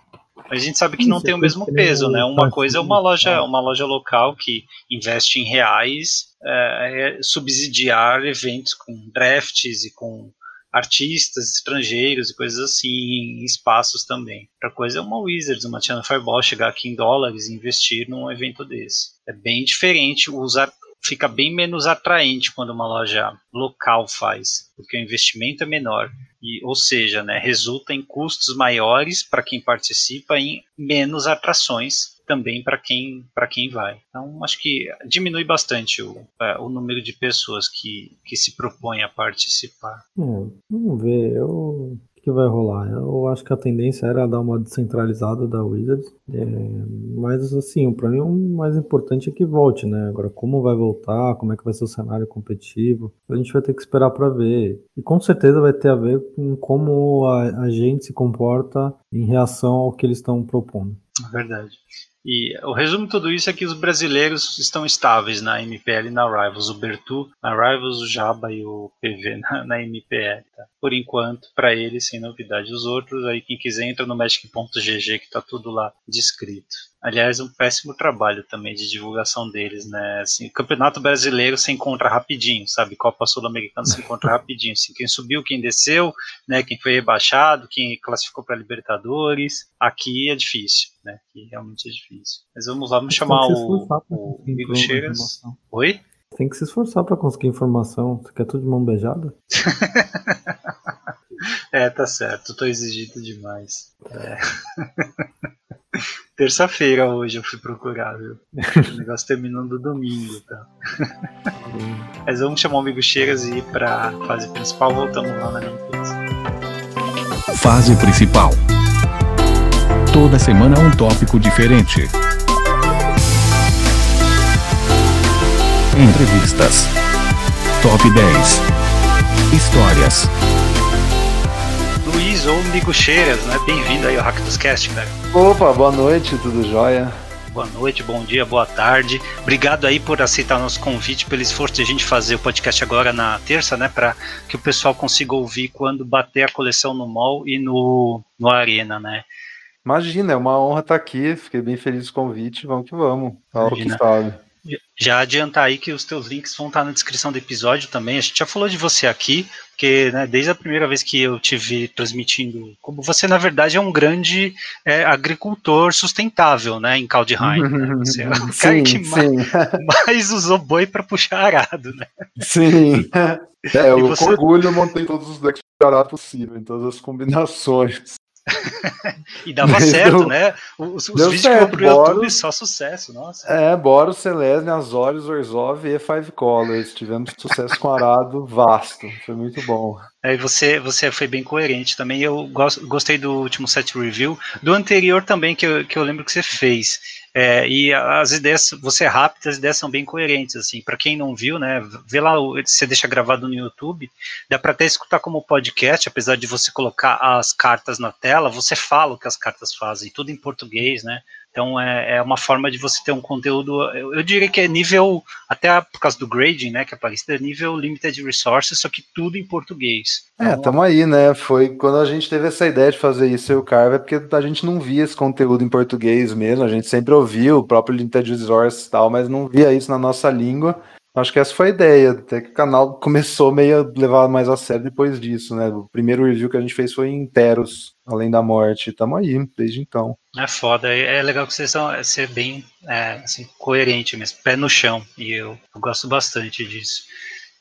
B: Mas a gente sabe que não
C: Isso,
B: tem o mesmo peso, né? Uma coisa é uma loja,
C: tá?
B: uma loja local que investe em reais, é, é subsidiar eventos com drafts e com artistas estrangeiros e coisas assim em espaços também. Outra coisa é uma Wizards, uma Channel Fireball chegar aqui em dólares e investir num evento desse. É bem diferente, usar fica bem menos atraente quando uma loja local faz, porque o investimento é menor. E, ou seja, né, resulta em custos maiores para quem participa e menos atrações também para quem, quem vai. Então, acho que diminui bastante o, é, o número de pessoas que, que se propõem a participar.
C: É, vamos ver. Eu... Que vai rolar? Eu acho que a tendência era dar uma descentralizada da Wizards. É, mas, assim, pra mim o mais importante é que volte, né? Agora, como vai voltar, como é que vai ser o cenário competitivo, a gente vai ter que esperar pra ver. E com certeza vai ter a ver com como a, a gente se comporta em reação ao que eles estão propondo.
B: Verdade. E o resumo de tudo isso é que os brasileiros estão estáveis na MPL e na Rivals. O Bertu na Rivals, o Jaba e o PV na, na MPL. Tá? Por enquanto, para eles, sem novidade. Os outros, aí quem quiser entra no Magic.gg que tá tudo lá descrito. Aliás, um péssimo trabalho também de divulgação deles, né? Assim, Campeonato Brasileiro se encontra rapidinho, sabe? Copa Sul-Americana se encontra rapidinho. Assim, quem subiu, quem desceu, né? Quem foi rebaixado, quem classificou para Libertadores. Aqui é difícil, né? Aqui realmente é difícil. Mas vamos lá, vamos chamar o, o Amigo Cheiras. Oi?
C: Tem que se esforçar para conseguir informação. Você quer tudo de mão beijada?
B: é, tá certo. Tô exigindo demais. É. Terça-feira hoje eu fui procurar, viu? O negócio terminando domingo, tá? Mas vamos chamar o amigo Cheiras e ir pra fase principal, voltamos lá na minha empresa.
A: Fase principal. Toda semana um tópico diferente. Entrevistas. Top 10. Histórias.
B: Ou Migo Cheiras, né? Bem-vindo aí ao Hack dos Cast, cara.
D: Opa, boa noite, tudo jóia?
B: Boa noite, bom dia, boa tarde. Obrigado aí por aceitar o nosso convite, pelo esforço de a gente fazer o podcast agora na terça, né? Para que o pessoal consiga ouvir quando bater a coleção no mall e no, no Arena, né?
D: Imagina, é uma honra estar aqui. Fiquei bem feliz com o convite. Vamos que vamos. Fala que sabe.
B: Já adiantar aí que os teus links vão estar na descrição do episódio também. A gente já falou de você aqui, porque né, desde a primeira vez que eu te vi transmitindo, como você na verdade é um grande é, agricultor sustentável, né, em Kaldheim. Né? Você é o sim, cara que mais, mais, usou boi para puxar arado, né?
D: Sim. É, eu você... com orgulho montei todos os decks de arado possível, em todas as combinações.
B: E dava Mas certo, deu, né? Os, os vídeos certo. que pro YouTube, só sucesso, nossa.
D: É, Boros, Celesne, Azorius, Orzhov e Five Colors. Tivemos sucesso com arado vasto. Foi muito bom.
B: Aí você, você foi bem coerente também. Eu gosto, gostei do último set review. Do anterior também, que eu, que eu lembro que você fez. É, e as ideias, você é rápido, as ideias são bem coerentes, assim, para quem não viu, né, vê lá, você deixa gravado no YouTube, dá para até escutar como podcast, apesar de você colocar as cartas na tela, você fala o que as cartas fazem, tudo em português, né, então é, é uma forma de você ter um conteúdo, eu, eu, diria que é nível, até por causa do grading, né, que aparece, é nível limited resources, só que tudo em português.
D: É, então, é, tamo aí, né, foi quando a gente teve essa ideia de fazer isso e o Carver, é porque a gente não via esse conteúdo em português mesmo, a gente sempre ouvia o próprio limited resources e tal, mas não via isso na nossa língua, Acho que essa foi a ideia, até que o canal começou meio a levar mais a sério depois disso, né? O primeiro review que a gente fez foi em Teros, Além da Morte, tamo aí desde então.
B: É foda, é legal que vocês são é ser bem é, assim, coerente mesmo, pé no chão, e eu, eu gosto bastante disso.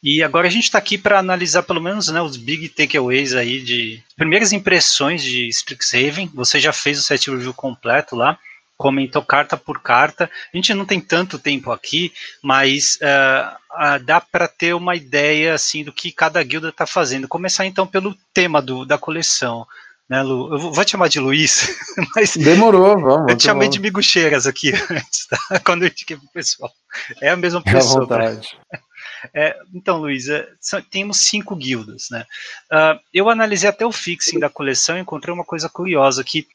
B: E agora a gente está aqui para analisar pelo menos né, os big takeaways aí de primeiras impressões de Strixhaven. Você já fez o set review completo lá comentou carta por carta. A gente não tem tanto tempo aqui, mas uh, uh, dá para ter uma ideia assim do que cada guilda está fazendo. Começar então pelo tema do, da coleção. Né, Lu? Eu vou te chamar de Luiz, mas.
D: Demorou, vamos.
B: Eu te chamei de Migucheiras aqui antes, tá? Quando eu indiquei pro pessoal. É a mesma pessoa.
D: É a vontade.
B: É, então, Luiz, é, temos cinco guildas, né? Uh, eu analisei até o fixing da coleção e encontrei uma coisa curiosa que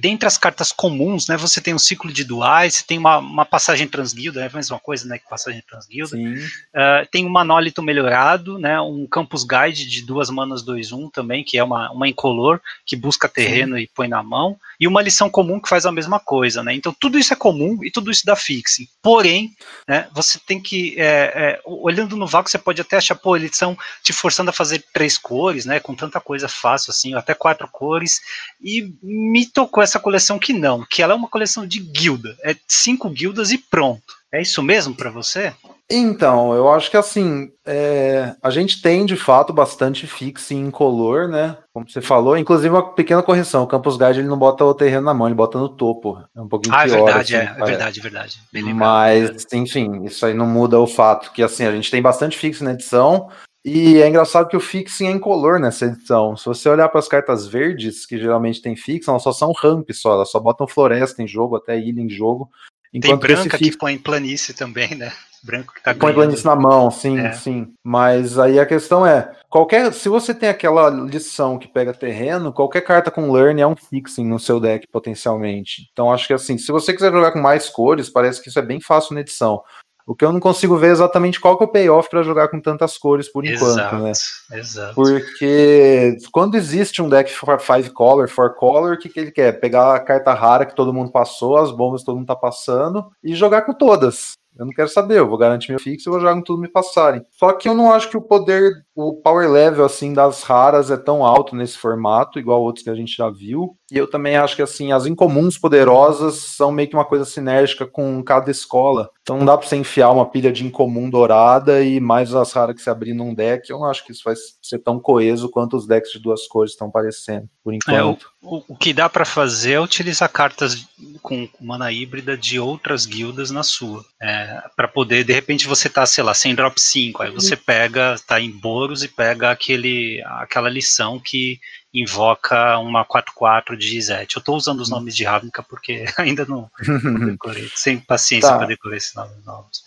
B: dentre as cartas comuns, né, você tem um ciclo de duais, você tem uma, uma passagem transguilda, é a mesma coisa, né, que passagem transguilda. Uh, tem um manólito melhorado, né, um campus guide de duas manas 2-1 também, que é uma, uma incolor, que busca terreno Sim. e põe na mão, e uma lição comum que faz a mesma coisa, né, então tudo isso é comum e tudo isso dá fixing. Porém, né, você tem que, é, é, olhando no vácuo, você pode até achar, pô, eles estão te forçando a fazer três cores, né, com tanta coisa fácil assim, até quatro cores, e me com essa coleção que não, que ela é uma coleção de guilda, é cinco guildas e pronto. É isso mesmo para você?
D: Então, eu acho que assim, é, a gente tem de fato bastante fixing incolor, né? Como você falou, inclusive uma pequena correção: o Campus Guide ele não bota o terreno na mão, ele bota no topo. É um pouquinho ah,
B: é
D: pior.
B: Verdade,
D: assim,
B: é, é verdade, é verdade,
D: Mas, enfim, isso aí não muda o fato que assim, a gente tem bastante fixing na edição, e é engraçado que o fixing é incolor nessa edição. Se você olhar para as cartas verdes, que geralmente tem fixing, elas só são ramp só, elas só botam floresta em jogo, até ilha em jogo.
B: Tem branca fix... que põe planície também, né? branco que tá
D: Põe planície na mão, sim,
B: É.
D: sim. Mas aí a questão é, qualquer, se você tem aquela lição que pega terreno, qualquer carta com learn é um fixing no seu deck potencialmente. Então acho que assim, se você quiser jogar com mais cores, parece que isso é bem fácil na edição. O que eu não consigo ver é exatamente qual que é o payoff para jogar com tantas cores por enquanto,
B: Exato,
D: né?
B: exato.
D: Porque quando existe um deck for five color, four color, o que, que ele quer? Pegar a carta rara que todo mundo passou, as bombas que todo mundo tá passando, e jogar com todas. Eu não quero saber, eu vou garantir meu fixo e vou jogar com tudo me passarem. Só que eu não acho que o poder, o power level assim das raras é tão alto nesse formato, igual outros que a gente já viu. E eu também acho que assim, as incomuns poderosas são meio que uma coisa sinérgica com cada escola. Então não dá pra você enfiar uma pilha de incomum dourada e mais as raras que você abrir num deck. Eu não acho que isso vai ser tão coeso quanto os decks de duas cores estão parecendo, por
B: É, o,
D: enquanto.
B: o, o que dá pra fazer é utilizar cartas com mana híbrida de outras guildas na sua. É, para poder, de repente, você tá, sei lá, sem drop 5, aí você pega, tá em Boros e pega aquele, aquela lição que invoca uma 4-4 de Zet. Eu tô usando os nomes de Ravnica porque ainda não, não decorei, sem paciência
D: Tá.
B: pra decorar esses nomes novos.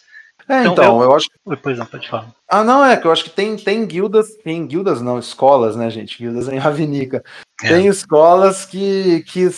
D: É,
B: Então,
D: então, eu... acho que.
B: Depois não, pode falar.
D: Ah, não, é que eu acho que tem, tem guildas, tem guildas não, escolas, né, gente? Guildas em Ravnica.
B: É.
D: Tem escolas que, que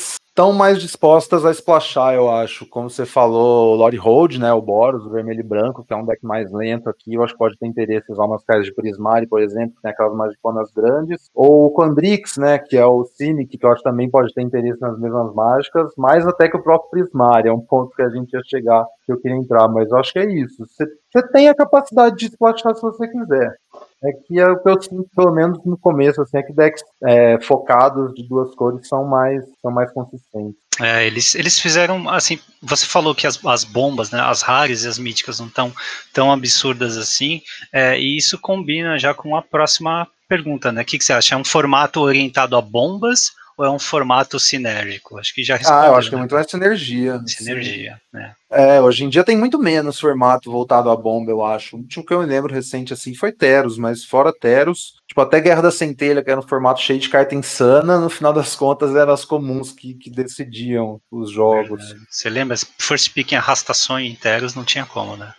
D: estão mais dispostas a splashar, eu acho. Como você falou, o Lord Hold, né? O Boros, o vermelho e branco, que é um deck mais lento aqui. Eu acho que pode ter interesse em usar umas cartas de Prismari, por exemplo, que tem aquelas magiconas grandes. Ou o Quandrix, né? Que é o Cynic, que eu acho que também pode ter interesse nas mesmas mágicas. Mais até que o próprio Prismari. É um ponto que a gente ia chegar, que eu queria entrar. Mas eu acho que é isso. Você tem a capacidade de splashar se você quiser. É que é o que eu sinto, pelo menos no começo, assim, é que decks é, focados de duas cores são mais, são mais consistentes.
B: É, eles, eles fizeram, assim, você falou que as, as bombas, né, as raras e as míticas não estão tão absurdas assim, é, e isso combina já com a próxima pergunta, né, o que, que você acha, é um formato orientado a bombas ou é um formato sinérgico? Acho que já respondeu,
D: Ah, eu acho que é
B: né?
D: muito mais sinergia.
B: Sinergia, né.
D: É, hoje em dia tem muito menos formato voltado à bomba, eu acho. O último que eu me lembro recente assim foi Teros, mas fora Teros, tipo, até Guerra da Centelha, que era um formato cheio de carta insana, no final das contas eram as comuns que, que decidiam os jogos.
B: Você lembra, First Pick em arrastações inteiros não tinha como, né?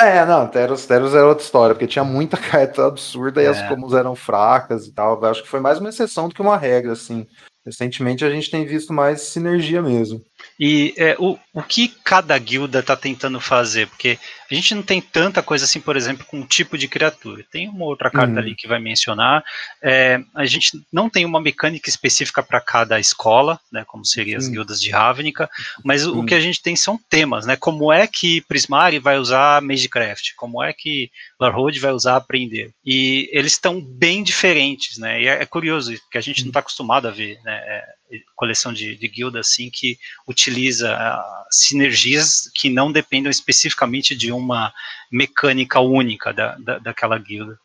D: É, não, Teros, Teros era outra história, porque tinha muita carta absurda e
B: É.
D: as comuns eram fracas e tal. Eu acho que foi mais uma exceção do que uma regra, assim. Recentemente a gente tem visto mais sinergia mesmo.
B: E é, o, o que cada guilda está tentando fazer? Porque a gente não tem tanta coisa assim, por exemplo, com um tipo de criatura. Tem uma outra carta
D: Uhum.
B: ali que vai mencionar. É, a gente não tem uma mecânica específica para cada escola, né, como seriam as guildas de Ravnica, mas o, o que a gente tem são temas, né? Como é que Prismari vai usar Magecraft? Como é que Larhold vai usar Aprender? E eles estão bem diferentes, né? E é, é curioso, porque a gente não está acostumado a ver né, é, coleção de, de guilda assim que utiliza ah, sinergias que não dependam especificamente de uma mecânica única da, da, daquela guilda.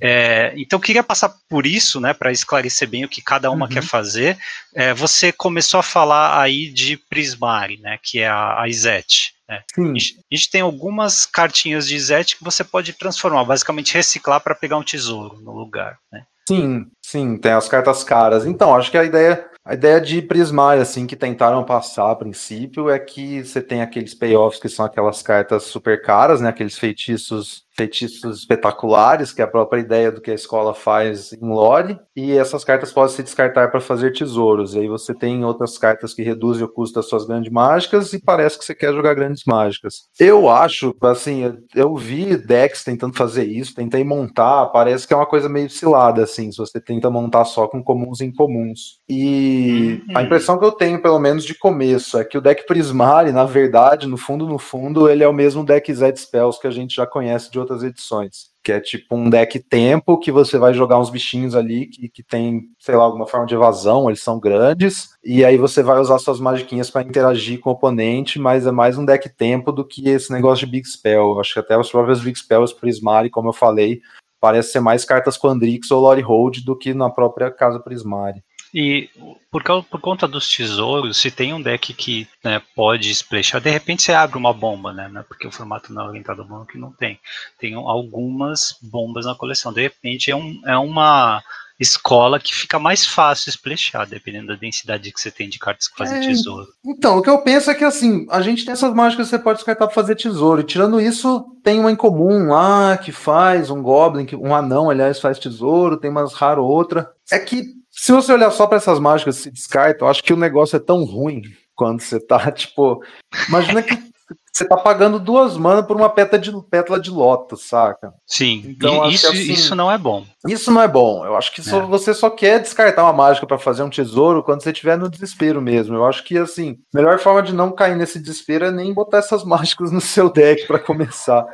B: É, então eu queria passar por isso, né, para esclarecer bem o que cada uma
D: Uhum.
B: quer fazer. É, você começou a falar aí de Prismari, né, que é a, a Izete. né?
D: Sim.
B: A gente, a gente tem algumas cartinhas de Izete que você pode transformar, basicamente reciclar para pegar um tesouro no lugar. Né?
D: Sim, sim, tem as cartas caras. Então, acho que a ideia, a ideia de Prismar, assim, que tentaram passar a princípio, é que você tem aqueles payoffs que são aquelas cartas super caras, né? Aqueles feitiços, feitiços espetaculares, que é a própria ideia do que a escola faz em lore, e essas cartas podem se descartar para fazer tesouros. E aí você tem outras cartas que reduzem o custo das suas grandes mágicas e parece que você quer jogar grandes mágicas. Eu acho, assim, eu- vi decks tentando fazer isso, tentei montar, parece que é uma coisa meio cilada, assim, se você tenta montar só com comuns e incomuns. E
B: Uhum.
D: a impressão que eu tenho, pelo menos de começo, é que o deck Prismari, na verdade, no fundo, no fundo, ele é o mesmo deck Zed Spells que a gente já conhece de outras edições. Que é tipo um deck tempo que você vai jogar uns bichinhos ali que, que tem, sei lá, alguma forma de evasão, eles são grandes, e aí você vai usar suas magiquinhas para interagir com o oponente, mas é mais um deck tempo do que esse negócio de Big Spell. Acho que até os próprios Big Spells Prismari, como eu falei, parece ser mais cartas Quandrix ou Lore Hold do que na própria casa Prismari.
B: E por, causa, por conta dos tesouros, se tem um deck que né, pode splashar, de repente você abre uma bomba, né? né, Porque o formato não é orientado a bomba que não tem. Tem algumas bombas na coleção. De repente é, um, é uma escola que fica mais fácil splashar, dependendo da densidade que você tem de cartas que fazem é, tesouro.
D: Então, o que eu penso é que assim, a gente tem essas mágicas que você pode descartar para fazer tesouro. E tirando isso, tem uma em comum lá que faz, um Goblin, que, um anão, aliás, faz tesouro, tem umas raro outra. É que se você olhar só para essas mágicas se descartam, eu acho que o negócio é tão ruim quando você tá, tipo. Imagina que você tá pagando duas manas por uma pétala de, pétala de lótus, saca?
B: Sim, então, isso, assim, isso não é bom.
D: Isso não é bom. Eu acho que só, é. você só quer descartar uma mágica para fazer um tesouro quando você estiver no desespero mesmo. Eu acho que, assim, a melhor forma de não cair nesse desespero é nem botar essas mágicas no seu deck para começar.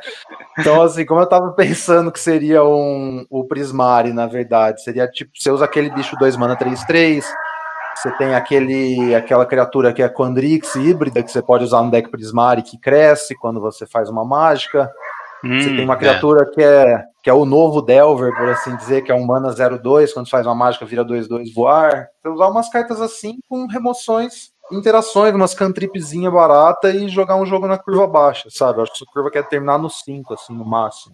D: Então, assim, como eu tava pensando que seria um, o Prismari, na verdade, seria tipo, você usa aquele bicho 2 mana 3-3 você tem aquele, aquela criatura que é Quandrix híbrida, que você pode usar no deck Prismari, que cresce quando você faz uma mágica. Hum, você tem uma hum, criatura é. que, é, que é o novo Delver, por assim dizer, que é um mana 02, quando faz uma mágica vira 2-2 voar. Você usar umas cartas assim com remoções, interações, umas cantripzinha barata e jogar um jogo na curva baixa, sabe? Acho que essa curva quer terminar no 5, assim, no máximo.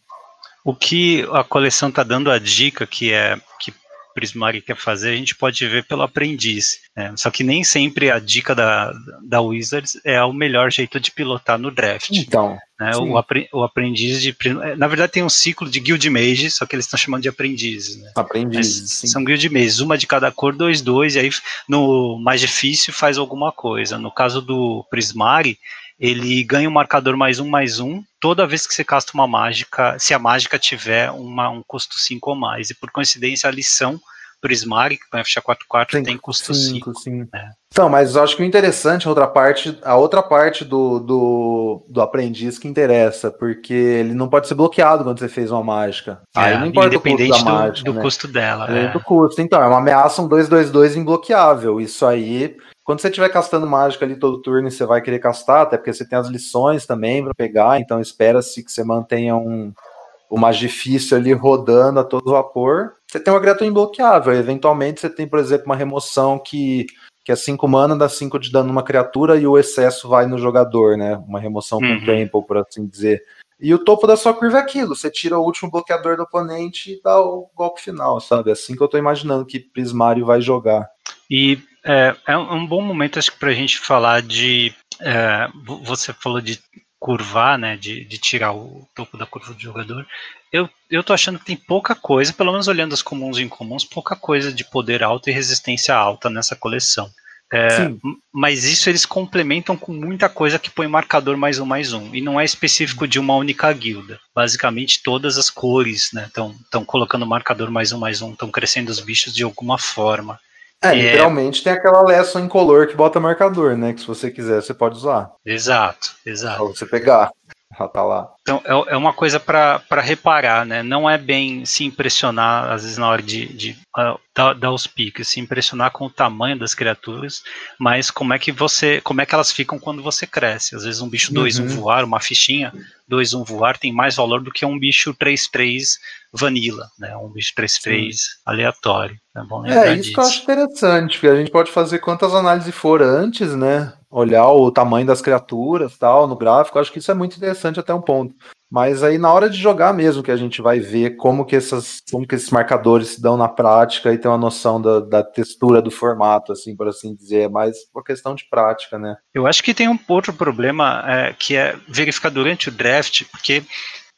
B: O que a coleção tá dando a dica que é que Prismari quer fazer, a gente pode ver pelo aprendiz. Né? Só que nem sempre a dica da, da Wizards é o melhor jeito de pilotar no draft.
D: Então.
B: Né? O, apre, o, aprendiz de. Na verdade, tem um ciclo de guild mage, só que eles estão chamando de aprendizes. Né?
D: Aprendizes.
B: São guild mages, uma de cada cor, dois, dois, e aí no mais difícil faz alguma coisa. No caso do Prismari, ele ganha um marcador mais um, mais um, toda vez que você casta uma mágica, se a mágica tiver uma, um custo 5 ou mais. E por coincidência, a lição Prismari, que põe a ficha 4-4, tem custo 5.
D: É. Então, mas eu acho que o interessante, a outra parte, a outra parte do, do, do aprendiz que interessa, porque ele não pode ser bloqueado quando você fez uma mágica.
B: É, Aí não importa o custo da do, mágica, do né? custo dela.
D: É. Do custo. Então, é uma ameaça um 2-2-2 imbloqueável. Isso aí quando você estiver castando mágica ali todo turno, você vai querer castar, até porque você tem as lições também para pegar, então espera-se que você mantenha um, o mais difícil ali rodando a todo vapor. Você tem uma criatura imbloqueável. Eventualmente você tem, por exemplo, uma remoção que, que é 5 mana, dá 5 de dano numa criatura e o excesso vai no jogador, né? Uma remoção uhum. com tempo, por assim dizer. E o topo da sua curva é aquilo: você tira o último bloqueador do oponente e dá o golpe final, sabe? É assim que eu tô imaginando que Prismário vai jogar.
B: E é, é um bom momento, acho que, para a gente falar de. É, você falou de curvar, né, de, de, tirar o topo da curva do jogador. Eu, eu tô achando que tem pouca coisa, pelo menos olhando as comuns e incomuns, pouca coisa de poder alto e resistência alta nessa coleção. É, mas isso eles complementam com muita coisa que põe marcador mais um mais um. E não é específico de uma única guilda. Basicamente todas as cores estão né, colocando marcador mais um mais um, estão crescendo os bichos de alguma forma.
D: É, é, literalmente tem aquela lesson incolor que bota marcador, né? Que se você quiser, você pode usar.
B: Exato, exato.
D: Pra você pegar. Já tá lá.
B: Então, é, é uma coisa para reparar, né? Não é bem se impressionar, às vezes, na hora de, de uh, dar, dar, os piques, se impressionar com o tamanho das criaturas, mas como é que você. como é que elas ficam quando você cresce. Às vezes um bicho 2, uhum. um voar, uma fichinha 2, um voar tem mais valor do que um bicho 3-3 vanilla, né? Um bicho 3-3 aleatório. É, bom
D: é isso disso. que eu acho interessante, porque a gente pode fazer quantas análises for antes, né? olhar o tamanho das criaturas tal no gráfico, acho que isso é muito interessante até um ponto. Mas aí na hora de jogar mesmo que a gente vai ver como que, essas, como que esses marcadores se dão na prática e ter uma noção da, da textura do formato, assim, por assim dizer, é mais uma questão de prática, né?
B: Eu acho que tem um outro problema é, que é verificar durante o draft, porque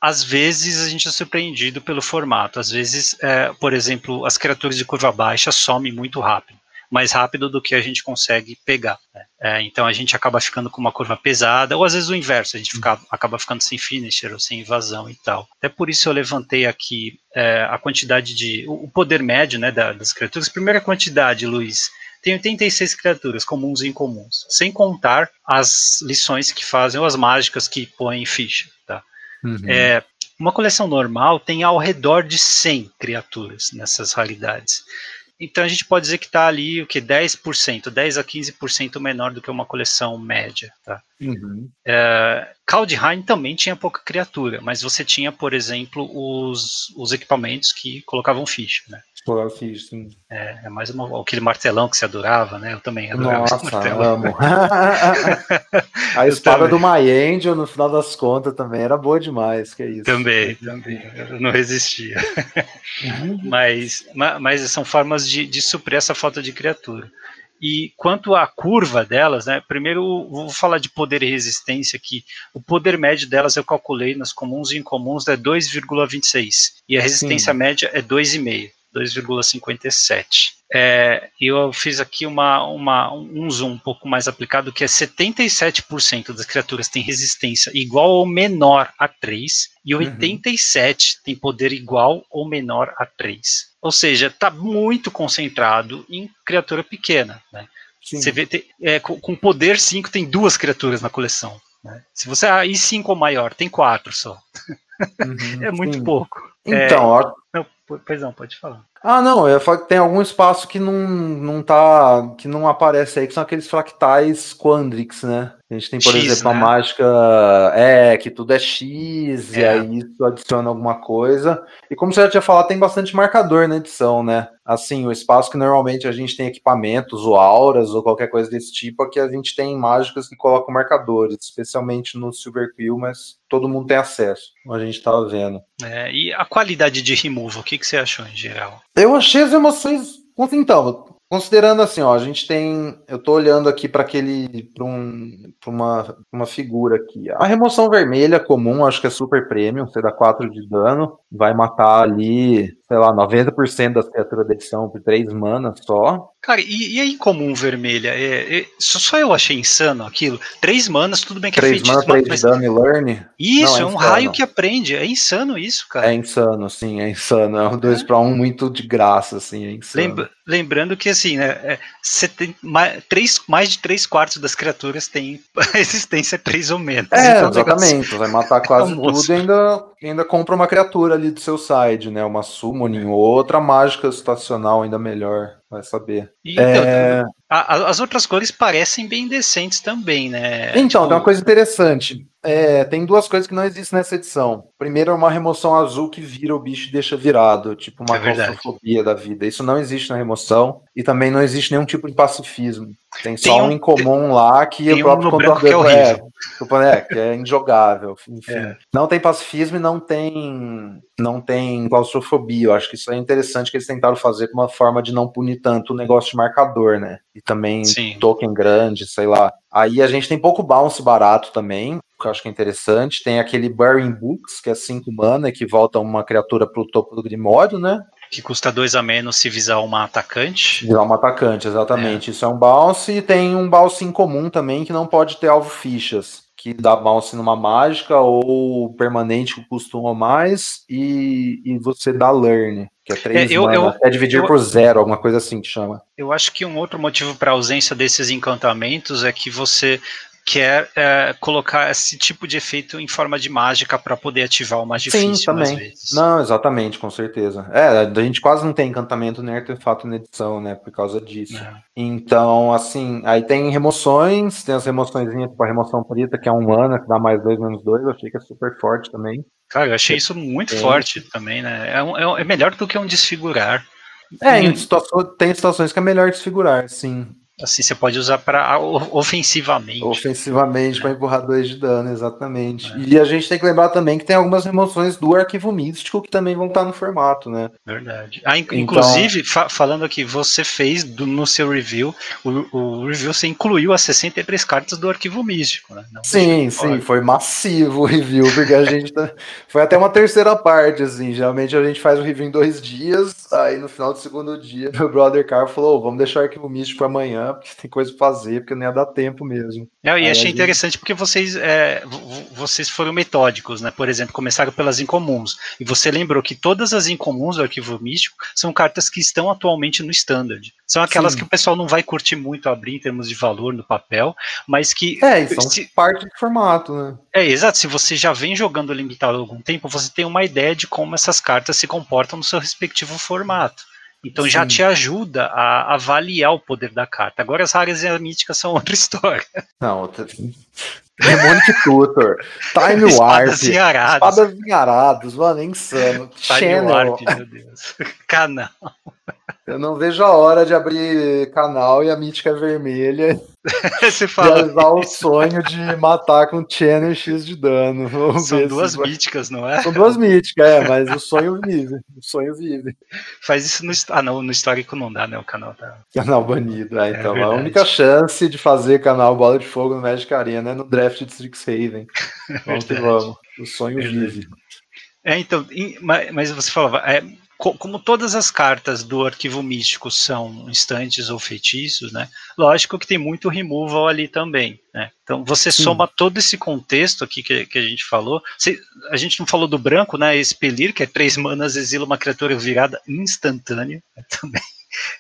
B: às vezes a gente é surpreendido pelo formato. Às vezes, é, por exemplo, as criaturas de curva baixa somem muito rápido mais rápido do que a gente consegue pegar. Né? É, então a gente acaba ficando com uma curva pesada, ou às vezes o inverso, a gente fica, acaba ficando sem finisher ou sem invasão e tal. Até por isso eu levantei aqui é, a quantidade de. o poder médio né, das criaturas. Primeira quantidade, Luiz. Tem 86 criaturas, comuns e incomuns, sem contar as lições que fazem, ou as mágicas que põem ficha. Tá? Uhum. É, uma coleção normal tem ao redor de 100 criaturas nessas raridades. Então a gente pode dizer que está ali o que 10%, 10 a 15% menor do que uma coleção média. Tá? Uhum. É, Kaldheim também tinha pouca criatura, mas você tinha, por exemplo, os, os equipamentos que colocavam ficha. Né?
D: Sim.
B: É, é mais uma, aquele martelão que se adorava, né? Eu também adorava
D: Nossa,
B: esse martelão.
D: amo. a espada do My Angel, no final das contas, também era boa demais, que é isso.
B: Também, também. Eu não resistia. mas, ma- mas são formas de, de suprir essa falta de criatura. E quanto à curva delas, né? Primeiro vou falar de poder e resistência aqui. O poder médio delas eu calculei nas comuns e incomuns é 2,26 e a resistência média é 2,5, 2,57. É, e eu fiz aqui uma, uma, um zoom um pouco mais aplicado, que é 77% das criaturas têm resistência igual ou menor a 3, e 87% tem poder igual ou menor a 3. Ou seja, está muito concentrado em criatura pequena. Né?
D: Sim.
B: Você vê, tem- é, com, com poder 5 tem duas criaturas na coleção. né? Se você ah, e 5 ou maior, tem quatro só.
D: Uhum,
B: É muito
D: sim.
B: pouco.
D: Então, ó,
B: Não, po- pois não, pode falar.
D: Ah, não, eu falar que tem algum espaço que não, não tá. que não aparece aí, que são aqueles fractais Quandrix, né? A gente tem, por
B: X,
D: exemplo,
B: né?
D: a mágica. É, que tudo é X, e
B: É.
D: aí isso adiciona alguma coisa. E como você já tinha falado, tem bastante marcador na edição, né? Assim, o espaço que normalmente a gente tem equipamentos, ou auras, ou qualquer coisa desse tipo, aqui a gente tem mágicas que colocam marcadores, especialmente no Silver Quill, mas todo mundo tem acesso, como a gente tava vendo.
B: É, e a qualidade de removal, o que, que você achou em geral?
D: Eu achei as emoções. Então, considerando assim, ó, a gente tem. Eu tô olhando aqui para aquele. para um, uma, uma figura aqui. A remoção vermelha comum, acho que é super premium, você dá 4 de dano, vai matar ali, sei lá, 90% das criaturas da edição por 3 manas só.
B: Cara, e, e a incomum vermelha? É, é- só, só eu achei insano aquilo. Três manas, tudo bem que é
D: 3
B: feitiço,
D: manas, 3 de
B: mas
D: dano e learn.
B: isso,
D: Não, é
B: é um raio que aprende. É insano isso, cara.
D: É insano, sim, é insano. É um 2 para 1 muito de graça, assim, é insano.
B: Lembra- lembrando que assim, né? é, mais, três, mais de três quartos das criaturas têm resistência 3 ou menos.
D: É,
B: Então,
D: exatamente. Vai matar quase
B: Almoço.
D: tudo e ainda, ainda compra uma criatura ali do seu side, né? Uma summoning ou outra mágica situacional ainda melhor. Vai saber.
B: E, então,
D: É,
B: a- as outras cores parecem bem decentes também, né?
D: Então,
B: Tipo,
D: tem uma coisa interessante. É, tem duas coisas que não existem nessa edição. Primeiro é uma remoção azul que vira o bicho e deixa virado, tipo uma
B: É
D: da vida. Isso não existe na remoção e também não existe nenhum tipo de pacifismo. Tem só
B: Tem
D: um,
B: um-
D: incomum lá que o próprio
B: um que é.
D: Desculpa, é, que é injogável. Enfim,
B: É.
D: não tem pacifismo e não tem não tem claustrofobia. Eu acho que isso é interessante que eles tentaram fazer com uma forma de não punir tanto o negócio de marcador, né? E também
B: Sim.
D: token grande, sei lá. Aí a gente tem pouco bounce barato também, que eu acho que é interessante. Tem aquele Burying Books, que é 5 mana, que volta uma criatura pro topo do Grimório, né?
B: que custa dois a menos se visar uma atacante.
D: Virar um atacante, exatamente. Isso é um bounce. E tem um bounce incomum também, que não pode ter alvo fichas. Que dá bounce numa mágica ou permanente um ou mais. E, e você dá learn, que é 3
B: É, eu-
D: mana.
B: eu-
D: é dividir
B: eu-
D: por zero, alguma coisa assim que chama.
B: Eu acho que um outro motivo para a ausência desses encantamentos é que você quer é, colocar esse tipo de efeito em forma de mágica para poder ativar o mais difícil
D: Sim,
B: às
D: também.
B: vezes.
D: Não, exatamente, com certeza. É, a gente quase não tem encantamento nem artefato na edição, né? Por causa disso.
B: É.
D: Então, assim, aí tem remoções, tem as remoções, tipo a remoção preta, que é um mana, que dá mais dois menos dois, eu achei que é super forte também.
B: Cara, eu achei isso muito
D: É.
B: forte também, né? É, um- é um- é melhor do que um desfigurar.
D: É, em situações, tem situações que é melhor desfigurar, sim.
B: Assim, você pode usar para ofensivamente.
D: Ofensivamente, para empurrar dois de dano, exatamente. E a gente tem que lembrar também que tem algumas remoções do arquivo místico que também vão estar no formato, né?
B: Verdade. Ah, in-
D: Então-
B: inclusive, fa- falando aqui, você fez do- no seu review, o, o review você incluiu as 63 cartas do arquivo místico, né? Não
D: Sim, sim,
B: fora.
D: foi massivo o review, porque a gente tá... foi até uma terceira parte, assim. Geralmente a gente faz o review em dois dias, aí no final do segundo dia, meu brother Carl falou: "Ô, vamos deixar o arquivo místico pra amanhã, porque tem coisa pra fazer, porque não ia dar tempo mesmo.
B: É, e achei
D: gente-
B: interessante porque vocês, é, vo- vo- vocês foram metódicos, né? Por exemplo, começaram pelas incomuns. E você lembrou que todas as incomuns do arquivo místico são cartas que estão atualmente no standard. São aquelas
D: Sim.
B: que o pessoal não vai curtir muito abrir em termos de valor no papel, mas que.
D: É, são
B: se-
D: parte do formato, né?
B: é, exato. Se você já vem jogando limitado há algum tempo, você tem uma ideia de como essas cartas se comportam no seu respectivo formato. Então Sim. já te ajuda a avaliar o poder da carta. Agora as raras e a míticas são outra história.
D: Não, Demonic Tutor, Time Warp, Espadas Enharadas, mano, é insano.
B: Time Channel. Warp, meu Deus. Canal.
D: Eu não vejo a hora de abrir canal e a mítica vermelha
B: Você fala.
D: realizar o sonho de matar com Channel X de dano.
B: Vamos São duas vai... míticas, não é?
D: São duas míticas, é, mas o sonho vive. O sonho vive.
B: Faz isso no, ah, não, no histórico não dá, né? O canal tá.
D: Canal banido, é, então. É a única chance de fazer canal Bola de Fogo no Magic Arena é no draft de Strixhaven. Vamos que vamos. O sonho vive.
B: É, então, mas você falava, é, como todas as cartas do arquivo místico são instantes ou feitiços, né? Lógico que tem muito removal ali também, né? Então você Sim. soma todo esse contexto aqui que, que a gente falou. Se, a gente não falou do branco, né? Expelir, que é três manas, exila uma criatura virada instantânea né? também.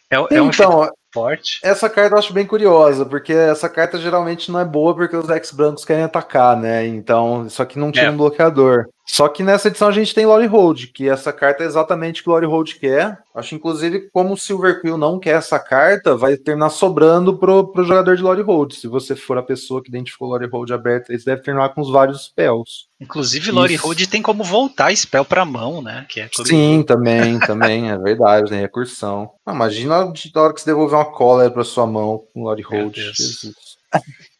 D: É, é um então, forte. Essa carta eu acho bem curiosa, porque essa carta geralmente não é boa porque os ex brancos querem atacar, né? Então, isso aqui não tinha é. um bloqueador. Só que nessa edição a gente tem Lore Hold, que essa carta é exatamente o que Lore Hold quer. Acho, inclusive, como o Silver Quill não quer essa carta, vai terminar sobrando pro, pro jogador de Lore Hold. Se você for a pessoa que identificou Lore Hold aberta, eles devem terminar com os vários spells.
B: Inclusive, Lore Hold tem como voltar spell pra mão, né? Que é
D: Sim, também, também, é verdade, tem recursão. Ah, imagina a hora que você devolver uma cola pra sua mão com Lore Hold. Jesus.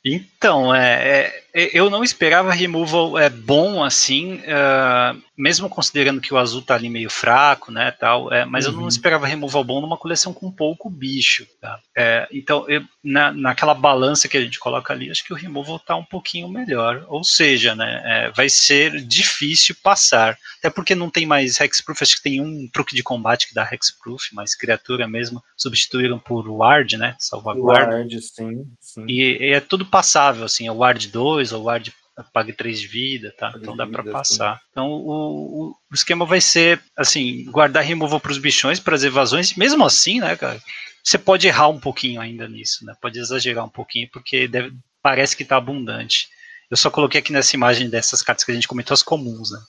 B: Então, é, é, eu não esperava removal é, bom assim, uh, mesmo considerando que o azul tá ali meio fraco, né, tal, é, mas uhum. eu não uhum. esperava removal bom numa coleção com pouco bicho, tá? É, então, eu, na, naquela balança que a gente coloca ali, acho que o removal tá um pouquinho melhor, ou seja, né, é, vai ser difícil passar, até porque não tem mais hexproof, acho que tem um truque de combate que dá hexproof, mas criatura mesmo substituíram por ward, né, salvaguarda.
D: Ward, sim, sim.
B: E, e é tudo passável, assim, é ward 2 ou ward pague 3 de vida, tá? Então dá para passar. Então o, o, esquema vai ser assim, guardar removal para os bichões, para as evasões, mesmo assim, né, cara? Você pode errar um pouquinho ainda nisso, né? Pode exagerar um pouquinho, porque deve, parece que tá abundante. Eu só coloquei aqui nessa imagem dessas cartas que a gente comentou as comuns, né?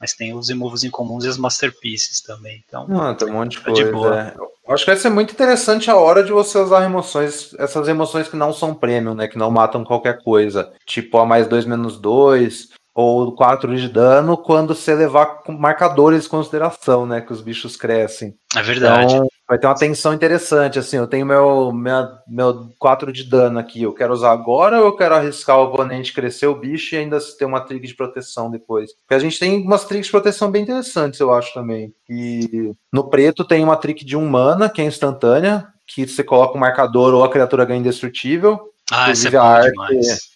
B: Mas tem os removos incomuns e as masterpieces também. Então,
D: ah, tem um monte de coisa. De boa. É. Acho que vai ser muito interessante a hora de você usar emoções, essas emoções que não são prêmio, né? Que não matam qualquer coisa. Tipo a mais 2 menos 2, ou 4 de dano, quando você levar marcadores em consideração, né? Que os bichos crescem.
B: É verdade.
D: Então, vai ter uma tensão interessante, assim, eu tenho meu, minha, meu 4 de dano aqui, eu quero usar agora ou eu quero arriscar o oponente crescer o bicho e ainda ter uma trig de proteção depois? Porque a gente tem umas trigs de proteção bem interessantes, eu acho também. E no preto tem uma trick de um mana, que é instantânea, que você coloca um marcador ou a criatura ganha indestrutível.
B: Ah, Inclusive, é a,
D: arte,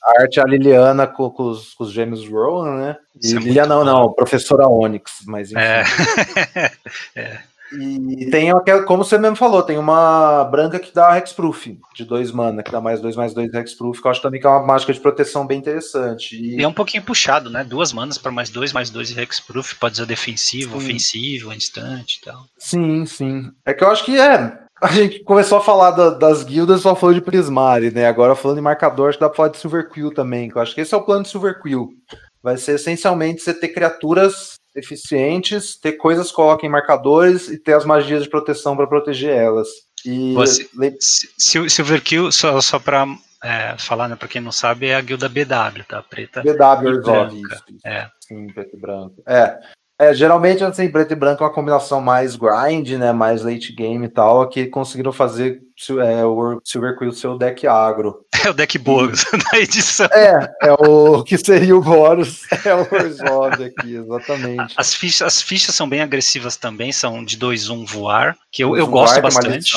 D: a arte é a Liliana com, com, os, com os gêmeos Rowan, né? E é Liliana não, não, professora Onyx, mas enfim.
B: É. é.
D: E tem, como você mesmo falou, tem uma branca que dá Hexproof, de dois mana, que dá mais dois, mais dois Hexproof, que eu acho também que é uma mágica de proteção bem interessante.
B: E, e é um pouquinho puxado, né? Duas manas para mais dois, mais dois Hexproof, pode ser defensivo, sim. ofensivo, instante e tal.
D: Sim, sim. É que eu acho que é. A gente começou a falar da, das guildas, só falou de Prismari, né? Agora falando em marcador, acho que dá pra falar de Silver Quill também, que eu acho que esse é o plano de Silver Quill. Vai ser essencialmente você ter criaturas eficientes, ter coisas que coloquem marcadores e ter as magias de proteção para proteger elas. E
B: Você, Silverkill, só, só para é, falar, né, para quem não sabe, é a guilda BW, tá? Preta.
D: BW, branca. É. Sim, preto e branco. É. É, geralmente, assim, preto e branco é uma combinação mais grind, né? Mais late game e tal, que conseguiram fazer é, o Silver Quill seu deck agro.
B: É o deck Boros da edição.
D: É, é o que seria o Boros, é o Orzhov aqui, exatamente.
B: As fichas, as fichas são bem agressivas também, são de 2-1 voar, que eu, eu gosto bastante.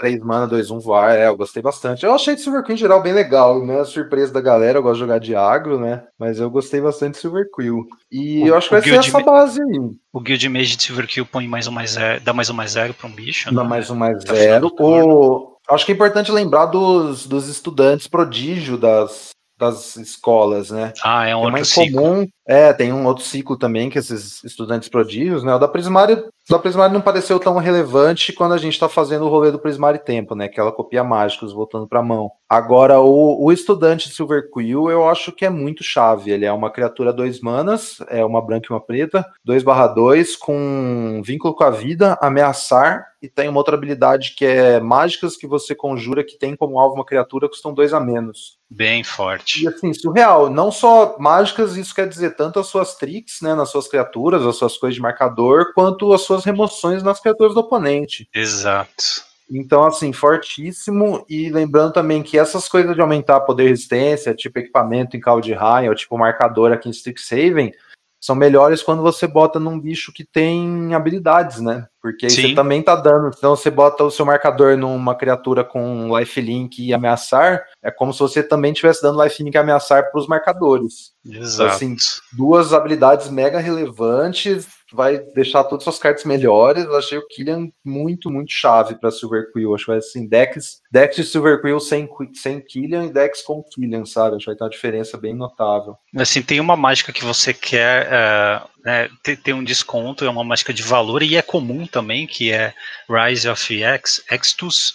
D: 3 mana, 2, 1 voar, é, eu gostei bastante. Eu achei de Silver Quill em geral bem legal, né? Surpresa da galera, eu gosto de jogar de agro, né? Mas eu gostei bastante de Silver Quill. E o, eu acho que vai ser essa base aí.
B: O Guild Mage de Silver Quill põe mais um mais zero, dá mais um mais zero pra um bicho.
D: Dá né? mais um mais tá zero. O... Acho que é importante lembrar dos, dos estudantes prodígio das, das escolas, né?
B: Ah, é um
D: é mais comum. É, tem um outro ciclo também que esses estudantes prodígios, né? O da Prismário, da Prismário não pareceu tão relevante quando a gente está fazendo o rolê do Prismário Tempo, né? Que ela copia mágicos voltando para a mão. Agora, o, o estudante Silver Quill, eu acho que é muito chave. Ele é uma criatura dois manas, é uma branca e uma preta, 2/2 com vínculo com a vida, ameaçar e tem uma outra habilidade que é mágicas que você conjura que tem como alvo uma criatura custam dois a menos.
B: Bem forte.
D: E assim, surreal. Não só mágicas, isso quer dizer tanto as suas tricks, né, nas suas criaturas, as suas coisas de marcador, quanto as suas remoções nas criaturas do oponente.
B: Exato.
D: Então, assim, fortíssimo. E lembrando também que essas coisas de aumentar poder e resistência, tipo equipamento em Call de Rain, ou tipo marcador aqui em Strixhaven, são melhores quando você bota num bicho que tem habilidades, né? Porque você também tá dando. Então você bota o seu marcador numa criatura com lifelink e ameaçar, é como se você também estivesse dando lifelink e ameaçar para os marcadores.
B: Exato.
D: Assim, Duas habilidades mega relevantes, vai deixar todas as suas cartas melhores. Eu achei o Killian muito, muito chave para Silver Quill. Acho que vai assim, decks, decks de Silver Quill sem, sem Killian e decks com Killian, sabe? Acho que vai ter uma diferença bem notável.
B: Assim, tem uma mágica que você quer é, né, ter, ter um desconto, é uma mágica de valor, e é comum também, que é Rise of X, Extus.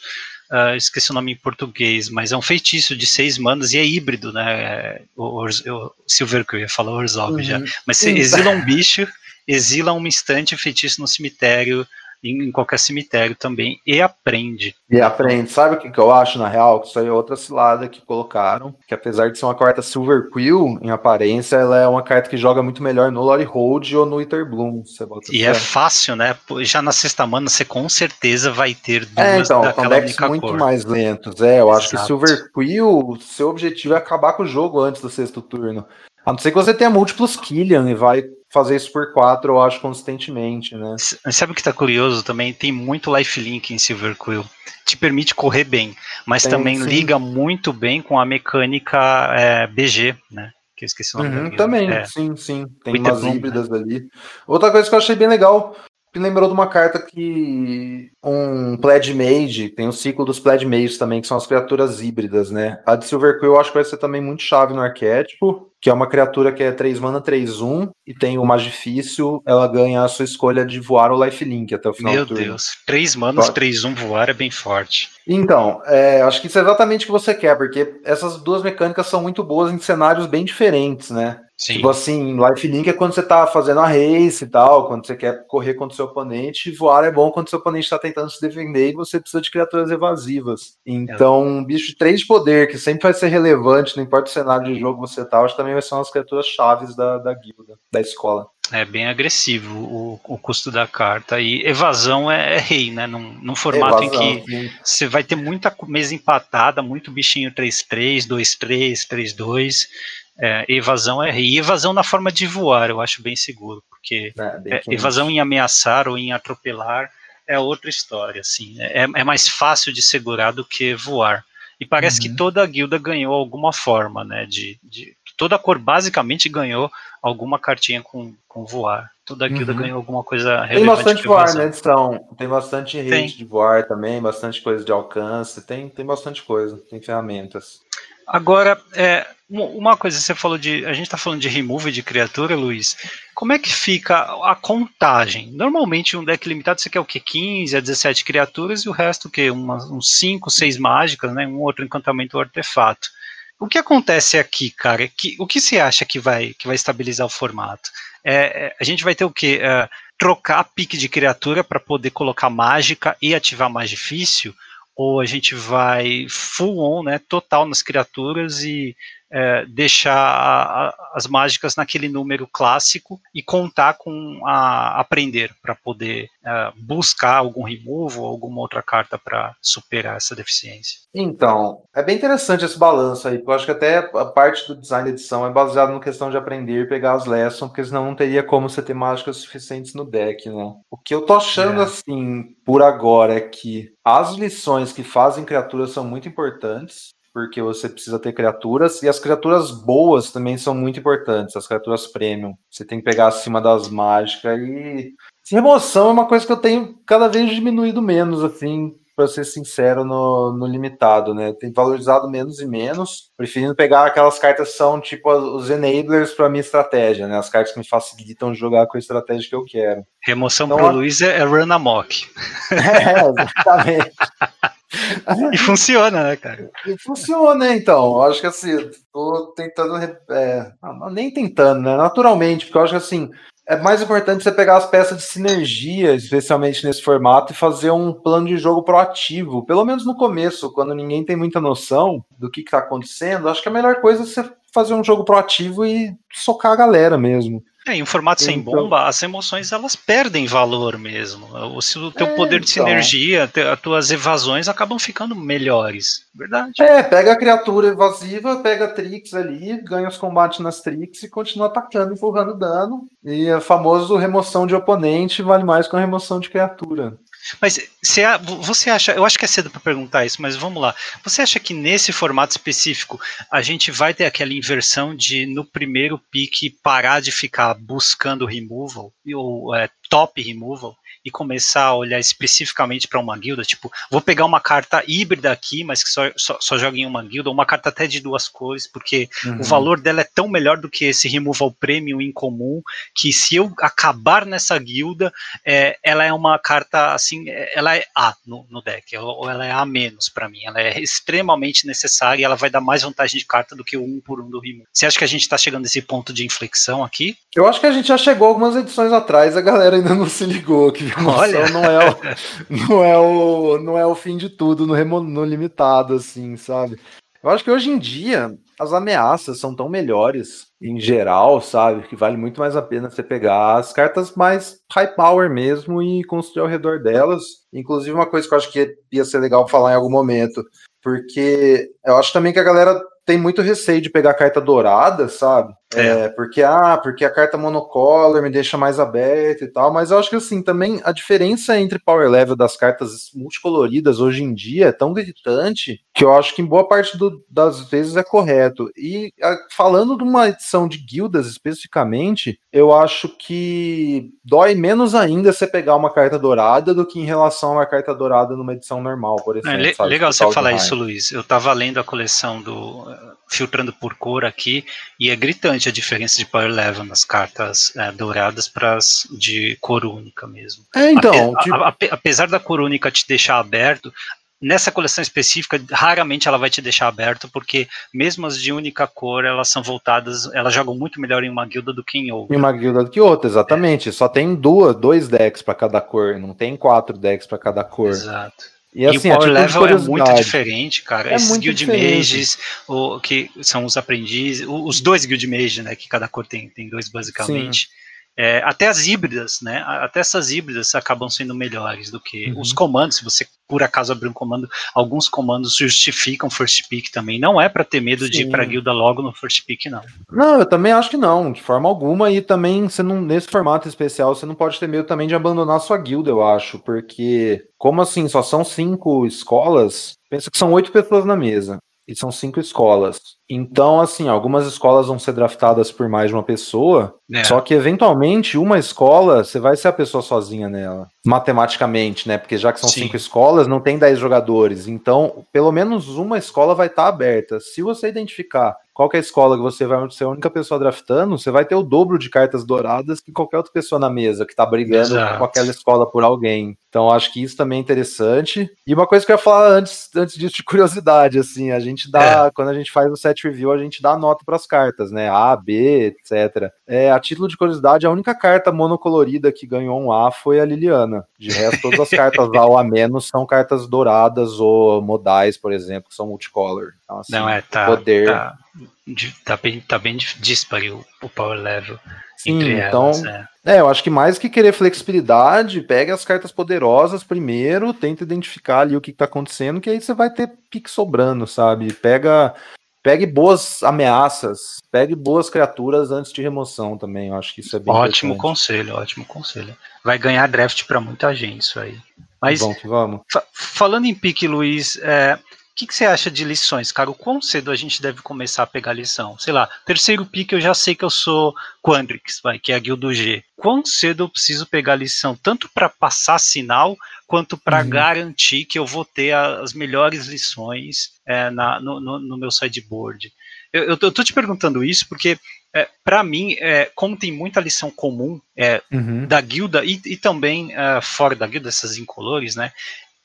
B: Uh, esqueci o nome em português, mas é um feitiço de seis manas e é híbrido, né? O, o, o Silver Quill, eu ia falar Orzhov já. Mas você exila um bicho, exila um instante feitiço no cemitério, em, em, qualquer cemitério também, e aprende.
D: E aprende. Sabe o que, que eu acho, na real? Que isso aí é outra cilada que colocaram, que apesar de ser uma carta Silver Quill, em aparência, ela é uma carta que joga muito melhor no Lore Hold ou no Ether Bloom.
B: e é fácil, né? Já na sexta mana, você com certeza vai ter duas
D: é, então,
B: daquela
D: decks muito
B: cor.
D: mais lentos. É, eu
B: Exato.
D: acho que Silver Quill, seu objetivo é acabar com o jogo antes do sexto turno. A não ser que você tenha múltiplos Killian e vai fazer isso por quatro, eu acho, consistentemente, né?
B: Sabe o que tá curioso também? Tem muito lifelink em Silver Quill. Te permite correr bem, mas
D: Tem,
B: também
D: sim.
B: liga muito bem com a mecânica é, BG, né? Que eu esqueci o nome
D: Uhum, também,
B: É.
D: sim, sim. Tem
B: Winter
D: umas
B: Bloom, né?
D: híbridas ali. Outra coisa que eu achei bem legal, me lembrou de uma carta que um Pledge Mage, tem o ciclo dos Pledge Mages também, que são as criaturas híbridas, né? A de Silver Quill eu acho que vai ser também muito chave no arquétipo, que é uma criatura que é 3 mana, 3 1 e tem o Magifício, ela ganha a sua escolha de voar ou lifelink até o final
B: Meu
D: do turno.
B: Deus. Três manos,
D: Pode.
B: 3 1 voar é bem forte.
D: Então, é, acho que isso é exatamente o que você quer, porque essas duas mecânicas são muito boas em cenários bem diferentes, né?
B: Sim.
D: Tipo assim, lifelink é quando você tá fazendo a race e tal, quando você quer correr contra o seu oponente, voar é bom quando o seu oponente tá tentando se defender e você precisa de criaturas evasivas. Então, um bicho de 3 de poder, que sempre vai ser relevante, não importa o cenário de jogo que você tá, acho que também vai ser uma das criaturas chaves da, da guilda, da escola.
B: É bem agressivo o, o custo da carta. E evasão é, é rei, né? Num, num formato
D: Evasão,
B: em que você vai ter muita mesa empatada, muito bichinho 3-3, 2-3, 3-2. É, evasão é. E evasão na forma de voar, eu acho bem seguro, porque
D: É, bem
B: é, evasão em ameaçar ou em atropelar é outra história, assim. É, é mais fácil de segurar do que voar. E parece que
C: Uhum.
B: toda a guilda ganhou alguma forma, né? De, de- toda a cor basicamente ganhou alguma cartinha com, com voar. Toda a guilda
D: Uhum.
B: ganhou alguma coisa
D: Tem
B: relevante
D: bastante
B: com
D: voar
B: evasão.
D: na edição. Tem bastante rate
B: Tem.
D: de voar também, bastante coisa de alcance. Tem, tem bastante coisa, tem ferramentas.
B: Agora, é, uma- coisa, você falou de. A gente está falando de remove de criatura, Luiz. Como é que fica a contagem? Normalmente, um deck limitado você quer o quê? 15 a 17 criaturas e o resto o quê? Uns 5, 6 mágicas, né? Um outro encantamento ou artefato. O que acontece aqui, cara? Que, o que você acha que vai, que vai estabilizar o formato? É, é, a gente vai ter o quê? É, trocar pique de criatura para poder colocar mágica e ativar mais difícil? Ou a gente vai full on, né, total nas criaturas e é, deixar a- a- as mágicas naquele número clássico e contar com a aprender para poder é, buscar algum remove ou alguma outra carta para superar essa deficiência.
D: Então, é bem interessante esse balanço aí, porque eu acho que até a parte do design da edição é baseado na questão de aprender e pegar as lessons, porque senão não teria como você ter mágicas suficientes no deck, né? O que eu tô achando,
B: É.
D: assim, por agora é que as lições que fazem criaturas são muito importantes, porque você precisa ter criaturas, e as criaturas boas também são muito importantes, as criaturas premium. Você tem que pegar acima das mágicas e. Remoção é uma coisa que eu tenho cada vez diminuído menos, assim, para ser sincero, no, no limitado, né? Tem valorizado menos e menos, preferindo pegar aquelas cartas que são tipo os enablers para minha estratégia, né? As cartas que me facilitam jogar com a estratégia que eu quero.
B: Remoção
D: Então,
B: pro
D: a-
B: Luiz é, é run amok.
D: É, exatamente.
B: E funciona, né, cara?
D: E funciona, então. Eu acho que assim, tô tentando. é, não, nem tentando, né? Naturalmente, porque eu acho que assim, é mais importante você pegar as peças de sinergia, especialmente nesse formato, e fazer um plano de jogo proativo. Pelo menos no começo, quando ninguém tem muita noção do que está acontecendo, acho que a melhor coisa é você fazer um jogo proativo e socar a galera mesmo.
B: É, em um formato sem então, bomba, as emoções elas perdem valor mesmo. O, o teu é, poder de então. sinergia, as tuas evasões acabam ficando melhores. Verdade.
D: É, pega a criatura evasiva, pega a Trix ali, ganha os combates nas Trix e continua atacando, empurrando dano. E a famoso remoção de oponente vale mais que a remoção de criatura.
B: Mas você acha, eu acho que é cedo para perguntar isso, mas vamos lá. Você acha que nesse formato específico a gente vai ter aquela inversão de no primeiro pique parar de ficar buscando removal ou é, top removal e começar a olhar especificamente para uma guilda, tipo, vou pegar uma carta híbrida aqui, mas que só, só, só joga em uma guilda, ou uma carta até de duas cores, porque uhum. o valor dela é tão melhor do que esse removal premium incomum, que se eu acabar nessa guilda, é, ela é uma carta assim, é, ela é A no, no deck, ou ela é A menos para mim, ela é extremamente necessária e ela vai dar mais vantagem de carta do que o um por um do removal. Você acha que a gente está chegando nesse ponto de inflexão aqui?
D: Eu acho que a gente já chegou algumas edições atrás, a galera ainda não se ligou que Olha. não é o, não é o não é o fim de tudo no, remo, no limitado assim, sabe? Eu acho que hoje em dia as ameaças são tão melhores em geral, sabe? Que vale muito mais a pena você pegar as cartas mais high power mesmo e construir ao redor delas. Inclusive, uma coisa que eu acho que ia ser legal falar em algum momento, porque eu acho também que a galera tem muito receio de pegar carta dourada, sabe? É. é. porque, ah, porque a carta monocolor me deixa mais aberto e tal, mas eu acho que assim, também a diferença entre power level das cartas multicoloridas hoje em dia é tão gritante que eu acho que em boa parte do, das vezes é correto. E a, falando de uma edição de guildas especificamente, eu acho que dói menos ainda você pegar uma carta dourada do que em relação a uma carta dourada numa edição normal, por exemplo. É,
B: le sabe, legal você falar isso, Luiz. Eu tava lendo a coleção do filtrando por cor aqui, e é gritante a diferença de power level nas cartas é, douradas para as de cor única mesmo.
D: É, então. Ape,
B: tipo... a, a, apesar da cor única te deixar aberto, nessa coleção específica, raramente ela vai te deixar aberto, porque mesmo as de única cor, elas são voltadas, elas jogam muito melhor em uma guilda do que em outra.
D: Em uma guilda do que outra, exatamente. É. Só tem duas, dois decks para cada cor, não tem quatro decks para cada cor.
B: Exato. E, assim, e o power level é muito diferente, cara. É Esses guild diferente. mages, o, que são os aprendizes, os dois guild mages, né? Que cada cor tem, tem dois basicamente. Sim. É, até as híbridas, né? Até essas híbridas acabam sendo melhores do que uhum. os comandos. Se você por acaso abrir um comando, alguns comandos justificam first pick também. Não é para ter medo Sim. de ir para guilda logo no first pick, não.
D: Não, eu também acho que não, de forma alguma. E também você não nesse formato especial você não pode ter medo também de abandonar sua guilda, eu acho, porque como assim só são cinco escolas, pensa que são oito pessoas na mesa e são cinco escolas. Então, assim, algumas escolas vão ser draftadas por mais de uma pessoa, é. só que eventualmente uma escola, você vai ser a pessoa sozinha nela, matematicamente, né? Porque já que são Sim. cinco escolas, não tem dez jogadores. Então, pelo menos uma escola vai estar tá aberta. Se você identificar qual é a escola que você vai ser a única pessoa draftando, você vai ter o dobro de cartas douradas que qualquer outra pessoa na mesa que está brigando Exato. com aquela escola por alguém. Então acho que isso também é interessante. E uma coisa que eu ia falar antes, antes disso de curiosidade, assim, a gente dá, é. quando a gente faz o set review, a gente dá nota para as cartas, né? A, B, etc. É, a título de curiosidade, a única carta monocolorida que ganhou um A foi a Liliana. De resto, todas as cartas A ou A menos são cartas douradas ou modais, por exemplo, que são multicolor.
B: Então, assim, Não, é, tá, poder... tá, tá bem, tá bem dispare o, o power level.
D: Sim, então, elas, é. é. eu acho que mais que querer flexibilidade, pegue as cartas poderosas primeiro, tenta identificar ali o que, está acontecendo, que aí você vai ter pique sobrando, sabe? Pega pegue boas ameaças, pegue boas criaturas antes de remoção também. Eu acho que isso é bem
B: Ótimo conselho, ótimo conselho. Vai ganhar draft para muita gente isso aí. Mas
D: vamos, vamos.
B: Fa falando em pique, Luiz, é, o que, que, você acha de lições, cara? O quão cedo a gente deve começar a pegar lição? Sei lá, terceiro pique eu já sei que eu sou Quandrix, vai, que é a guilda G. Quão cedo eu preciso pegar lição, tanto para passar sinal, quanto para uhum. garantir que eu vou ter as melhores lições é, na, no, no, no, meu sideboard? Eu, eu, eu tô te perguntando isso porque é, para mim, é, como tem muita lição comum é, uhum. da guilda e, e também é, fora da guilda, essas incolores, né?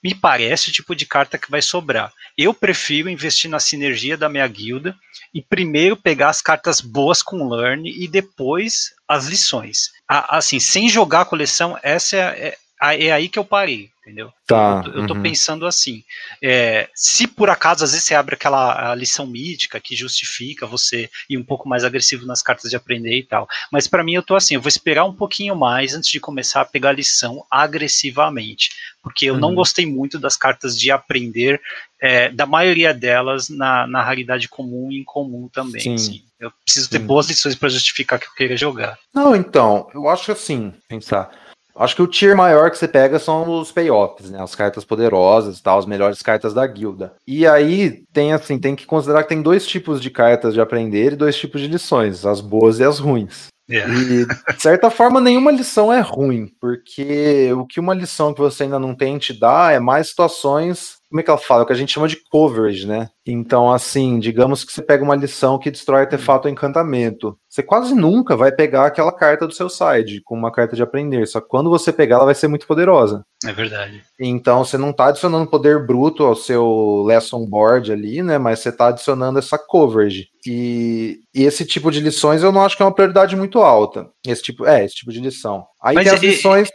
B: me parece o tipo de carta que vai sobrar. Eu prefiro investir na sinergia da minha guilda e primeiro pegar as cartas boas com Learn e depois as lições. assim, sem jogar a coleção, essa é, é, aí que eu parei entendeu?
D: Tá,
B: eu, eu tô uhum. pensando assim, é, se por acaso às vezes você abre aquela lição mítica que justifica você ir um pouco mais agressivo nas cartas de aprender e tal, mas para mim eu tô assim, eu vou esperar um pouquinho mais antes de começar a pegar a lição agressivamente, porque eu uhum. não gostei muito das cartas de aprender, é, da maioria delas na, na raridade comum e incomum também, Sim. Assim. Eu preciso ter Sim. boas lições para justificar que eu queira jogar.
D: Não, então, eu acho assim, pensar Acho que o tier maior que você pega são os payoffs, né? As cartas poderosas, tal, as melhores cartas da guilda. E aí tem assim, tem que considerar que tem dois tipos de cartas de aprender e dois tipos de lições, as boas e as ruins. Yeah. E, de certa forma, nenhuma lição é ruim, porque o que uma lição que você ainda não tem te dá é mais situações como é que ela fala? O que a gente chama de coverage, né? Então, assim, digamos que você pega uma lição que destrói artefato ou encantamento. Você quase nunca vai pegar aquela carta do seu side com uma carta de aprender. Só que quando você pegar, ela vai ser muito poderosa.
B: É verdade.
D: Então, você não está adicionando poder bruto ao seu lesson board ali, né? Mas você está adicionando essa coverage. E, e, esse tipo de lições eu não acho que é uma prioridade muito alta. Esse tipo, é, esse tipo de lição. Aí Mas tem as lições.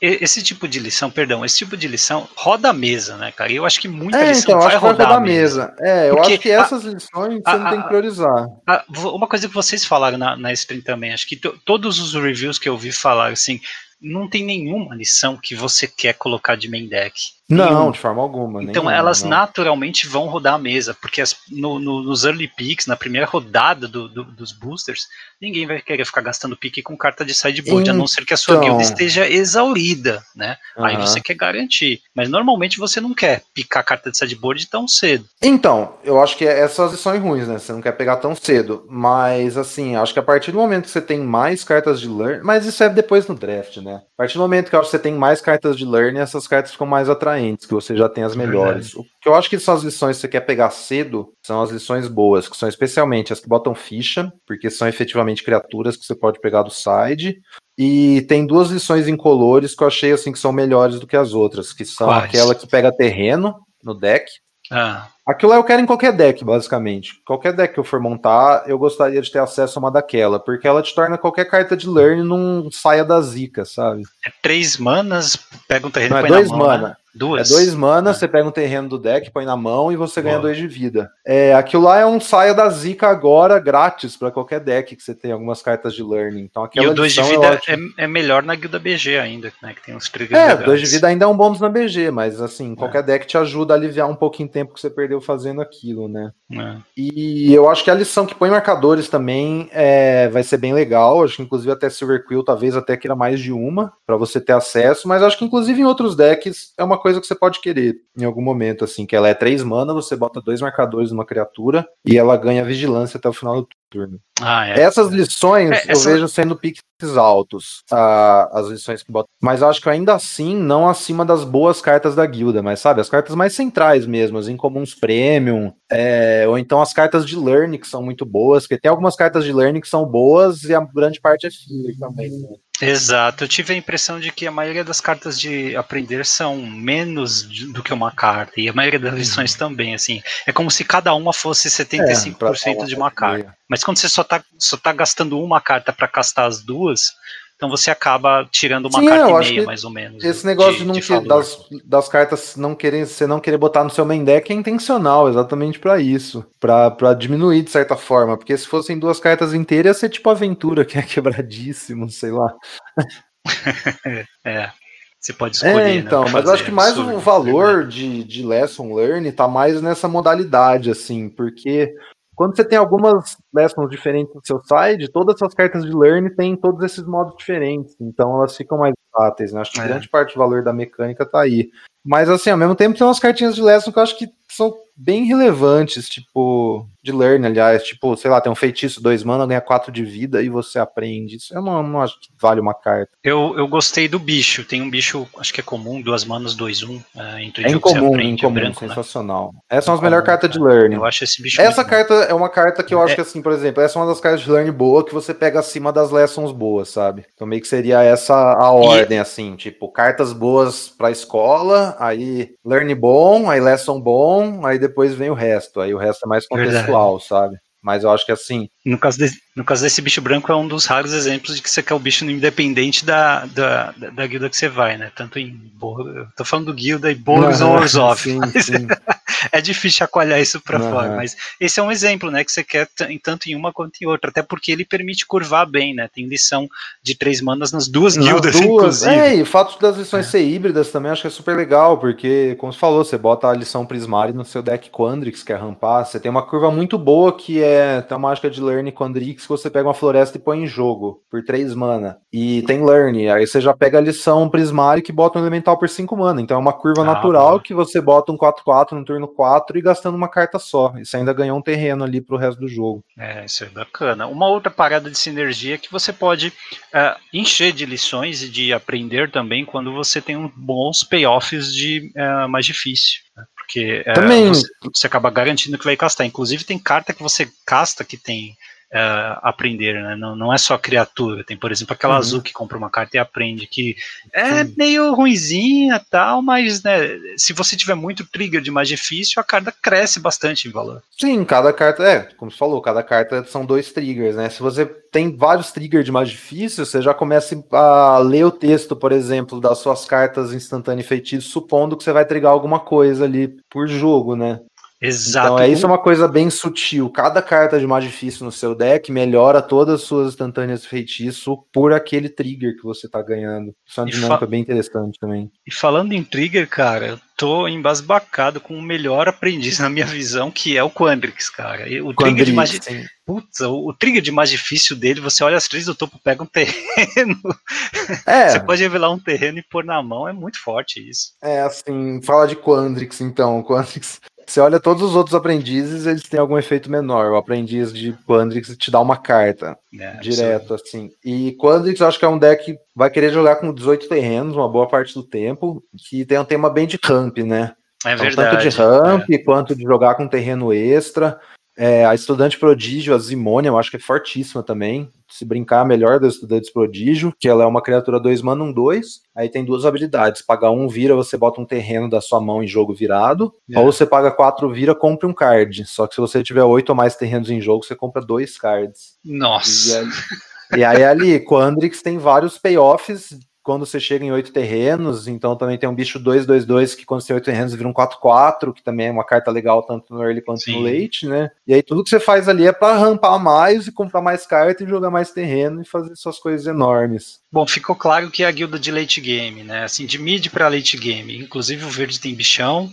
B: esse tipo de lição, perdão, esse tipo de lição roda a mesa, né, cara? Eu acho que muita é, lição então, vai rodar a mesa.
D: mesa. É, eu Porque acho que essas a, lições a, você não a, tem que priorizar.
B: uma coisa que vocês falaram na, na stream também, acho que todos os reviews que eu vi falar assim, não tem nenhuma lição que você quer colocar de main deck.
D: Não, de forma alguma.
B: Então
D: nenhuma,
B: elas
D: não.
B: naturalmente vão rodar a mesa, porque as, no, no, nos early picks, na primeira rodada do, do, dos boosters, ninguém vai querer ficar gastando pique com carta de sideboard, então, a não ser que a sua guilda então. esteja exaurida, né? Uh -huh. Aí você quer garantir. Mas normalmente você não quer picar carta de sideboard tão cedo.
D: Então, eu acho que essas são ruins, né? Você não quer pegar tão cedo. Mas, assim, acho que a partir do momento que você tem mais cartas de learn, mas isso é depois no draft, né? A partir do momento que você tem mais cartas de learn, essas cartas ficam mais atraentes que você já tem as melhores. o que eu acho que são as lições que você quer pegar cedo são as lições boas, que são especialmente as que botam ficha, porque são efetivamente criaturas que você pode pegar do side. E tem duas lições incolores que eu achei assim que são melhores do que as outras, que são Quais? aquela que pega terreno no deck. Ah. Aquilo eu quero em qualquer deck, basicamente. Qualquer deck que eu for montar, eu gostaria de ter acesso a uma daquela, porque ela te torna qualquer carta de learn num saia da zica, sabe?
B: É três manas, pega um terreno
D: Não, é dois mão, mana. Né? Duas. É dois manas, é. você pega um terreno do deck, põe na mão e você ganha Boa. dois de vida. É, aquilo lá é um saia da zica agora, grátis, para qualquer deck que você tem algumas cartas de learning. Então,
B: e o dois de vida é, é, melhor na guilda BG ainda, né? Que tem uns
D: triggers. É, legais. dois de vida ainda é um bônus na BG, mas assim, qualquer é. deck te ajuda a aliviar um pouquinho de tempo que você perdeu fazendo aquilo, né? É. E eu acho que a lição que põe marcadores também é, vai ser bem legal. Acho que inclusive até Silver Quill talvez até queira mais de uma para você ter acesso, mas acho que inclusive em outros decks é uma coisa que você pode querer em algum momento, assim, que ela é três mana, você bota dois marcadores numa criatura e ela ganha vigilância até o final do turno. Ah, é. Essas lições é, essa... eu vejo sendo piques altos, uh, as lições que botam. Mas acho que ainda assim, não acima das boas cartas da guilda, mas sabe, as cartas mais centrais mesmo, as incomuns premium, é, ou então as cartas de learn que são muito boas, porque tem algumas cartas de learn que são boas e a grande parte é filler também. Né?
B: Exato, eu tive a impressão de que a maioria das cartas de aprender são menos do que uma carta, e a maioria das lições uhum. também, assim. É como se cada uma fosse 75% é, de uma carta. Mas quando você só tá, só tá gastando uma carta para castar as duas, então você acaba tirando uma Sim, carta e meia, mais ou menos.
D: Esse negócio de, de não de das, das cartas não querer, você não querer botar no seu main deck é intencional, exatamente para isso. para diminuir de certa forma. Porque se fossem duas cartas inteiras, ia ser tipo aventura, que é quebradíssimo, sei lá.
B: é. Você pode escolher. É,
D: né, então, né, mas eu acho que mais o valor de, de lesson learn tá mais nessa modalidade, assim, porque quando você tem algumas lessons diferentes no seu side, todas as cartas de learn têm todos esses modos diferentes, então elas ficam mais fáceis, né? Acho que é. grande parte do valor da mecânica tá aí. Mas assim, ao mesmo tempo tem umas cartinhas de lesson que eu acho que são bem relevantes, tipo, de learn, aliás, tipo, sei lá, tem um feitiço, dois mana, ganha quatro de vida e você aprende. Isso eu não, não acho que vale uma carta.
B: Eu, eu gostei do bicho, tem um bicho, acho que é comum, duas manas, dois, um. Uh,
D: entre é incomum, incomum, branco, né? sensacional. Né? Essas são as melhores cartas de learn.
B: Eu acho esse bicho.
D: Essa carta é uma carta que eu acho é... que, assim, por exemplo, essa é uma das cartas de learn boa que você pega acima das lessons boas, sabe? Então meio que seria essa a ordem, e... assim, tipo, cartas boas pra escola, aí learn bom, aí lesson bom, aí depois vem o resto. Aí o resto é mais contextual, Verdade. Sabe? Mas eu acho que assim.
B: No caso, de, no caso desse bicho branco, é um dos raros exemplos de que você quer o bicho independente da, da, da, da guilda que você vai, né? Tanto em. Eu tô falando do guilda e Boros ou Orzhov. Sim, sim. é difícil chacoalhar isso para uhum. fora, mas esse é um exemplo, né, que você quer tanto em uma quanto em outra, até porque ele permite curvar bem, né, tem lição de três manas nas duas nas guildas, duas, inclusive.
D: É, e o fato das lições é. ser híbridas também acho que é super legal, porque, como você falou, você bota a lição Prismari no seu deck Quandrix, que é rampar, você tem uma curva muito boa que é, tem a mágica de Learn Quandrix, que você pega uma floresta e põe em jogo, por três mana, e tem Learn, aí você já pega a lição Prismari que bota um elemental por cinco mana, então é uma curva ah, natural que você bota um 4-4 no turno 4 e gastando uma carta só. Isso ainda ganhou um terreno ali pro resto do jogo.
B: É, isso é bacana. Uma outra parada de sinergia é que você pode uh, encher de lições e de aprender também quando você tem bons payoffs de uh, mais difícil. Porque uh, Também... Você, você acaba garantindo que vai castar. Inclusive tem carta que você casta que tem uh, aprender, né? Não, não é só criatura. Tem, por exemplo, aquela uhum. azul que compra uma carta e aprende, que é Sim. meio ruinzinha tal, mas né, se você tiver muito trigger de mais difícil, a carta cresce bastante em valor.
D: Sim, cada carta, é, como você falou, cada carta são dois triggers, né? Se você tem vários triggers de mais difícil, você já começa a ler o texto, por exemplo, das suas cartas instantâneas feitiço, supondo que você vai trigar alguma coisa ali por jogo, né?
B: Exato.
D: Então é isso é uma coisa bem sutil. Cada carta de mais difícil no seu deck melhora todas as suas instantâneas de feitiço por aquele trigger que você tá ganhando. Isso é uma dinâmica bem interessante também.
B: E falando em trigger, cara, eu tô embasbacado com o melhor aprendiz na minha visão, que é o Quandrix, cara. E o trigger de mais Putz, o, o, trigger de mais difícil dele, você olha as três do topo, pega um terreno. É. você pode revelar um terreno e pôr na mão, é muito forte isso.
D: É, assim, fala de Quandrix, então. Quandrix você olha todos os outros aprendizes, eles têm algum efeito menor. O aprendiz de Quandrix te dá uma carta é, direto, assim. E Quandrix eu acho que é um deck que vai querer jogar com 18 terrenos, uma boa parte do tempo, que tem um tema bem de ramp, né?
B: É então, verdade.
D: Tanto de ramp é. quanto de jogar com terreno extra. É, a estudante prodígio, a Zimônia, eu acho que é fortíssima também. Se brincar, melhor das estudantes prodígio, que ela é uma criatura 2 mana, um 2. Aí tem duas habilidades. Paga um, vira, você bota um terreno da sua mão em jogo virado. É. Ou você paga quatro, vira, compra um card. Só que se você tiver oito ou mais terrenos em jogo, você compra dois cards.
B: Nossa!
D: E aí, e aí ali, Quandrix tem vários payoffs quando você chega em oito terrenos, então também tem um bicho 2-2-2 que quando você tem oito terrenos vira um 4-4, que também é uma carta legal tanto no early quanto Sim. no late, né? E aí tudo que você faz ali é para rampar mais e comprar mais carta e jogar mais terreno e fazer suas coisas enormes.
B: Bom, ficou claro que é a guilda de late game, né? Assim, de mid para late game. Inclusive o verde tem bichão,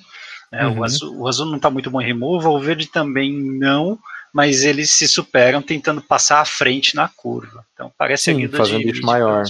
B: né? Uhum. o, azul, o azul não tá muito bom em removal, o verde também não mas eles se superam tentando passar à frente na curva. Então parece
D: Sim,
B: a guilda
D: fazer de, um bicho maior.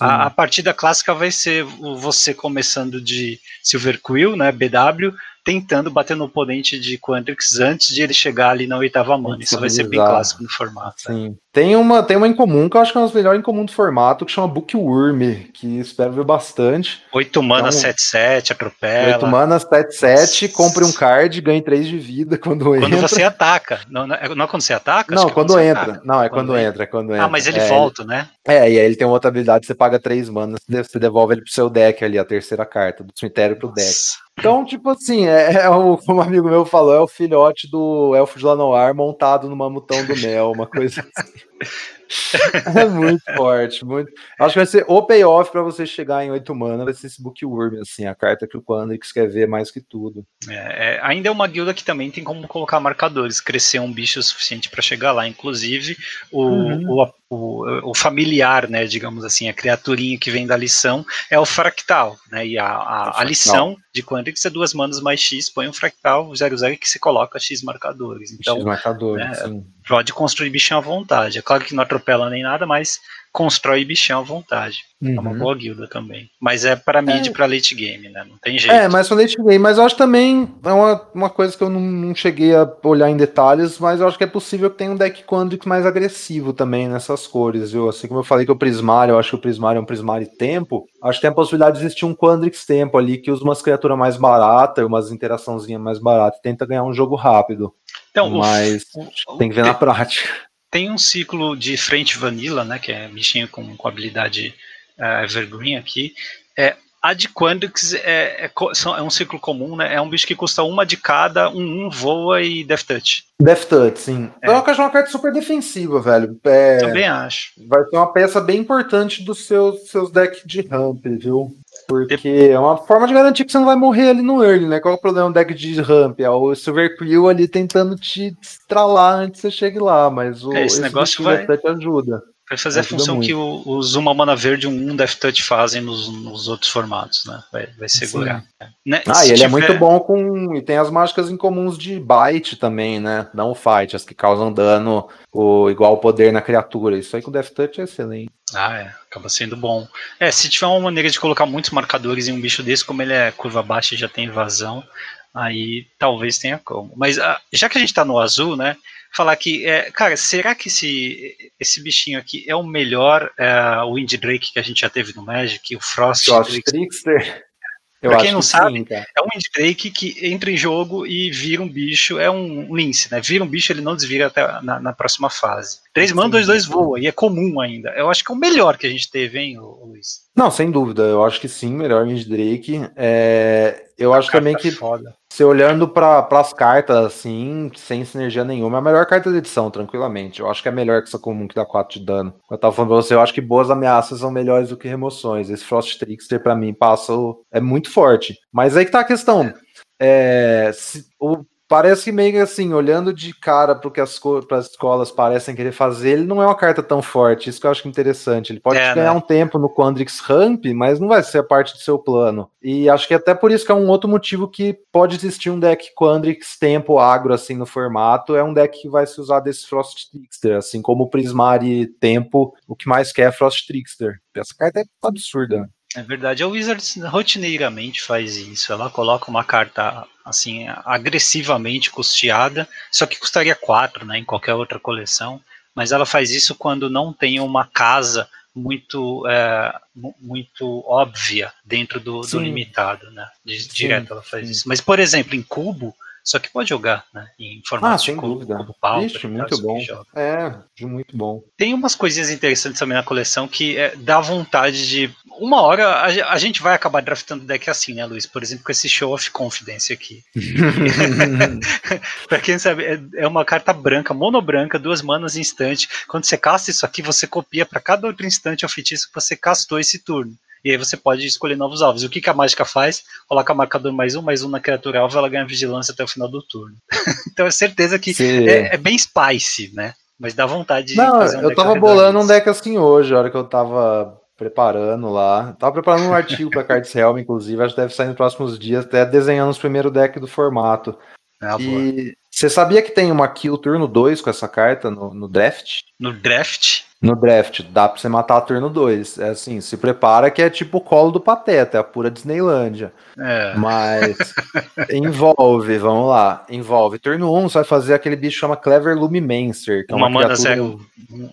B: A, a, partida clássica vai ser você começando de Silver Quill, né, BW, tentando bater no oponente de Quantrix antes de ele chegar ali na oitava mana. Isso vai ser bem clássico no formato.
D: Né? Sim. Né? Tem uma, tem uma em comum que eu acho que é uma das melhores em comum do formato, que chama Bookworm, que espero ver bastante.
B: 8 mana, 7-7, então, atropela.
D: 8 mana, 7-7, compre um card, ganhe 3 de vida quando,
B: quando
D: entra.
B: Quando você ataca. Não, não, é, não é quando você ataca?
D: Não, quando, quando entra. Ataca. Não, é quando, quando entra, é quando entra.
B: Ah, mas ele é, volta, né?
D: É, e aí ele tem uma outra habilidade, você paga 3 manas, você devolve ele pro seu deck ali, a terceira carta, do cemitério pro Nossa. deck. Então, tipo assim, é, é, o, como um amigo meu falou, é o filhote do Elfo de Lanoir montado no mamutão do mel, uma coisa assim. é muito forte, muito. Acho que vai ser o payoff para você chegar em 8 mana, vai ser esse Bookworm, assim, a carta que o Quandrix quer ver mais que tudo.
B: É, é, ainda é uma guilda que também tem como colocar marcadores, crescer um bicho suficiente para chegar lá. Inclusive, o, uhum. o, o, o, familiar, né, digamos assim, a criaturinha que vem da lição é o fractal, né? E a, a, a lição de Quandrix é duas manas mais X, põe um fractal 00 que se coloca X marcadores. Então,
D: X marcadores, né, sim
B: pode construir bichão à vontade. É claro que não atropela nem nada, mas constrói bichão à vontade. Uhum. É uma uhum. boa guilda também. Mas é para mid é. para late game, né? Não tem jeito.
D: É, mas para late game. Mas eu acho também é uma, uma coisa que eu não, não, cheguei a olhar em detalhes, mas eu acho que é possível que tenha um deck Quandrix mais agressivo também nessas cores, viu? Assim como eu falei que o Prismário, eu acho que o Prismário é um Prismário tempo, acho que tem a possibilidade de existir um Quandrix tempo ali que usa umas criaturas mais baratas, umas interaçãozinhas mais baratas, tenta ganhar um jogo rápido. Então, mas o, o, tem que ver na prática.
B: Tem um ciclo de frente vanilla, né, que é bichinho com, com habilidade uh, evergreen aqui. É, a de Quandrix é, é, é, um ciclo comum, né? É um bicho que custa uma de cada, um, um voa e Death Touch.
D: Death Touch, sim. É. Eu acho uma carta super defensiva, velho. É,
B: Também acho.
D: Vai ser uma peça bem importante dos seus, seus decks de ramp, viu? Porque é uma forma de garantir que você não vai morrer ali no early, né? Qual é o problema do deck de ramp? É o Silver ali tentando te estralar antes que você chegue lá, mas o,
B: é, esse, esse negócio vai... ajuda. Vai fazer Ajuda a função muito. que os Uma Mana Verde e um Death Touch fazem nos, nos outros formatos, né? Vai, vai segurar.
D: Né? Ah, e ele tiver... é muito bom com. E tem as mágicas incomuns de bite também, né? Não fight, as que causam dano o, igual poder na criatura. Isso aí com Death Touch é excelente.
B: Ah, é. Acaba sendo bom. É, se tiver uma maneira de colocar muitos marcadores em um bicho desse, como ele é curva baixa e já tem invasão, aí talvez tenha como. Mas ah, já que a gente tá no azul, né? Falar que, é, cara, será que esse, esse bichinho aqui é o melhor é, Wind Drake que a gente já teve no Magic, o Frost,
D: Frost Trickster?
B: Eu pra quem não que sabe, sim, é um Wind Drake que entra em jogo e vira um bicho, é um lince, né? Vira um bicho, ele não desvira até na, na próxima fase. 3 man, 2, 2 voa, e é comum ainda. Eu acho que é o melhor que a gente teve, hein, Luiz?
D: Não, sem dúvida. Eu acho que sim, melhor Wind Drake. É, eu acho também que foda. você olhando para as cartas assim, sem sinergia nenhuma, é a melhor carta de edição, tranquilamente. Eu acho que é melhor que essa comum que dá 4 de dano. Eu tava falando pra você, eu acho que boas ameaças são melhores do que remoções. Esse Frost Trickster, para mim, passa. é muito forte. Mas aí que tá a questão. É, se, o parece meio assim, olhando de cara para o que as, as escolas parecem querer fazer, ele não é uma carta tão forte. Isso que eu acho interessante. Ele pode é, ganhar né? um tempo no Quandrix Ramp, mas não vai ser parte do seu plano. E acho que até por isso que é um outro motivo que pode existir um deck Quandrix tempo agro assim no formato. É um deck que vai se usar desse Frost Trickster, assim como o Prismari tempo, o que mais quer é Frost Trickster. Essa carta é absurda.
B: É verdade, a Wizards rotineiramente faz isso. Ela coloca uma carta assim agressivamente custeada, só que custaria 4, né, em qualquer outra coleção. Mas ela faz isso quando não tem uma casa muito é, muito óbvia dentro do, do limitado, né? Direto ela faz sim. isso. Mas por exemplo, em cubo só que pode jogar, né? Em formato
D: ah, sem dúvida. Como pauta, Ixi, muito bom. É, muito bom.
B: Tem umas coisinhas interessantes também na coleção que é, dá vontade de. Uma hora a, a, gente vai acabar draftando deck assim, né, Luiz? Por exemplo, com esse Show of Confidence aqui. pra quem sabe, é, é, uma carta branca, monobranca, duas manas instante. Quando você casta isso aqui, você copia para cada outro instante o feitiço que você castou esse turno. E aí você pode escolher novos alvos. E o que, que a mágica faz? Coloca marcador mais um, mais um na criatura alvo, ela ganha vigilância até o final do turno. então é certeza que é, é, bem spicy, né? Mas dá vontade de
D: Não, fazer um eu tava bolando um deck assim hoje, a hora que eu tava preparando lá. Tava preparando um artigo para Cards Helm, inclusive, acho que deve sair nos próximos dias, até desenhando os primeiros decks do formato. Ah, e você sabia que tem uma kill turno 2 com essa carta no, no draft?
B: No draft?
D: No draft, dá pra você matar turno 2. É assim, se prepara que é tipo o colo do Pateta, é a pura Disneylândia. É. Mas envolve, vamos lá. Envolve. Turno 1, um, você vai fazer aquele bicho que chama Clever Lumimancer, que é uma, uma mana zero,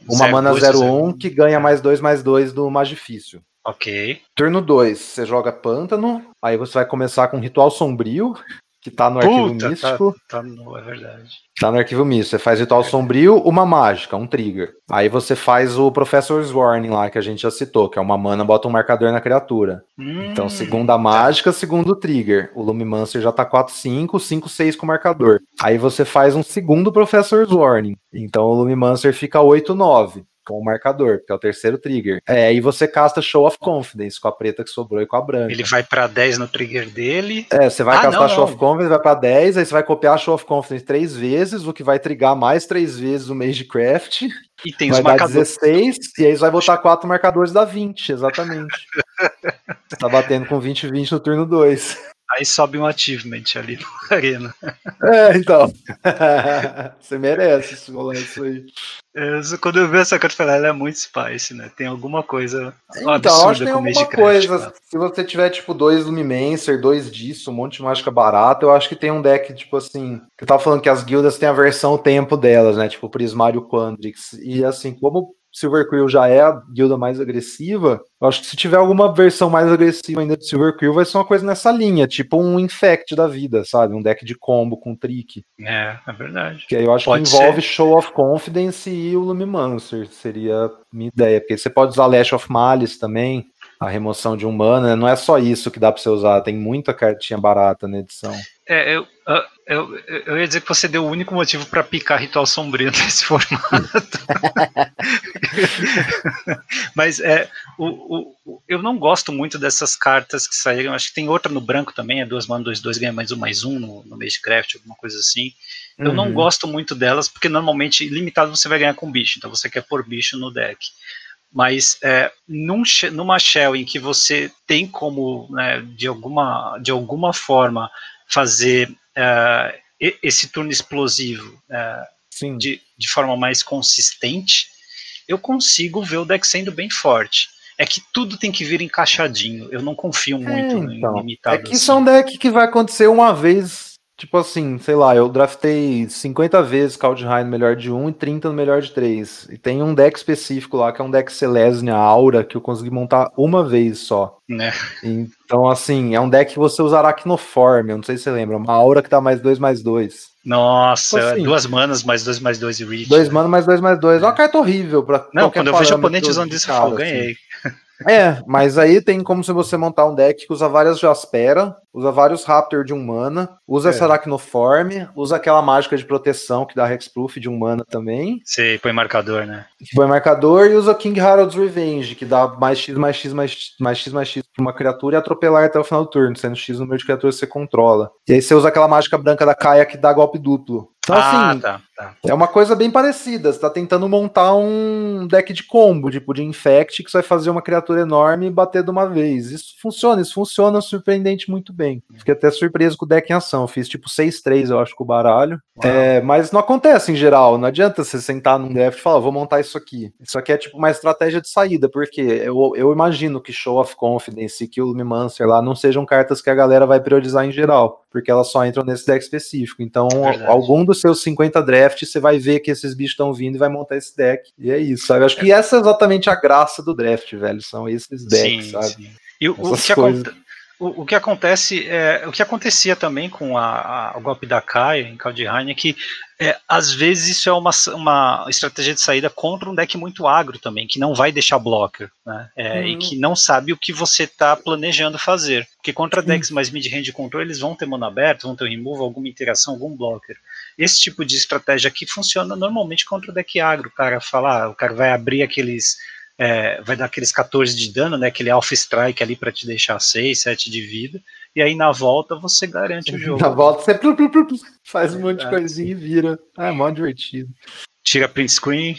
D: uma zero, mana 01 um, que ganha mais 2 mais 2 do Magifício.
B: Ok.
D: Turno 2, você joga Pântano, aí você vai começar com Ritual Sombrio, que tá no Puta, arquivo tá, místico.
B: Tá, tá no, é verdade.
D: Tá no arquivo místico. Você faz ritual é. sombrio, uma mágica, um trigger. Aí você faz o Professor's Warning lá, que a gente já citou, que é uma mana, bota um marcador na criatura. Hum, então, segunda mágica, segundo trigger. O Lumimancer já tá 4, 5, 5, 6 com marcador. Aí você faz um segundo Professor's Warning. Então o Lumimancer fica 8, 9 com o marcador, que é o terceiro trigger. É, aí você casta Show of Confidence com a preta que sobrou e com a branca.
B: Ele vai para 10 no trigger dele.
D: É, você vai ah, castar não, Show não. of Confidence, vai para 10, aí você vai copiar Show of Confidence três vezes, o que vai trigar mais três vezes o Magecraft.
B: E tem
D: vai
B: os
D: marcadores. 16, e aí você vai botar quatro marcadores da 20, exatamente. tá batendo com 20 e 20 no turno 2.
B: Aí sobe um achievement ali no Arena.
D: É, então. Você merece isso aí.
B: É, quando eu vi essa carta, eu falei, ela é muito spice, né? Tem alguma coisa
D: então, absurda acho que tem alguma coisa. Se você tiver, tipo, dois Lumimancer, dois disso, um monte de mágica barata, eu acho que tem um deck, tipo assim. Eu tava falando que as guildas têm a versão tempo delas, né? Tipo, Prismário Quandrix. E assim, como Silver Quill já é a guilda mais agressiva, eu acho que se tiver alguma versão mais agressiva ainda de Silver Quill, vai ser uma coisa nessa linha, tipo um Infect da vida, sabe? Um deck de combo com trick.
B: É, é verdade.
D: Que aí eu acho pode que envolve ser. Show of Confidence e o Lumimancer, seria a minha ideia. Porque você pode usar Lash of Malice também, a remoção de um mana, não é só isso que dá pra você usar, tem muita cartinha barata na edição.
B: É, eu, eu, eu ia dizer que você deu o único motivo para picar Ritual Sombrio nesse formato. Mas é, o, o, eu não gosto muito dessas cartas que saíram. Acho que tem outra no branco também, é duas manas, dois, dois, ganha mais um, mais um no, no Magecraft, alguma coisa assim. Eu uhum. não gosto muito delas, porque normalmente limitado você vai ganhar com bicho, então você quer pôr bicho no deck mas é, num, numa shell em que você tem como né, de alguma de alguma forma fazer uh, esse turno explosivo uh, de, de forma mais consistente, eu consigo ver o deck sendo bem forte. É que tudo tem que vir encaixadinho. Eu não confio muito é, então,
D: no limitado. É que assim. isso é um deck que vai acontecer uma vez Tipo assim, sei lá, eu draftei 50 vezes Kaldheim no melhor de 1 e 30 no melhor de 3. E tem um deck específico lá, que é um deck Selesnya Aura, que eu consegui montar uma vez só.
B: Né?
D: Então, assim, é um deck que você usará Arachnoform, eu não sei se você lembra, uma aura que dá mais 2 mais 2.
B: Nossa, tipo assim, duas manas mais 2 mais 2 e reach.
D: Dois manas mais 2 mais 2. É uma carta horrível. Pra
B: não, quando eu vejo oponente usando isso, eu falo, ganhei.
D: Assim. É, mas aí tem como se você montar um deck que usa várias Jaspera, usa vários Raptor de um mana, usa é. essa Arachnoform, usa aquela mágica de proteção que dá Hexproof de um mana também.
B: Você põe marcador, né?
D: Põe marcador e usa King Harold's Revenge, que dá mais X, mais X, mais, mais X, mais X pra uma criatura e atropelar até o final do turno, sendo X o número de criaturas que você controla. E aí você usa aquela mágica branca da Kaia que dá golpe duplo. Então, ah, assim, tá, tá. é uma coisa bem parecida. Você tá tentando montar um deck de combo, tipo de Infect, que você vai fazer uma criatura enorme e bater de uma vez. Isso funciona, isso funciona surpreendente muito bem. Fiquei até surpreso com o deck em ação. fiz tipo 6-3, eu acho, com o baralho. É, mas não acontece em geral. Não adianta você sentar num draft e falar, vou montar isso aqui. Isso aqui é tipo uma estratégia de saída, porque eu, eu imagino que Show of Confidence e que o Lumimancer lá não sejam cartas que a galera vai priorizar em geral, porque elas só entram nesse deck específico. Então, é algum dos seus 50 drafts, você vai ver que esses bichos estão vindo e vai montar esse deck. E é isso, sabe? Acho que essa é exatamente a graça do draft, velho. São esses decks, sim, sabe? Sim.
B: E o, o que, o, o, que acontece é o que acontecia também com a, a, o golpe da Kai em Kaldheim é que é, às vezes isso é uma, uma estratégia de saída contra um deck muito agro também, que não vai deixar blocker, né? É, uhum. E que não sabe o que você está planejando fazer. Porque contra decks mais mid-range control, eles vão ter mano aberto, vão ter remove, alguma interação, algum blocker. Esse tipo de estratégia aqui funciona normalmente contra o deck agro. O cara fala, ah, o cara vai abrir aqueles é, vai dar aqueles 14 de dano, né? Aquele Alpha Strike ali para te deixar 6, 7 de vida. E aí na volta você garante o jogo.
D: Na volta você faz um monte de coisinha e vira. Ah, é mó divertido.
B: Tira print screen.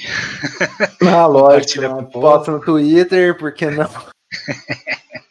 D: Ah, lógico. Bota no Twitter, por que não?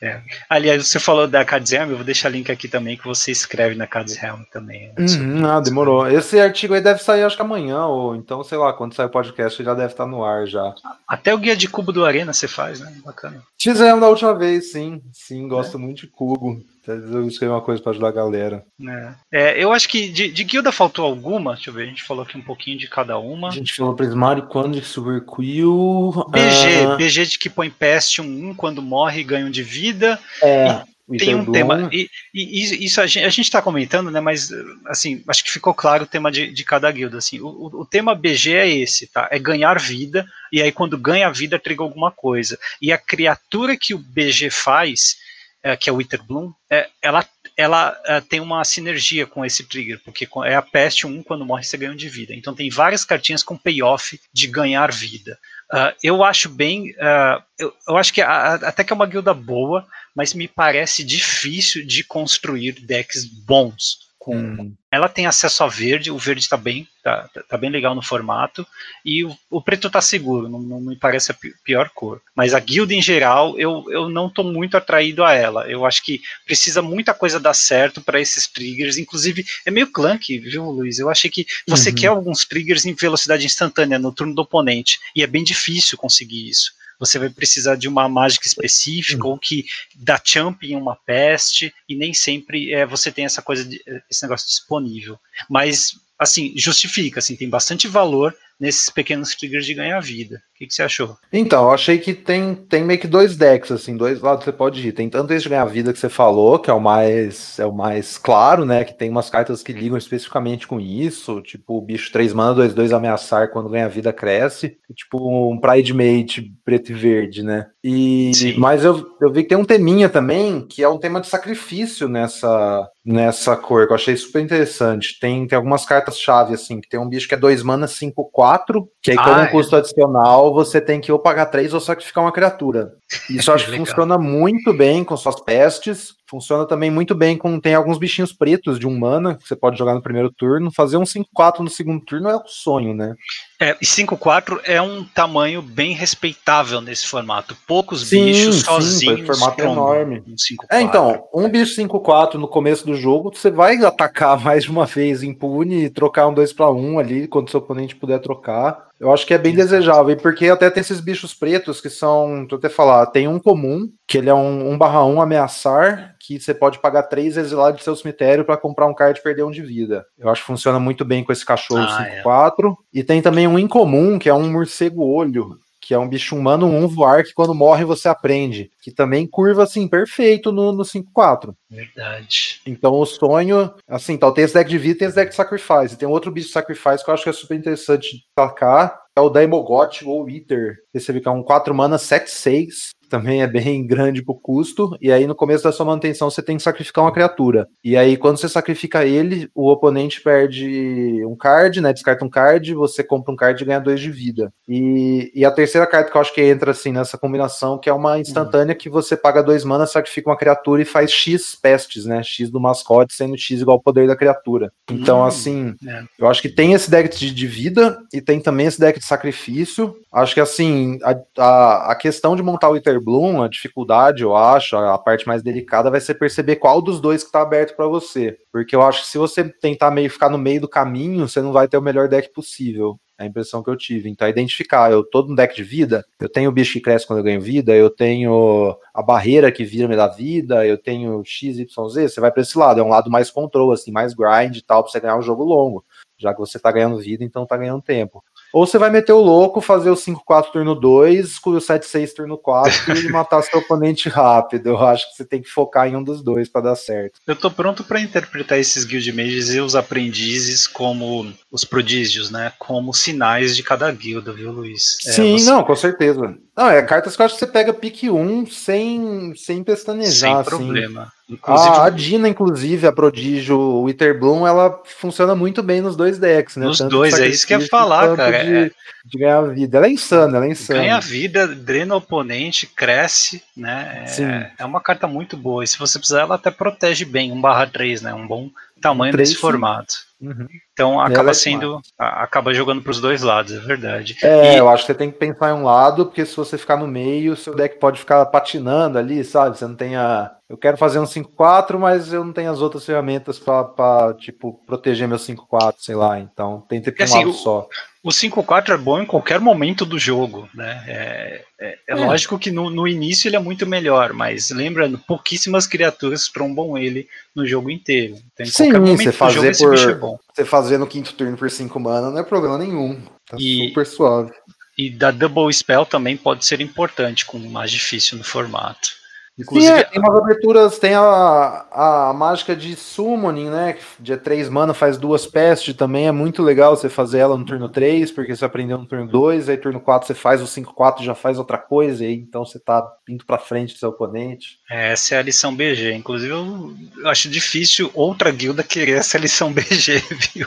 B: É. Aliás, você falou da Kadzhelm, eu vou deixar link aqui também que você escreve na Kadzhelm também.
D: Né? Uhum, ah, demorou. Esse artigo aí deve sair acho que amanhã, ou então, sei lá, quando sair o podcast já deve estar no ar já.
B: Até o guia de cubo do Arena você faz, né? Bacana.
D: Fizemos da última vez, sim. Sim, gosto é. muito de cubo. Eu escrevi uma coisa para ajudar a galera.
B: É. é. eu acho que de, de, guilda faltou alguma. Deixa eu ver, a gente falou aqui um pouquinho de cada uma.
D: A gente falou Prismário, quando de Super Quill.
B: BG, uh... BG de que põe peste um, um quando morre e ganha um de vida.
D: É.
B: E tem um tema. E, e, isso a gente está comentando, né? Mas assim, acho que ficou claro o tema de, de cada guilda. Assim, o, o, tema BG é esse, tá? É ganhar vida, e aí quando ganha vida, triga alguma coisa. E a criatura que o BG faz é, que é o Witherbloom, é, ela, ela é, tem uma sinergia com esse trigger, porque é a peste 1, quando morre você ganha um de vida. Então tem várias cartinhas com payoff de ganhar vida. Uh, eu acho bem. Uh, eu, eu, acho que a, até que é uma guilda boa, mas me parece difícil de construir decks bons com. Hum. Ela tem acesso a verde, o verde está bem, tá, tá, bem legal no formato, e o, o preto está seguro, não, não, me parece a pior cor. Mas a guilda em geral, eu, eu não estou muito atraído a ela. Eu acho que precisa muita coisa dar certo para esses triggers. Inclusive, é meio clunky, viu, Luiz? Eu achei que você uhum. quer alguns triggers em velocidade instantânea no turno do oponente, e é bem difícil conseguir isso você vai precisar de uma mágica específica ou que dá champ em uma peste e nem sempre é, você tem essa coisa de, esse negócio disponível. Mas assim, justifica, assim, tem bastante valor nesses pequenos triggers de ganhar vida. O que, que, você achou?
D: Então, eu achei que tem, tem meio que dois decks, assim, dois lados você pode ir. Tem tanto esse de ganhar vida que você falou, que é o mais é o mais claro, né? Que tem umas cartas que ligam especificamente com isso, tipo o bicho 3 mana, 2, 2 ameaçar quando ganha vida cresce. Tipo um Pride Mate preto e verde, né? E, mas eu, eu vi que tem um teminha também, que é um tema de sacrifício nessa, nessa cor, que eu achei super interessante. Tem, tem algumas cartas-chave, assim, que tem um bicho que é 2 mana, 5, 4, que aí, ah, um custo é. adicional, você tem que ou pagar 3 ou sacrificar uma criatura. Isso acho que funciona muito bem com suas pestes. Funciona também muito bem com. Tem alguns bichinhos pretos de um mana que você pode jogar no primeiro turno. Fazer um 5-4 no segundo turno é um sonho, né?
B: É, e 5-4 é um tamanho bem respeitável nesse formato. Poucos sim, bichos sim, sozinhos.
D: O formato é enorme. Um é, então, um bicho 5-4 no começo do jogo, você vai atacar mais de uma vez impune e trocar um 2 para 1 ali, quando seu oponente puder trocar. Eu acho que é bem desejável, porque até tem esses bichos pretos que são, eu até falar, tem um comum, que ele é um 1 barra 1 ameaçar, que você pode pagar três exilados do seu cemitério para comprar um card e perder um de vida. Eu acho que funciona muito bem com esse cachorro ah, 5-4. É. E tem também um incomum, que é um morcego olho, que é um bicho humano, um voar, que quando morre você aprende. Que também curva, assim, perfeito no, no 5-4.
B: Verdade.
D: Então o sonho, assim, tal, tem esse deck de vida tem esse deck de sacrifice. E tem outro bicho de sacrifice que eu acho que é super interessante de tacar, é o Daimogot ou Eater. Esse fica um 4 mana 7-6 também é bem grande pro custo, e aí no começo da sua manutenção você tem que sacrificar uma criatura. E aí quando você sacrifica ele, o oponente perde um card, né? Descarta um card, você compra um card e ganha dois de vida. E, e a terceira carta que eu acho que entra assim nessa combinação, que é uma instantânea que você paga dois mana, sacrifica uma criatura e faz X pestes, né? X do mascote, sendo X igual ao poder da criatura. Então, hum, assim, é. eu acho que tem esse deck de, de vida e tem também esse deck de sacrifício. Acho que assim, a, a, a questão de montar o Wither Bloom, a dificuldade, eu acho, a parte mais delicada vai ser perceber qual dos dois que está aberto para você. Porque eu acho que se você tentar meio ficar no meio do caminho, você não vai ter o melhor deck possível. É a impressão que eu tive. Então, identificar, eu tô no deck de vida, eu tenho o bicho que cresce quando eu ganho vida, eu tenho a barreira que vira me da vida, eu tenho XYZ, você vai para esse lado. É um lado mais control, assim, mais grind e tal, pra você ganhar um jogo longo. Já que você tá ganhando vida, então tá ganhando tempo. Ou você vai meter o louco, fazer o 5-4 turno 2, com o 7-6 turno 4 e matar seu oponente rápido. Eu acho que você tem que focar em um dos dois para dar certo.
B: Eu tô pronto para interpretar esses Guild Mages e os aprendizes como os prodígios, né? Como sinais de cada guilda, viu, Luiz?
D: É, Sim, você... não, com certeza. Não, é cartas que eu acho que você pega pique 1 sem, sem pestanejar. Sem assim.
B: problema.
D: Inclusive, a, a Dina, inclusive, a Prodígio o Bloom, ela funciona muito bem nos dois decks, né?
B: Nos tanto dois, é isso que eu ia falar, cara.
D: De, é... de, ganhar vida. Ela é insana, ela é insana.
B: Ganha vida, drena o oponente, cresce, né? É, é uma carta muito boa. E se você precisar, ela até protege bem, 1/3, né? Um bom tamanho 3, nesse sim. formato. Uhum. Então acaba é sendo. acaba jogando para os dois lados, é verdade.
D: É, e... eu acho que você tem que pensar em um lado, porque se você ficar no meio, seu deck pode ficar patinando ali, sabe? Você não tem a. Eu quero fazer um 5-4, mas eu não tenho as outras ferramentas para, tipo, proteger meu 5-4, sei lá. Então tem que ter um assim, só.
B: O 5-4 é bom em qualquer momento do jogo, né? É, é, é, é. lógico que no, no, início ele é muito melhor, mas lembrando, pouquíssimas criaturas trombam ele no jogo inteiro.
D: Então, em Sim, qualquer momento você fazer jogo, por, é bom. Você fazer no quinto turno por 5 mana não é problema nenhum. Tá e, super suave.
B: E da Double Spell também pode ser importante, com mais difícil no formato.
D: Inclusive, Sim, é, tem umas aberturas, tem a, a mágica de summoning, né? Que de 3 mana faz duas pestes também. É muito legal você fazer ela no turno 3, porque você aprendeu no turno 2, aí turno 4 você faz o 5-4 já faz outra coisa, e aí então você tá indo pra frente do seu oponente.
B: É, essa é a lição BG. Inclusive, eu, eu acho difícil outra guilda querer essa lição BG, viu?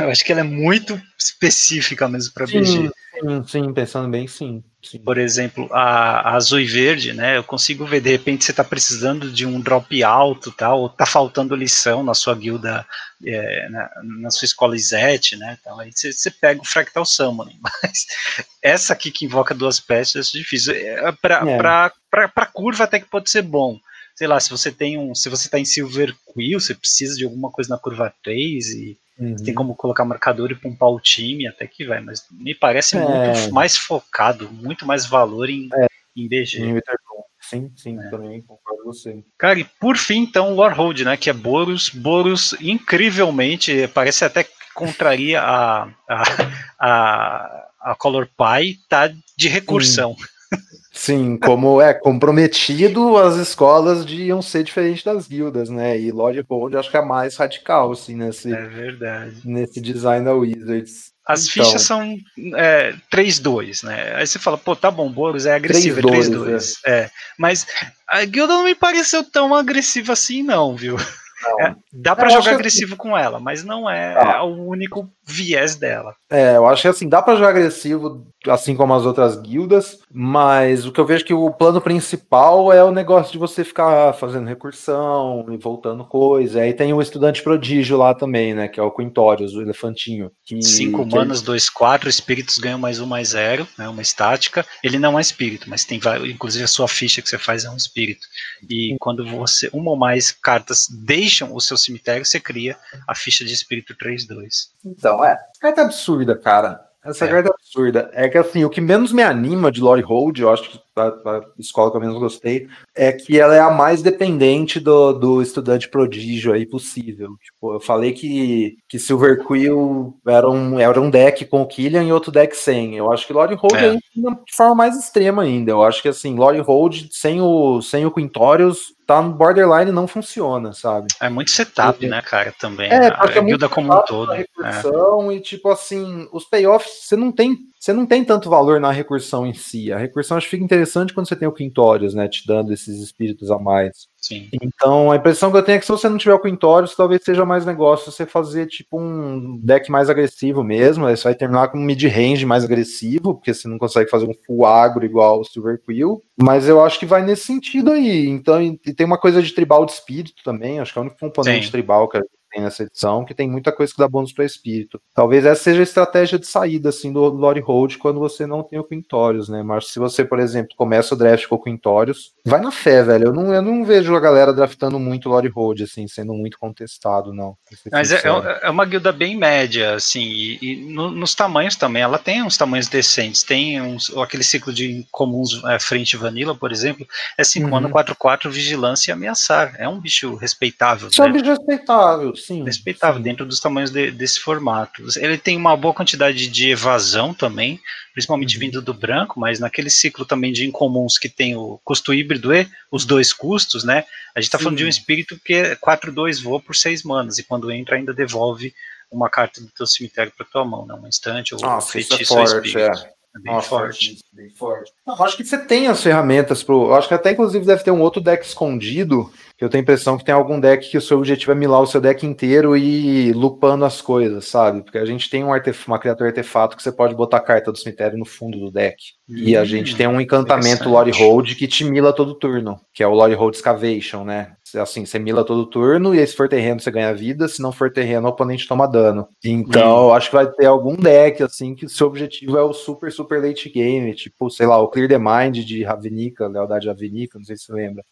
B: Eu acho que ela é muito específica mesmo para BG.
D: Sim, sim, pensando bem, sim. sim.
B: Por exemplo, a, a, azul e verde, né? Eu consigo ver, de repente, você está precisando de um drop alto, tal, ou tá faltando lição na sua guilda, é, na, na, sua escola Izete, né? Então aí você, você pega o Fractal Summoning. Mas essa aqui que invoca duas pestes é difícil. É, para é. curva até que pode ser bom sei lá, se você tem um, se você tá em Silver Quill, você precisa de alguma coisa na curva 3 e uhum. tem como colocar marcador e pompar o time, até que vai, mas me parece é. muito mais focado, muito mais valor em, é. em BG.
D: Sim, sim, é. também concordo com você.
B: Cara, e por fim, então, o Hold, né, que é Boros. Boros, incrivelmente, parece até que contraria a, a, a, a Color Pie, tá de recursão. Sim.
D: Sim, como é comprometido, as escolas deviam ser diferentes das guildas, né? E Lord Gold acho que é mais radical, assim, nesse,
B: é verdade.
D: nesse design da Wizards.
B: As então, fichas são é, 3-2, né? Aí você fala, pô, tá bom, Boros é agressivo, 3-2. É, é. Mas a guilda não me pareceu tão agressiva assim, não, viu? É, dá para jogar agressivo que... com ela, mas não é ah. o único viés dela.
D: É, eu acho que assim, dá para jogar agressivo, assim como as outras guildas, mas o que eu vejo é que o plano principal é o negócio de você ficar fazendo recursão e voltando coisa. Aí tem o estudante prodígio lá também, né? Que é o Quintorius, o elefantinho. Que,
B: Cinco
D: que
B: manas, dois, quatro, espíritos ganham mais um, mais zero, né? Uma estática. Ele não é espírito, mas tem inclusive a sua ficha que você faz é um espírito. E Sim. quando você, uma ou mais cartas deixam o seu cemitério, você cria a ficha de espírito 3-2.
D: Então, é. Carta absurda, cara. Essa é. carta é absurda. É que assim, o que menos me anima de Lore Hold, eu acho que a, a, escola que eu menos gostei, é que ela é a mais dependente do, do estudante prodígio aí possível. Tipo, eu falei que, que Silver Quill era um, era um deck com o Killian e outro deck sem. Eu acho que Lore Hold é. de forma mais extrema ainda. Eu acho que assim, Lore Hold sem o, sem o Quintorius tá no borderline não funciona, sabe?
B: É muito setup, né, cara, também. É,
D: porque a é guilda como um todo. É. E tipo assim, os payoffs, você não tem você não tem tanto valor na recursão em si. A recursão acho que fica interessante quando você tem o Quintórios, né? Te dando esses espíritos a mais.
B: Sim.
D: Então a impressão que eu tenho é que se você não tiver o Quintórios, talvez seja mais negócio você fazer tipo um deck mais agressivo mesmo. Aí você vai terminar com um mid-range mais agressivo, porque você não consegue fazer um full agro igual o Silver Quill. Mas eu acho que vai nesse sentido aí. Então, e tem uma coisa de tribal de espírito também. Acho que é o único componente Sim. tribal que tem nessa edição, que tem muita coisa que dá bônus para espírito. Talvez essa seja a estratégia de saída assim do Lore Hold quando você não tem o Quintorius, né? Mas se você, por exemplo, começa o draft com o Quintorius, vai na fé, velho. Eu não, eu não vejo a galera draftando muito Lore Hold, assim, sendo muito contestado, não.
B: Mas é, é, é, uma guilda bem média, assim, e, e no, nos tamanhos também. Ela tem uns tamanhos decentes. Tem uns, aquele ciclo de comuns é, frente vanilla, por exemplo, é 5 uhum. ano 4-4, vigilância e ameaçar. É um bicho respeitável.
D: Isso né? é um bicho respeitável, sim.
B: Respeitável, sim. dentro dos tamanhos de, desse formato. Ele tem uma boa quantidade de evasão também, principalmente uhum. vindo do branco, mas naquele ciclo também de incomuns que tem o custo híbrido e os dois custos, né? A gente está falando de um espírito que é 4-2 voa por 6 manas, e quando entra ainda devolve uma carta do teu cemitério para tua mão, né? Um instante ou
D: Nossa, um feitiço isso é forte, é. É bem Nossa, forte. Bem forte. Não, acho que você tem as ferramentas pro. Eu acho que até inclusive deve ter um outro deck escondido eu tenho a impressão que tem algum deck que o seu objetivo é milar o seu deck inteiro e lupando as coisas, sabe? Porque a gente tem um artef uma criatura artefato que você pode botar a carta do cemitério no fundo do deck. Hum, e a hum, gente tem um encantamento Lore Hold que te mila todo turno, que é o Lore Hold Excavation, né? Assim, você mila todo turno, e aí se for terreno você ganha vida, se não for terreno, o oponente toma dano. Então, hum. acho que vai ter algum deck, assim, que o seu objetivo é o super, super late game, tipo, sei lá, o Clear the Mind de Ravenica, Lealdade Ravenica, não sei se você lembra.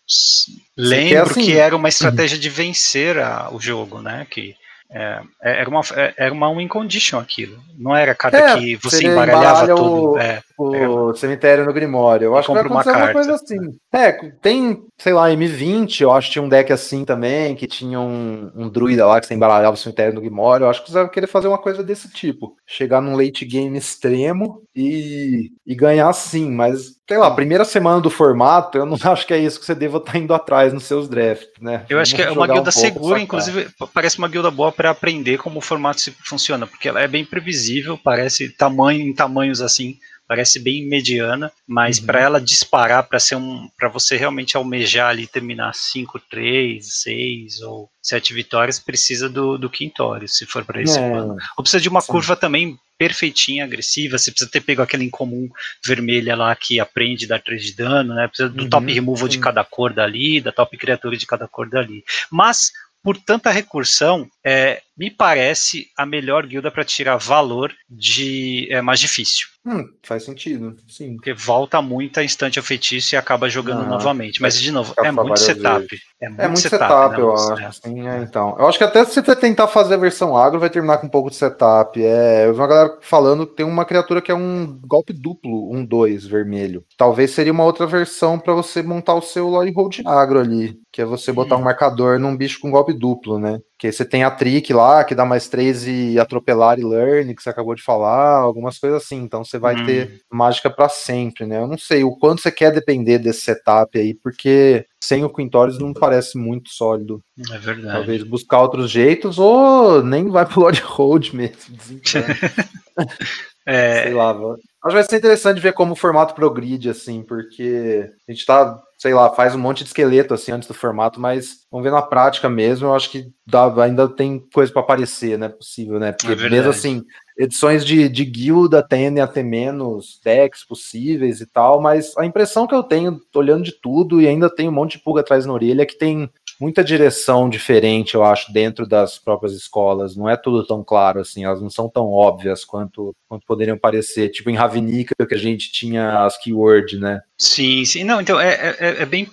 B: Lembro assim, que era uma estratégia de vencer a, o jogo, né, que é, é, era, uma, é, era uma win condition aquilo. Não era carta é, que você embaralhava tudo. É,
D: o cemitério no Grimório. Eu acho que vai acontecer uma, uma coisa assim. É, tem, sei lá, M20, eu acho que tinha um deck assim também, que tinha um, um druida lá que você embaralhava o cemitério no Grimório. Eu acho que você vai querer fazer uma coisa desse tipo. Chegar num late game extremo e, e ganhar assim, mas sei lá, primeira semana do formato, eu não acho que é isso que você deva estar indo atrás nos seus drafts, né?
B: Eu acho que é uma guilda um segura, inclusive parece uma guilda boa para aprender como o formato funciona, porque ela é bem previsível, parece tamanho em tamanhos assim, parece bem mediana, mas uhum. para ela disparar, para ser um, para você realmente almejar ali terminar 5, 3, 6 ou 7 vitórias, precisa do, do Quintório, se for para esse é, plano. Ou precisa de uma sim. curva também perfeitinha, agressiva, você precisa ter pego aquela incomum vermelha lá que aprende dar 3 de dano, né? Precisa do uhum, top removal sim. de cada cor dali, da top criatura de cada cor dali. Mas por tanta recursão, é, me parece a melhor guilda para tirar valor de é, mais difícil.
D: Hum, faz sentido, sim.
B: Porque volta muito a instante ao feitiço e acaba jogando ah, novamente. Mas, de novo, é muito setup.
D: É muito, é muito setup, setup né, eu acho. É. Sim, é, então. Eu acho que até se você tentar fazer a versão agro, vai terminar com um pouco de setup. É, eu vi uma galera falando que tem uma criatura que é um golpe duplo, um 2 vermelho. Talvez seria uma outra versão para você montar o seu Lore Hold agro ali. Que é você botar hum. um marcador num bicho com golpe duplo, né? Que você tem a trick lá, que dá mais 3 e atropelar e learn, que você acabou de falar, algumas coisas assim. Então você vai hum. ter mágica para sempre, né? Eu não sei o quanto você quer depender desse setup aí, porque sem o Quintorius não parece muito sólido.
B: É verdade.
D: Talvez buscar outros jeitos, ou nem vai pro Lord Hold mesmo. é... Sei lá, acho que vai ser interessante ver como o formato progride, assim, porque a gente tá sei lá, faz um monte de esqueleto assim antes do formato, mas vamos ver na prática mesmo. Eu acho que dá, ainda tem coisa para aparecer, né? Possível, né? Porque é mesmo assim, edições de, de guilda tendem a ter menos decks possíveis e tal, mas a impressão que eu tenho, olhando de tudo, e ainda tem um monte de pulga atrás na orelha, é que tem muita direção diferente, eu acho, dentro das próprias escolas. Não é tudo tão claro assim, elas não são tão óbvias quanto, quanto poderiam parecer. Tipo em Ravnica, que a gente tinha as keywords, né?
B: Sim, sim. Não, então é, é, é bem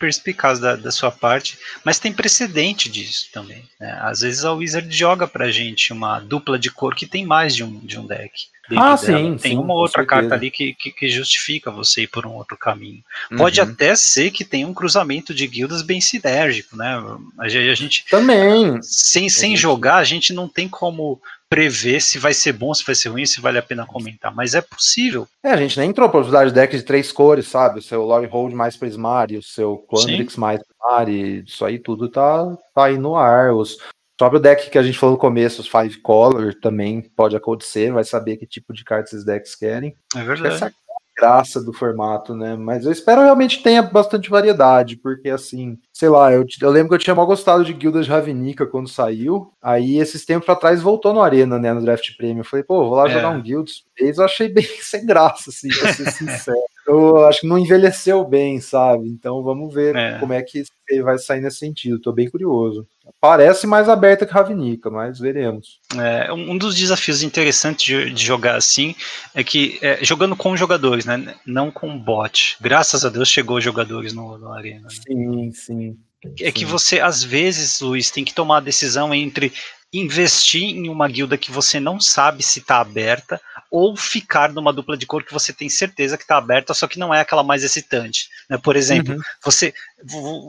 B: perspicaz da, da, sua parte, mas tem precedente disso também. Né? Às vezes a Wizard joga pra gente uma dupla de cor que tem mais de um, de um deck.
D: Ah, sim.
B: Tem
D: sim,
B: uma outra carta ali que, que, que, justifica você ir por um outro caminho. Pode uhum. até ser que tenha um cruzamento de guildas bem sinérgico, né? A gente.
D: Também.
B: Sem, sem jogar, a gente não tem como prever se vai ser bom, se vai ser ruim, se vale a pena comentar, mas é possível.
D: É, a gente nem entrou para possibilidade de deck de três cores, sabe? O seu Lore Hold mais Prismari, o seu Quandrix mais Prismari, isso aí tudo tá, tá aí no ar. Os próprio deck que a gente falou no começo, os Five Color, também pode acontecer, vai saber que tipo de carta esses decks querem.
B: É verdade. Essa
D: graça do formato, né? Mas eu espero realmente que tenha bastante variedade, porque assim, sei lá, eu, eu lembro que eu tinha mal gostado de Guildas de Ravnica quando saiu. Aí, esses tempos atrás, voltou no Arena, né? No Draft Premium. Eu falei, pô, vou lá é. jogar um Guilds. Eu achei bem sem graça, assim, pra ser sincero. Eu acho que não envelheceu bem, sabe? Então vamos ver é. como é que ele vai sair nesse sentido. Tô bem curioso. Parece mais aberta que Ravnica, mas veremos.
B: É, um dos desafios interessantes de, de jogar assim é que é, jogando com jogadores, né? Não com bot. Graças a Deus chegou jogadores no, no Arena. Né?
D: Sim, sim.
B: É sim. que você, às vezes, Luiz, tem que tomar a decisão entre investir em uma guilda que você não sabe se está aberta ou ficar numa dupla de cor que você tem certeza que está aberta, só que não é aquela mais excitante. Né? Por exemplo, uhum. você,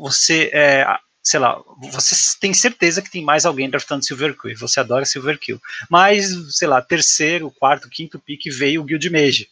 B: você é, sei lá, você tem certeza que tem mais alguém draftando Silverkill, você adora Silverkill. Mas, sei lá, terceiro, quarto, quinto pick veio o Guild Mage.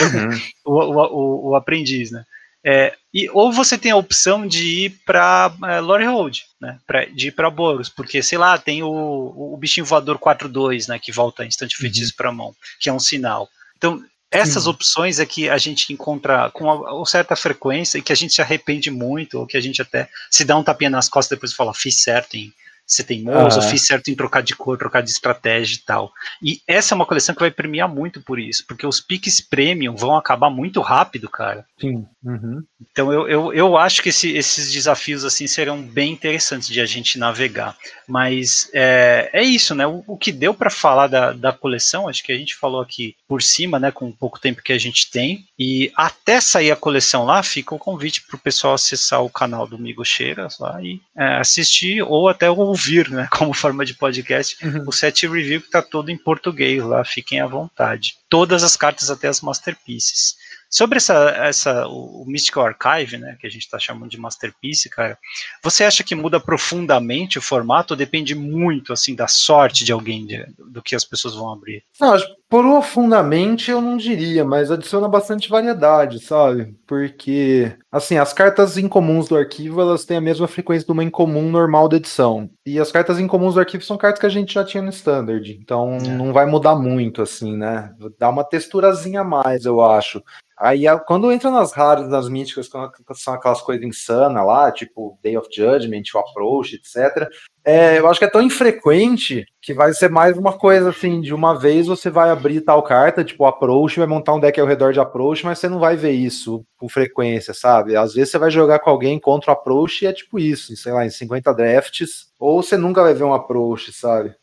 B: Uhum. o, o, o, o, aprendiz, né? É, e, ou você tem a opção de ir para é, Lore Hold, né? Pra, de ir para Boros, porque, sei lá, tem o, o bichinho voador 4-2, né? Que volta instante feitiço uhum. para mão, que é um sinal. Então, essas opções é que a gente encontra com uma certa frequência e que a gente se arrepende muito, ou que a gente até se dá um tapinha nas costas e depois fala, fiz certo em ser teimoso, uhum. fiz certo em trocar de cor, trocar de estratégia e tal. E essa é uma coleção que vai premiar muito por isso, porque os piques premium vão acabar muito rápido, cara.
D: Sim. Uhum.
B: Então eu, eu, eu acho que esse, esses desafios assim serão bem interessantes de a gente navegar. Mas é, é isso, né? O, o que deu para falar da, da coleção, acho que a gente falou aqui por cima, né? Com o pouco tempo que a gente tem. E até sair a coleção lá, fica o convite para o pessoal acessar o canal do Migo Cheiras lá e é, assistir ou até ouvir, né? Como forma de podcast, uhum. o set review que está todo em português lá. Fiquem à vontade. Todas as cartas até as masterpieces. Sobre essa, essa, o Mystical Archive, né, que a gente está chamando de Masterpiece, cara, você acha que muda profundamente o formato ou depende muito, assim, da sorte de alguém, de, do que as pessoas vão abrir?
D: Não, Profundamente eu não diria, mas adiciona bastante variedade, sabe? Porque, assim, as cartas incomuns do arquivo, elas têm a mesma frequência de uma incomum normal da edição. E as cartas incomuns do arquivo são cartas que a gente já tinha no standard, então é. não vai mudar muito, assim, né? Dá uma texturazinha a mais, eu acho. Aí quando entra nas raras, nas míticas, que são aquelas coisas insanas lá, tipo Day of Judgment, o Approach, etc. É, eu acho que é tão infrequente que vai ser mais uma coisa assim, de uma vez você vai abrir tal carta, tipo approach, vai montar um deck ao redor de approach, mas você não vai ver isso com frequência, sabe? Às vezes você vai jogar com alguém contra o approach e é tipo isso, sei lá, em 50 drafts, ou você nunca vai ver um approach, sabe?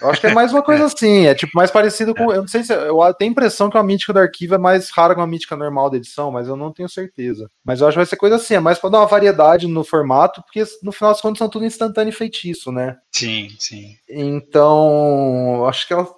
D: Eu acho que é mais uma coisa assim, é tipo mais parecido com, eu não sei se eu tenho a impressão que a mítica do arquivo é mais rara que uma mítica normal da edição, mas eu não tenho certeza. Mas eu acho que vai ser coisa assim, é mais para dar uma variedade no formato, porque no final das contas são tudo instantâneo e feitiço, né?
B: Sim, sim.
D: Então, acho que ela.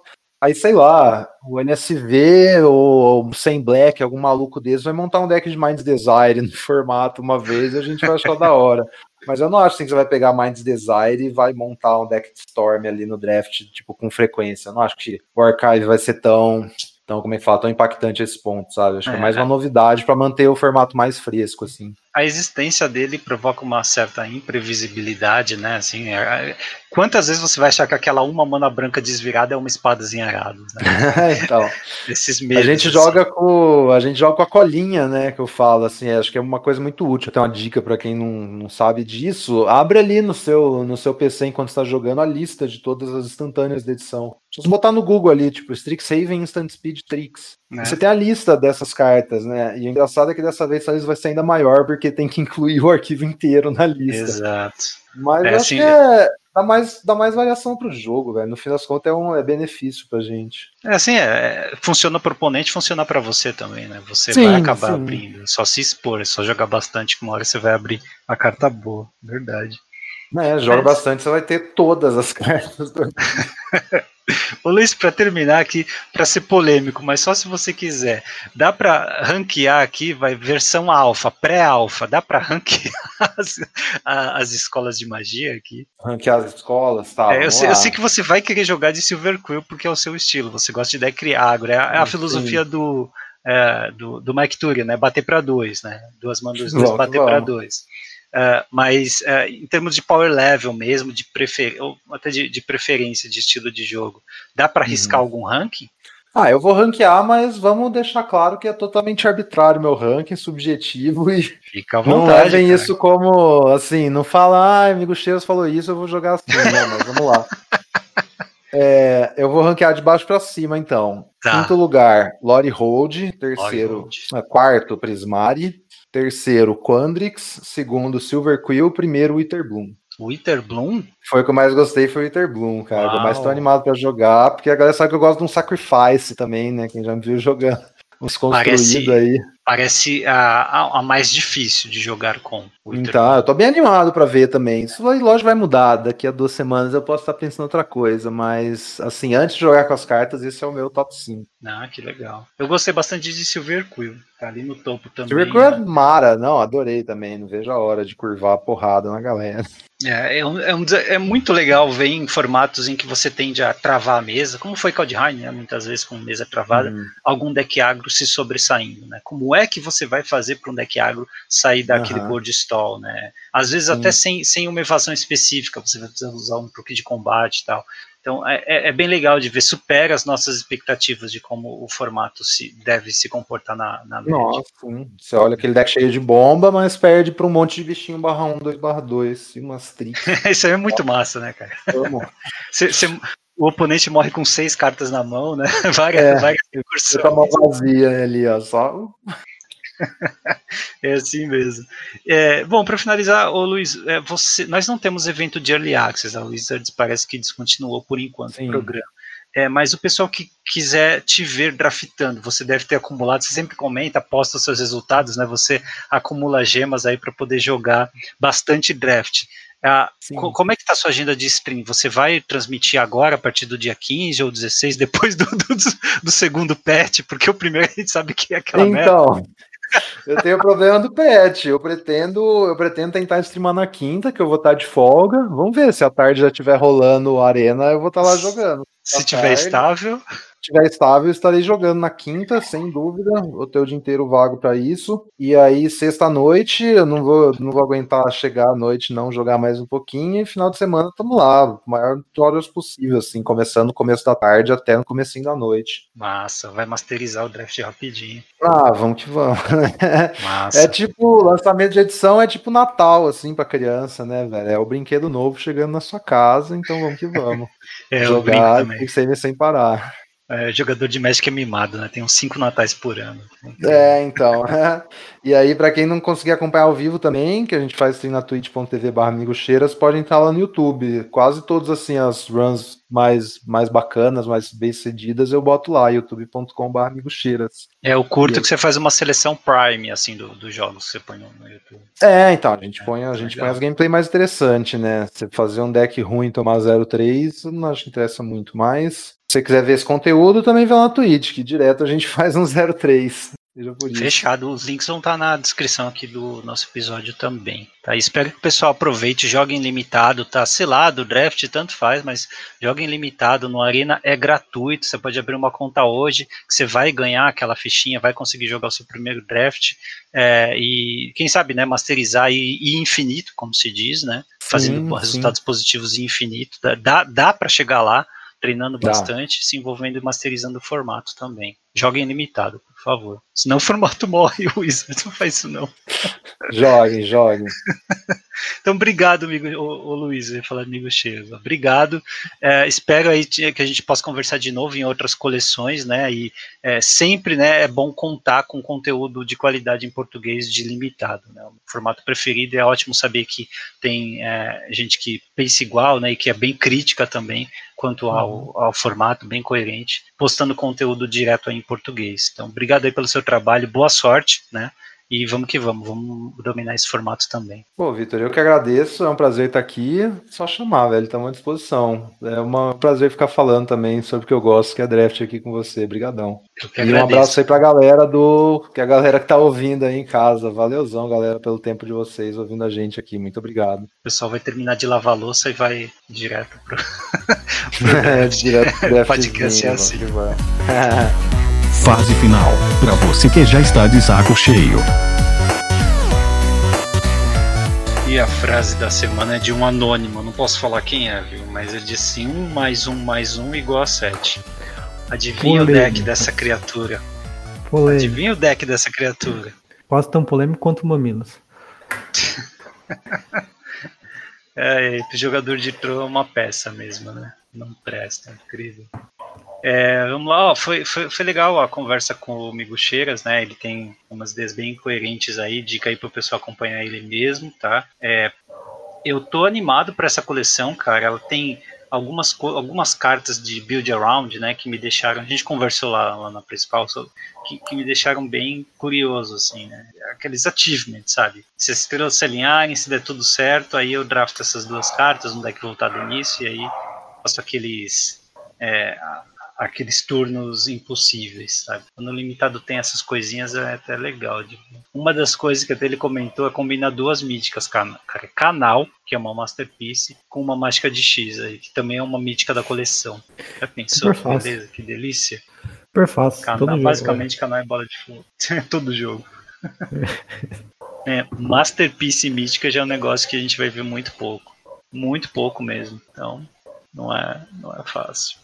D: Aí, sei lá, o NSV ou o Sem Black, algum maluco desses, vai montar um deck de Minds Desire no formato uma vez e a gente vai achar da hora. Mas eu não acho assim, que você vai pegar Minds Desire e vai montar um deck de Storm ali no draft, tipo, com frequência. Eu não acho que o Archive vai ser tão então, como é que fala, tão impactante esse ponto, sabe? Acho é, que é mais uma novidade para manter o formato mais fresco, assim
B: a existência dele provoca uma certa imprevisibilidade, né? Assim, é, é, quantas vezes você vai achar que aquela uma mana branca desvirada é uma espadazinha arada?
D: Né? então, Esses medos, a gente assim. joga com a gente joga com a colinha, né? Que eu falo assim, acho que é uma coisa muito útil. Tem uma dica para quem não, não sabe disso. Abre ali no seu no seu PC enquanto está jogando a lista de todas as instantâneas da edição. Se botar no Google ali, tipo Strixhaven Instant Speed Tricks, é. você tem a lista dessas cartas, né? E o engraçado é que dessa vez a lista vai ser ainda maior porque porque tem que incluir o arquivo inteiro na lista.
B: Exato.
D: Mas é, acho assim, que é, dá, mais, dá mais variação pro jogo, velho. No fim das contas é um é benefício pra gente.
B: É assim, é, funciona pro oponente, funciona para você também, né? Você sim, vai acabar sim. abrindo. Só se expor, é só jogar bastante, que uma hora você vai abrir a carta boa. Verdade.
D: É, joga bastante, você vai ter todas as cartas
B: Ô Luiz, para terminar aqui, para ser polêmico, mas só se você quiser, dá para ranquear aqui, vai versão alfa, pré-alfa, dá para ranquear as, as, escolas de magia aqui?
D: Ranquear as escolas, tá?
B: É, eu, sei, eu, sei, que você vai querer jogar de Silver Quill porque é o seu estilo, você gosta de deck agro, é, é a filosofia do, é, do, do Mike Turia, né? Bater para dois, né? Duas mandas, dois, bater para dois. Uh, mas uh, em termos de power level mesmo, de prefer... ou até de, de preferência de estilo de jogo, dá para arriscar uhum. algum ranking?
D: Ah, eu vou ranquear, mas vamos deixar claro que é totalmente arbitrário meu ranking, subjetivo e
B: Fica à vontade,
D: não levem cara. isso como assim, não fala, ah, amigo Cheiros falou isso, eu vou jogar assim, né? Mas vamos lá. É, eu vou ranquear de baixo para cima, então. Tá. Quinto lugar, Lori Hold. Terceiro, Lori Hold. É, quarto, Prismari. Terceiro, Quandrix. Segundo, Silver Quill. Primeiro, Witherbloom.
B: Witherbloom?
D: Foi o que eu mais gostei, foi o Witherbloom, cara. Uau. Eu mais tô animado para jogar, porque a galera sabe que eu gosto de um Sacrifice também, né? Quem já me viu jogando uns construídos aí.
B: Parece a, a, mais difícil de jogar com.
D: Então, eu tô bem animado para ver também. Isso, lógico, vai mudar. Daqui a duas semanas eu posso estar pensando outra coisa, mas, assim, antes de jogar com as cartas, esse é o meu top 5.
B: Ah, que legal. Eu gostei bastante de Silver Quill. Tá ali no topo também.
D: Silver Quill é mara. Não, adorei também. Não vejo a hora de curvar a porrada na galera.
B: É, é, um, é, um, é, muito legal ver em formatos em que você tende a travar a mesa, como foi Kaldheim, né, muitas vezes com mesa travada, uhum. algum deck agro se sobressaindo. Né? Como é que você vai fazer para um deck agro sair daquele uhum. board stall? Né? Às vezes até sem, sem uma evasão específica, você vai precisar usar um truque de combate e tal. Então é, é, é, bem legal de ver, supera as nossas expectativas de como o formato se deve se comportar na, na
D: Nossa, sim. Você olha aquele deck cheio de bomba, mas perde para um monte de bichinho barra 1, 2 barra 2 e umas tricks.
B: Isso aí é muito massa, né, cara? Cê, cê, o oponente morre com seis cartas na mão, né?
D: Várias, é, várias recursões. Tá mão vazia ali, ó, só
B: é assim mesmo. É, bom, para finalizar, ô Luiz, é, você, nós não temos evento de Early Access, a Wizards parece que descontinuou por enquanto Sim. o programa. É, mas o pessoal que quiser te ver draftando, você deve ter acumulado, você sempre comenta, posta seus resultados, né? Você acumula gemas aí para poder jogar bastante draft. Ah, como é que está a sua agenda de stream? Você vai transmitir agora, a partir do dia 15 ou 16, depois do, do, do segundo patch? Porque o primeiro a gente sabe que é aquela
D: então, merda. Eu tenho problema do pet. Eu pretendo, eu pretendo tentar streamar na quinta, que eu vou estar de folga. Vamos ver se a tarde já estiver rolando a arena, eu vou estar lá jogando.
B: Se tiver estável.
D: Estiver estável, estarei jogando na quinta, sem dúvida. Vou ter o dia inteiro vago para isso. E aí, sexta-noite, eu não vou, não vou aguentar chegar à noite, não jogar mais um pouquinho. E final de semana, estamos lá, o maior horas possível, assim, começando no começo da tarde até no comecinho da noite.
B: Massa, vai masterizar o draft rapidinho.
D: Ah, vamos que vamos. Massa. É tipo, lançamento de edição é tipo Natal, assim, pra criança, né, velho? É o brinquedo novo chegando na sua casa, então vamos que vamos.
B: é, Jogar
D: tem que ser sem parar.
B: É, jogador de Magic é mimado, né? Tem uns cinco natais por ano.
D: É, então. e aí, para quem não conseguir acompanhar ao vivo também, que a gente faz assim na twitch.tv barra Cheiras, pode entrar lá no YouTube. Quase todas assim as runs mais, mais bacanas, mais bem cedidas, eu boto lá, youtube.com barra Cheiras.
B: É o curto que você faz uma seleção prime, assim, dos do jogos que você põe no, no, YouTube.
D: É, então, a gente, põe, a gente põe as gameplay mais interessantes, né? Você fazer um deck ruim e tomar 0-3, não acho que interessa muito mais você quiser ver esse conteúdo, também vai lá na Twitch, que direto a gente faz um 03.
B: Fechado, os links vão estar na descrição aqui do nosso episódio também. Tá? Espero que o pessoal aproveite, jogue em limitado, tá selado, draft tanto faz, mas jogue em limitado no Arena é gratuito, você pode abrir uma conta hoje, que você vai ganhar aquela fichinha, vai conseguir jogar o seu primeiro draft é, e quem sabe, né, masterizar e, e infinito, como se diz, né, fazendo sim, resultados sim. positivos e infinito, dá, dá para chegar lá, treinando bastante, se envolvendo e masterizando o formato também. Joguem limitado, por favor. Senão o formato morre, o Wizard não faz isso não.
D: Joguem, joguem.
B: então, obrigado, amigo, o, Luiz, eu ia falar amigo cheio. Obrigado. É, espero aí que a gente possa conversar de novo em outras coleções, né? E é, sempre, né, é bom contar com conteúdo de qualidade em português de limitado. Né? O formato preferido é ótimo saber que tem é, gente que pensa igual, né? E que é bem crítica também quanto ao, uhum. ao formato, bem coerente, postando conteúdo direto em português. Então, obrigado aí pelo seu trabalho, boa sorte, né? E vamos que vamos, vamos dominar esse formato também.
D: Pô, Vitor, eu que agradeço, é um prazer estar aqui. Só chamar, velho, estamos à disposição. É um prazer ficar falando também sobre o que eu gosto, que é draft aqui com você. Obrigadão. E um abraço aí pra galera do. Que a galera que tá ouvindo aí em casa. Valeuzão, galera, pelo tempo de vocês ouvindo a gente aqui. Muito obrigado. O
B: pessoal vai terminar de lavar a louça e vai direto pro.
D: pro é, direto pro
B: podcast é assim.
A: Fase final. Para você que já está de saco cheio.
B: E a frase da semana é de um anônimo, não posso falar quem é, viu? Mas de assim: 1 mais 1 mais 1 igual a 7. Adivinha Polêmica. o deck dessa criatura. Polêmica. Adivinha o deck dessa criatura.
C: Quase tão polêmico quanto o Mamilos.
B: é, o jogador de Tron é uma peça mesmo, né? Não presta, é incrível. É, vamos lá, ó, foi, foi, foi legal a conversa com o Migo Cheiras, né? Ele tem umas ideias bem coerentes aí, dica aí pro pessoal acompanhar ele mesmo, tá? É, eu tô animado para essa coleção, cara. Ela tem algumas, algumas cartas de build around, né, que me deixaram, a gente conversou lá, lá na principal, que, que, me deixaram bem curioso, assim, né, aqueles achievements, sabe, se as estrelas se alinharem, se der tudo certo, aí eu drafto essas duas cartas, um deck voltado nisso, e aí faço aqueles, é, aqueles turnos impossíveis, sabe? Quando o limitado tem essas coisinhas é até legal. Uma das coisas que até ele comentou é combinar duas míticas, cara. Canal, que é uma Masterpiece, com uma mágica de X aí, que também é uma mítica da coleção. Já pensou? Beleza, que delícia.
C: Super fácil.
B: Canal, basicamente, jogo, canal é bola de fogo. Todo jogo. é, Masterpiece mítica já é um negócio que a gente vai ver muito pouco. Muito pouco mesmo. Então, não é, não é fácil.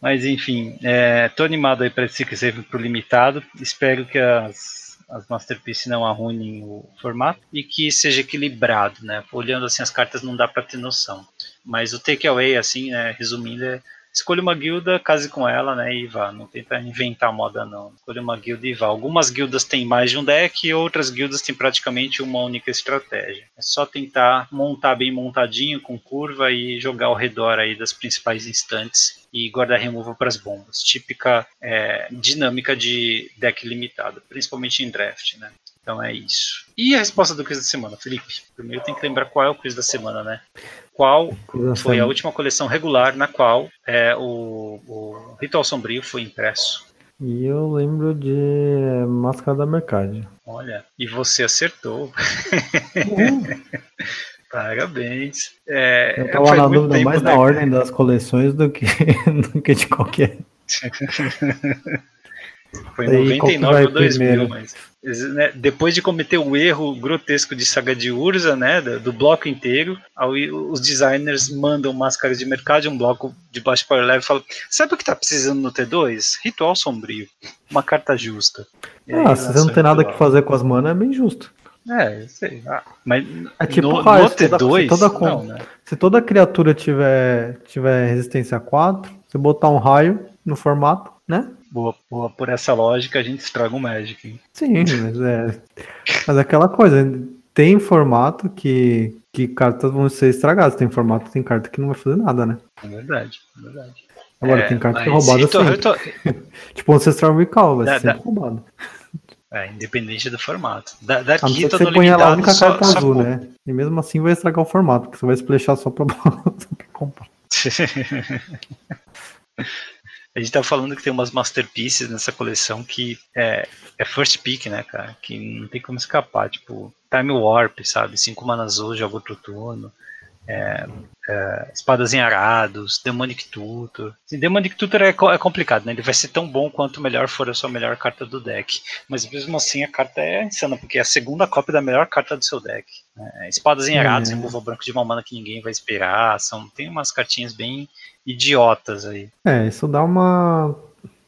B: Mas enfim, estou é, animado aí para esse que serve para o limitado. Espero que as, as Masterpiece não arruinem o formato e que seja equilibrado, né? Olhando assim as cartas não dá para ter noção. Mas o takeaway, assim, né, resumindo, é escolha uma guilda, case com ela, né, e vá. Não tenta inventar moda, não. Escolha uma guilda e vá. Algumas guildas têm mais de um deck e outras guildas têm praticamente uma única estratégia. É só tentar montar bem montadinho, com curva e jogar ao redor aí das principais instantes e guardar removal para as bombas. Típica é, dinâmica de deck limitado, principalmente em draft, né? Então é isso. E a resposta do quiz da semana, Felipe? Primeiro tem que lembrar qual é o quiz da semana, né? Qual foi a última coleção regular na qual é, o, o Ritual Sombrio foi impresso?
C: E eu lembro de Máscara da Mercade.
B: Olha, e você acertou. Uhum. Parabéns. É,
C: eu tava na dúvida mais tempo, na né? ordem das coleções do que, do que de qualquer
B: Foi
C: que
B: 99
C: vai
B: ou 2000,
C: primeiro?
B: mas né, depois de cometer o erro grotesco de Saga de Urza, né, do, do bloco inteiro, aí os designers mandam máscaras de mercado, um bloco de baixo para leve e falam: Sabe o que tá precisando no T2? Ritual sombrio. Uma carta justa. E aí
C: Ah, se você não tem nada que fazer com as manas, é bem justo.
B: É, eu sei. Ah, mas
C: É tipo
B: no,
C: raio,
B: no
C: se toda-
B: T2,
C: se toda
B: não, né?
C: Se toda criatura tiver, tiver resistência a 4, você botar um raio no formato, né?
B: Boa, boa, por essa lógica a gente estraga o Magic. hein?
C: Sim, mas é. Mas é aquela coisa, tem formato que, que cartas vão ser estragadas. Tem formato, tem carta que não vai fazer nada, né?
B: É verdade, é verdade.
C: Agora
B: É,
C: tem carta que é roubada sempre.
B: Ritual-
C: Tipo Ancestral Recall, vai ser sempre roubado.
B: É, independente do formato. Da, da
C: A não ser que
B: Kita
C: você lá a única
B: só,
C: carta
B: só
C: azul, né? E mesmo assim vai estragar o formato, porque você vai splashar só pra, só pra comprar.
B: A gente tá falando que tem umas masterpieces nessa coleção que é, é first pick, né, cara? Que não tem como escapar. Tipo, Time Warp, sabe? Cinco mana azul, joga outro turno. É, é, Espadas em Arados, Demonic Tutor. Assim, Demonic Tutor é, co- é complicado, né? Ele vai ser tão bom quanto melhor for a sua melhor carta do deck. Mas mesmo assim a carta é insana, porque é a segunda cópia da melhor carta do seu deck. né? Espadas em Arados,
C: É.
B: removal branco de uma mana que ninguém vai esperar. São, tem umas cartinhas bem idiotas aí.
C: É, isso dá uma,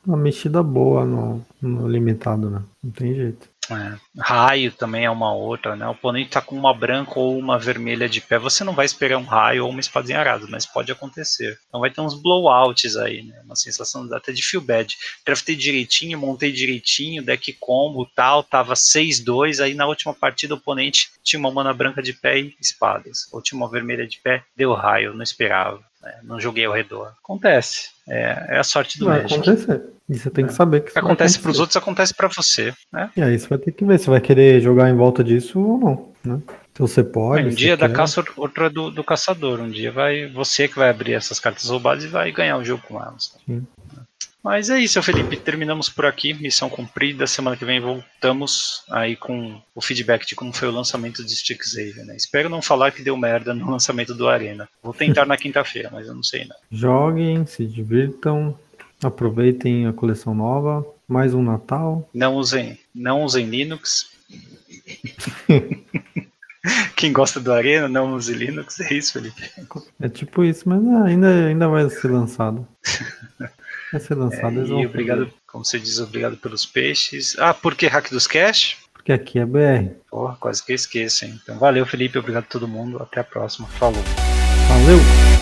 C: uma mexida boa no, no limitado, né? Não tem jeito.
B: É. Raio também é uma outra, né? O oponente tá com uma branca ou uma vermelha de pé, você não vai esperar um raio ou uma espada em arado, mas pode acontecer. Então vai ter uns blowouts aí, né? Uma sensação até de feel bad. Draftei direitinho, montei direitinho, deck combo tal, tava 6-2, aí na última partida o oponente tinha uma mana branca de pé e espadas. Ou tinha uma vermelha de pé, deu raio, não esperava. Né? Não joguei ao redor. Acontece. É, é a sorte do
C: Vai
B: Magic.
C: acontecer. E você tem que
B: É.
C: saber que
B: O
C: isso
B: que acontece pros
C: acontecer.
B: outros acontece pra você, né?
C: E aí você vai ter que ver se vai querer jogar em volta disso ou não, né? Se você pode.
B: um dia da
C: quer.
B: caça, outro é do, do caçador. Um dia vai você que vai abrir essas cartas roubadas e vai ganhar o jogo com elas.
C: Sim.
B: Mas é isso, Felipe. Terminamos por aqui. Missão cumprida. Semana que vem voltamos aí com o feedback de como foi o lançamento de Strixhaven. Né? Espero não falar que deu merda no lançamento do Arena. Vou tentar na quinta-feira, mas eu não sei não.
C: Joguem, se divirtam, aproveitem a coleção nova. Mais um Natal.
B: Não usem, não usem Linux. Quem gosta do Arena, não use Linux. É isso, Felipe.
C: É tipo isso, mas ainda, ainda vai ser lançado. Vai ser lançado.
B: É, E obrigado, como você diz, obrigado pelos peixes. Ah, por que Hack dos Cash?
C: Porque aqui é BR.
B: Porra, quase que eu esqueço, hein? Então valeu, Felipe. Obrigado a todo mundo. Até a próxima. Falou.
C: Valeu!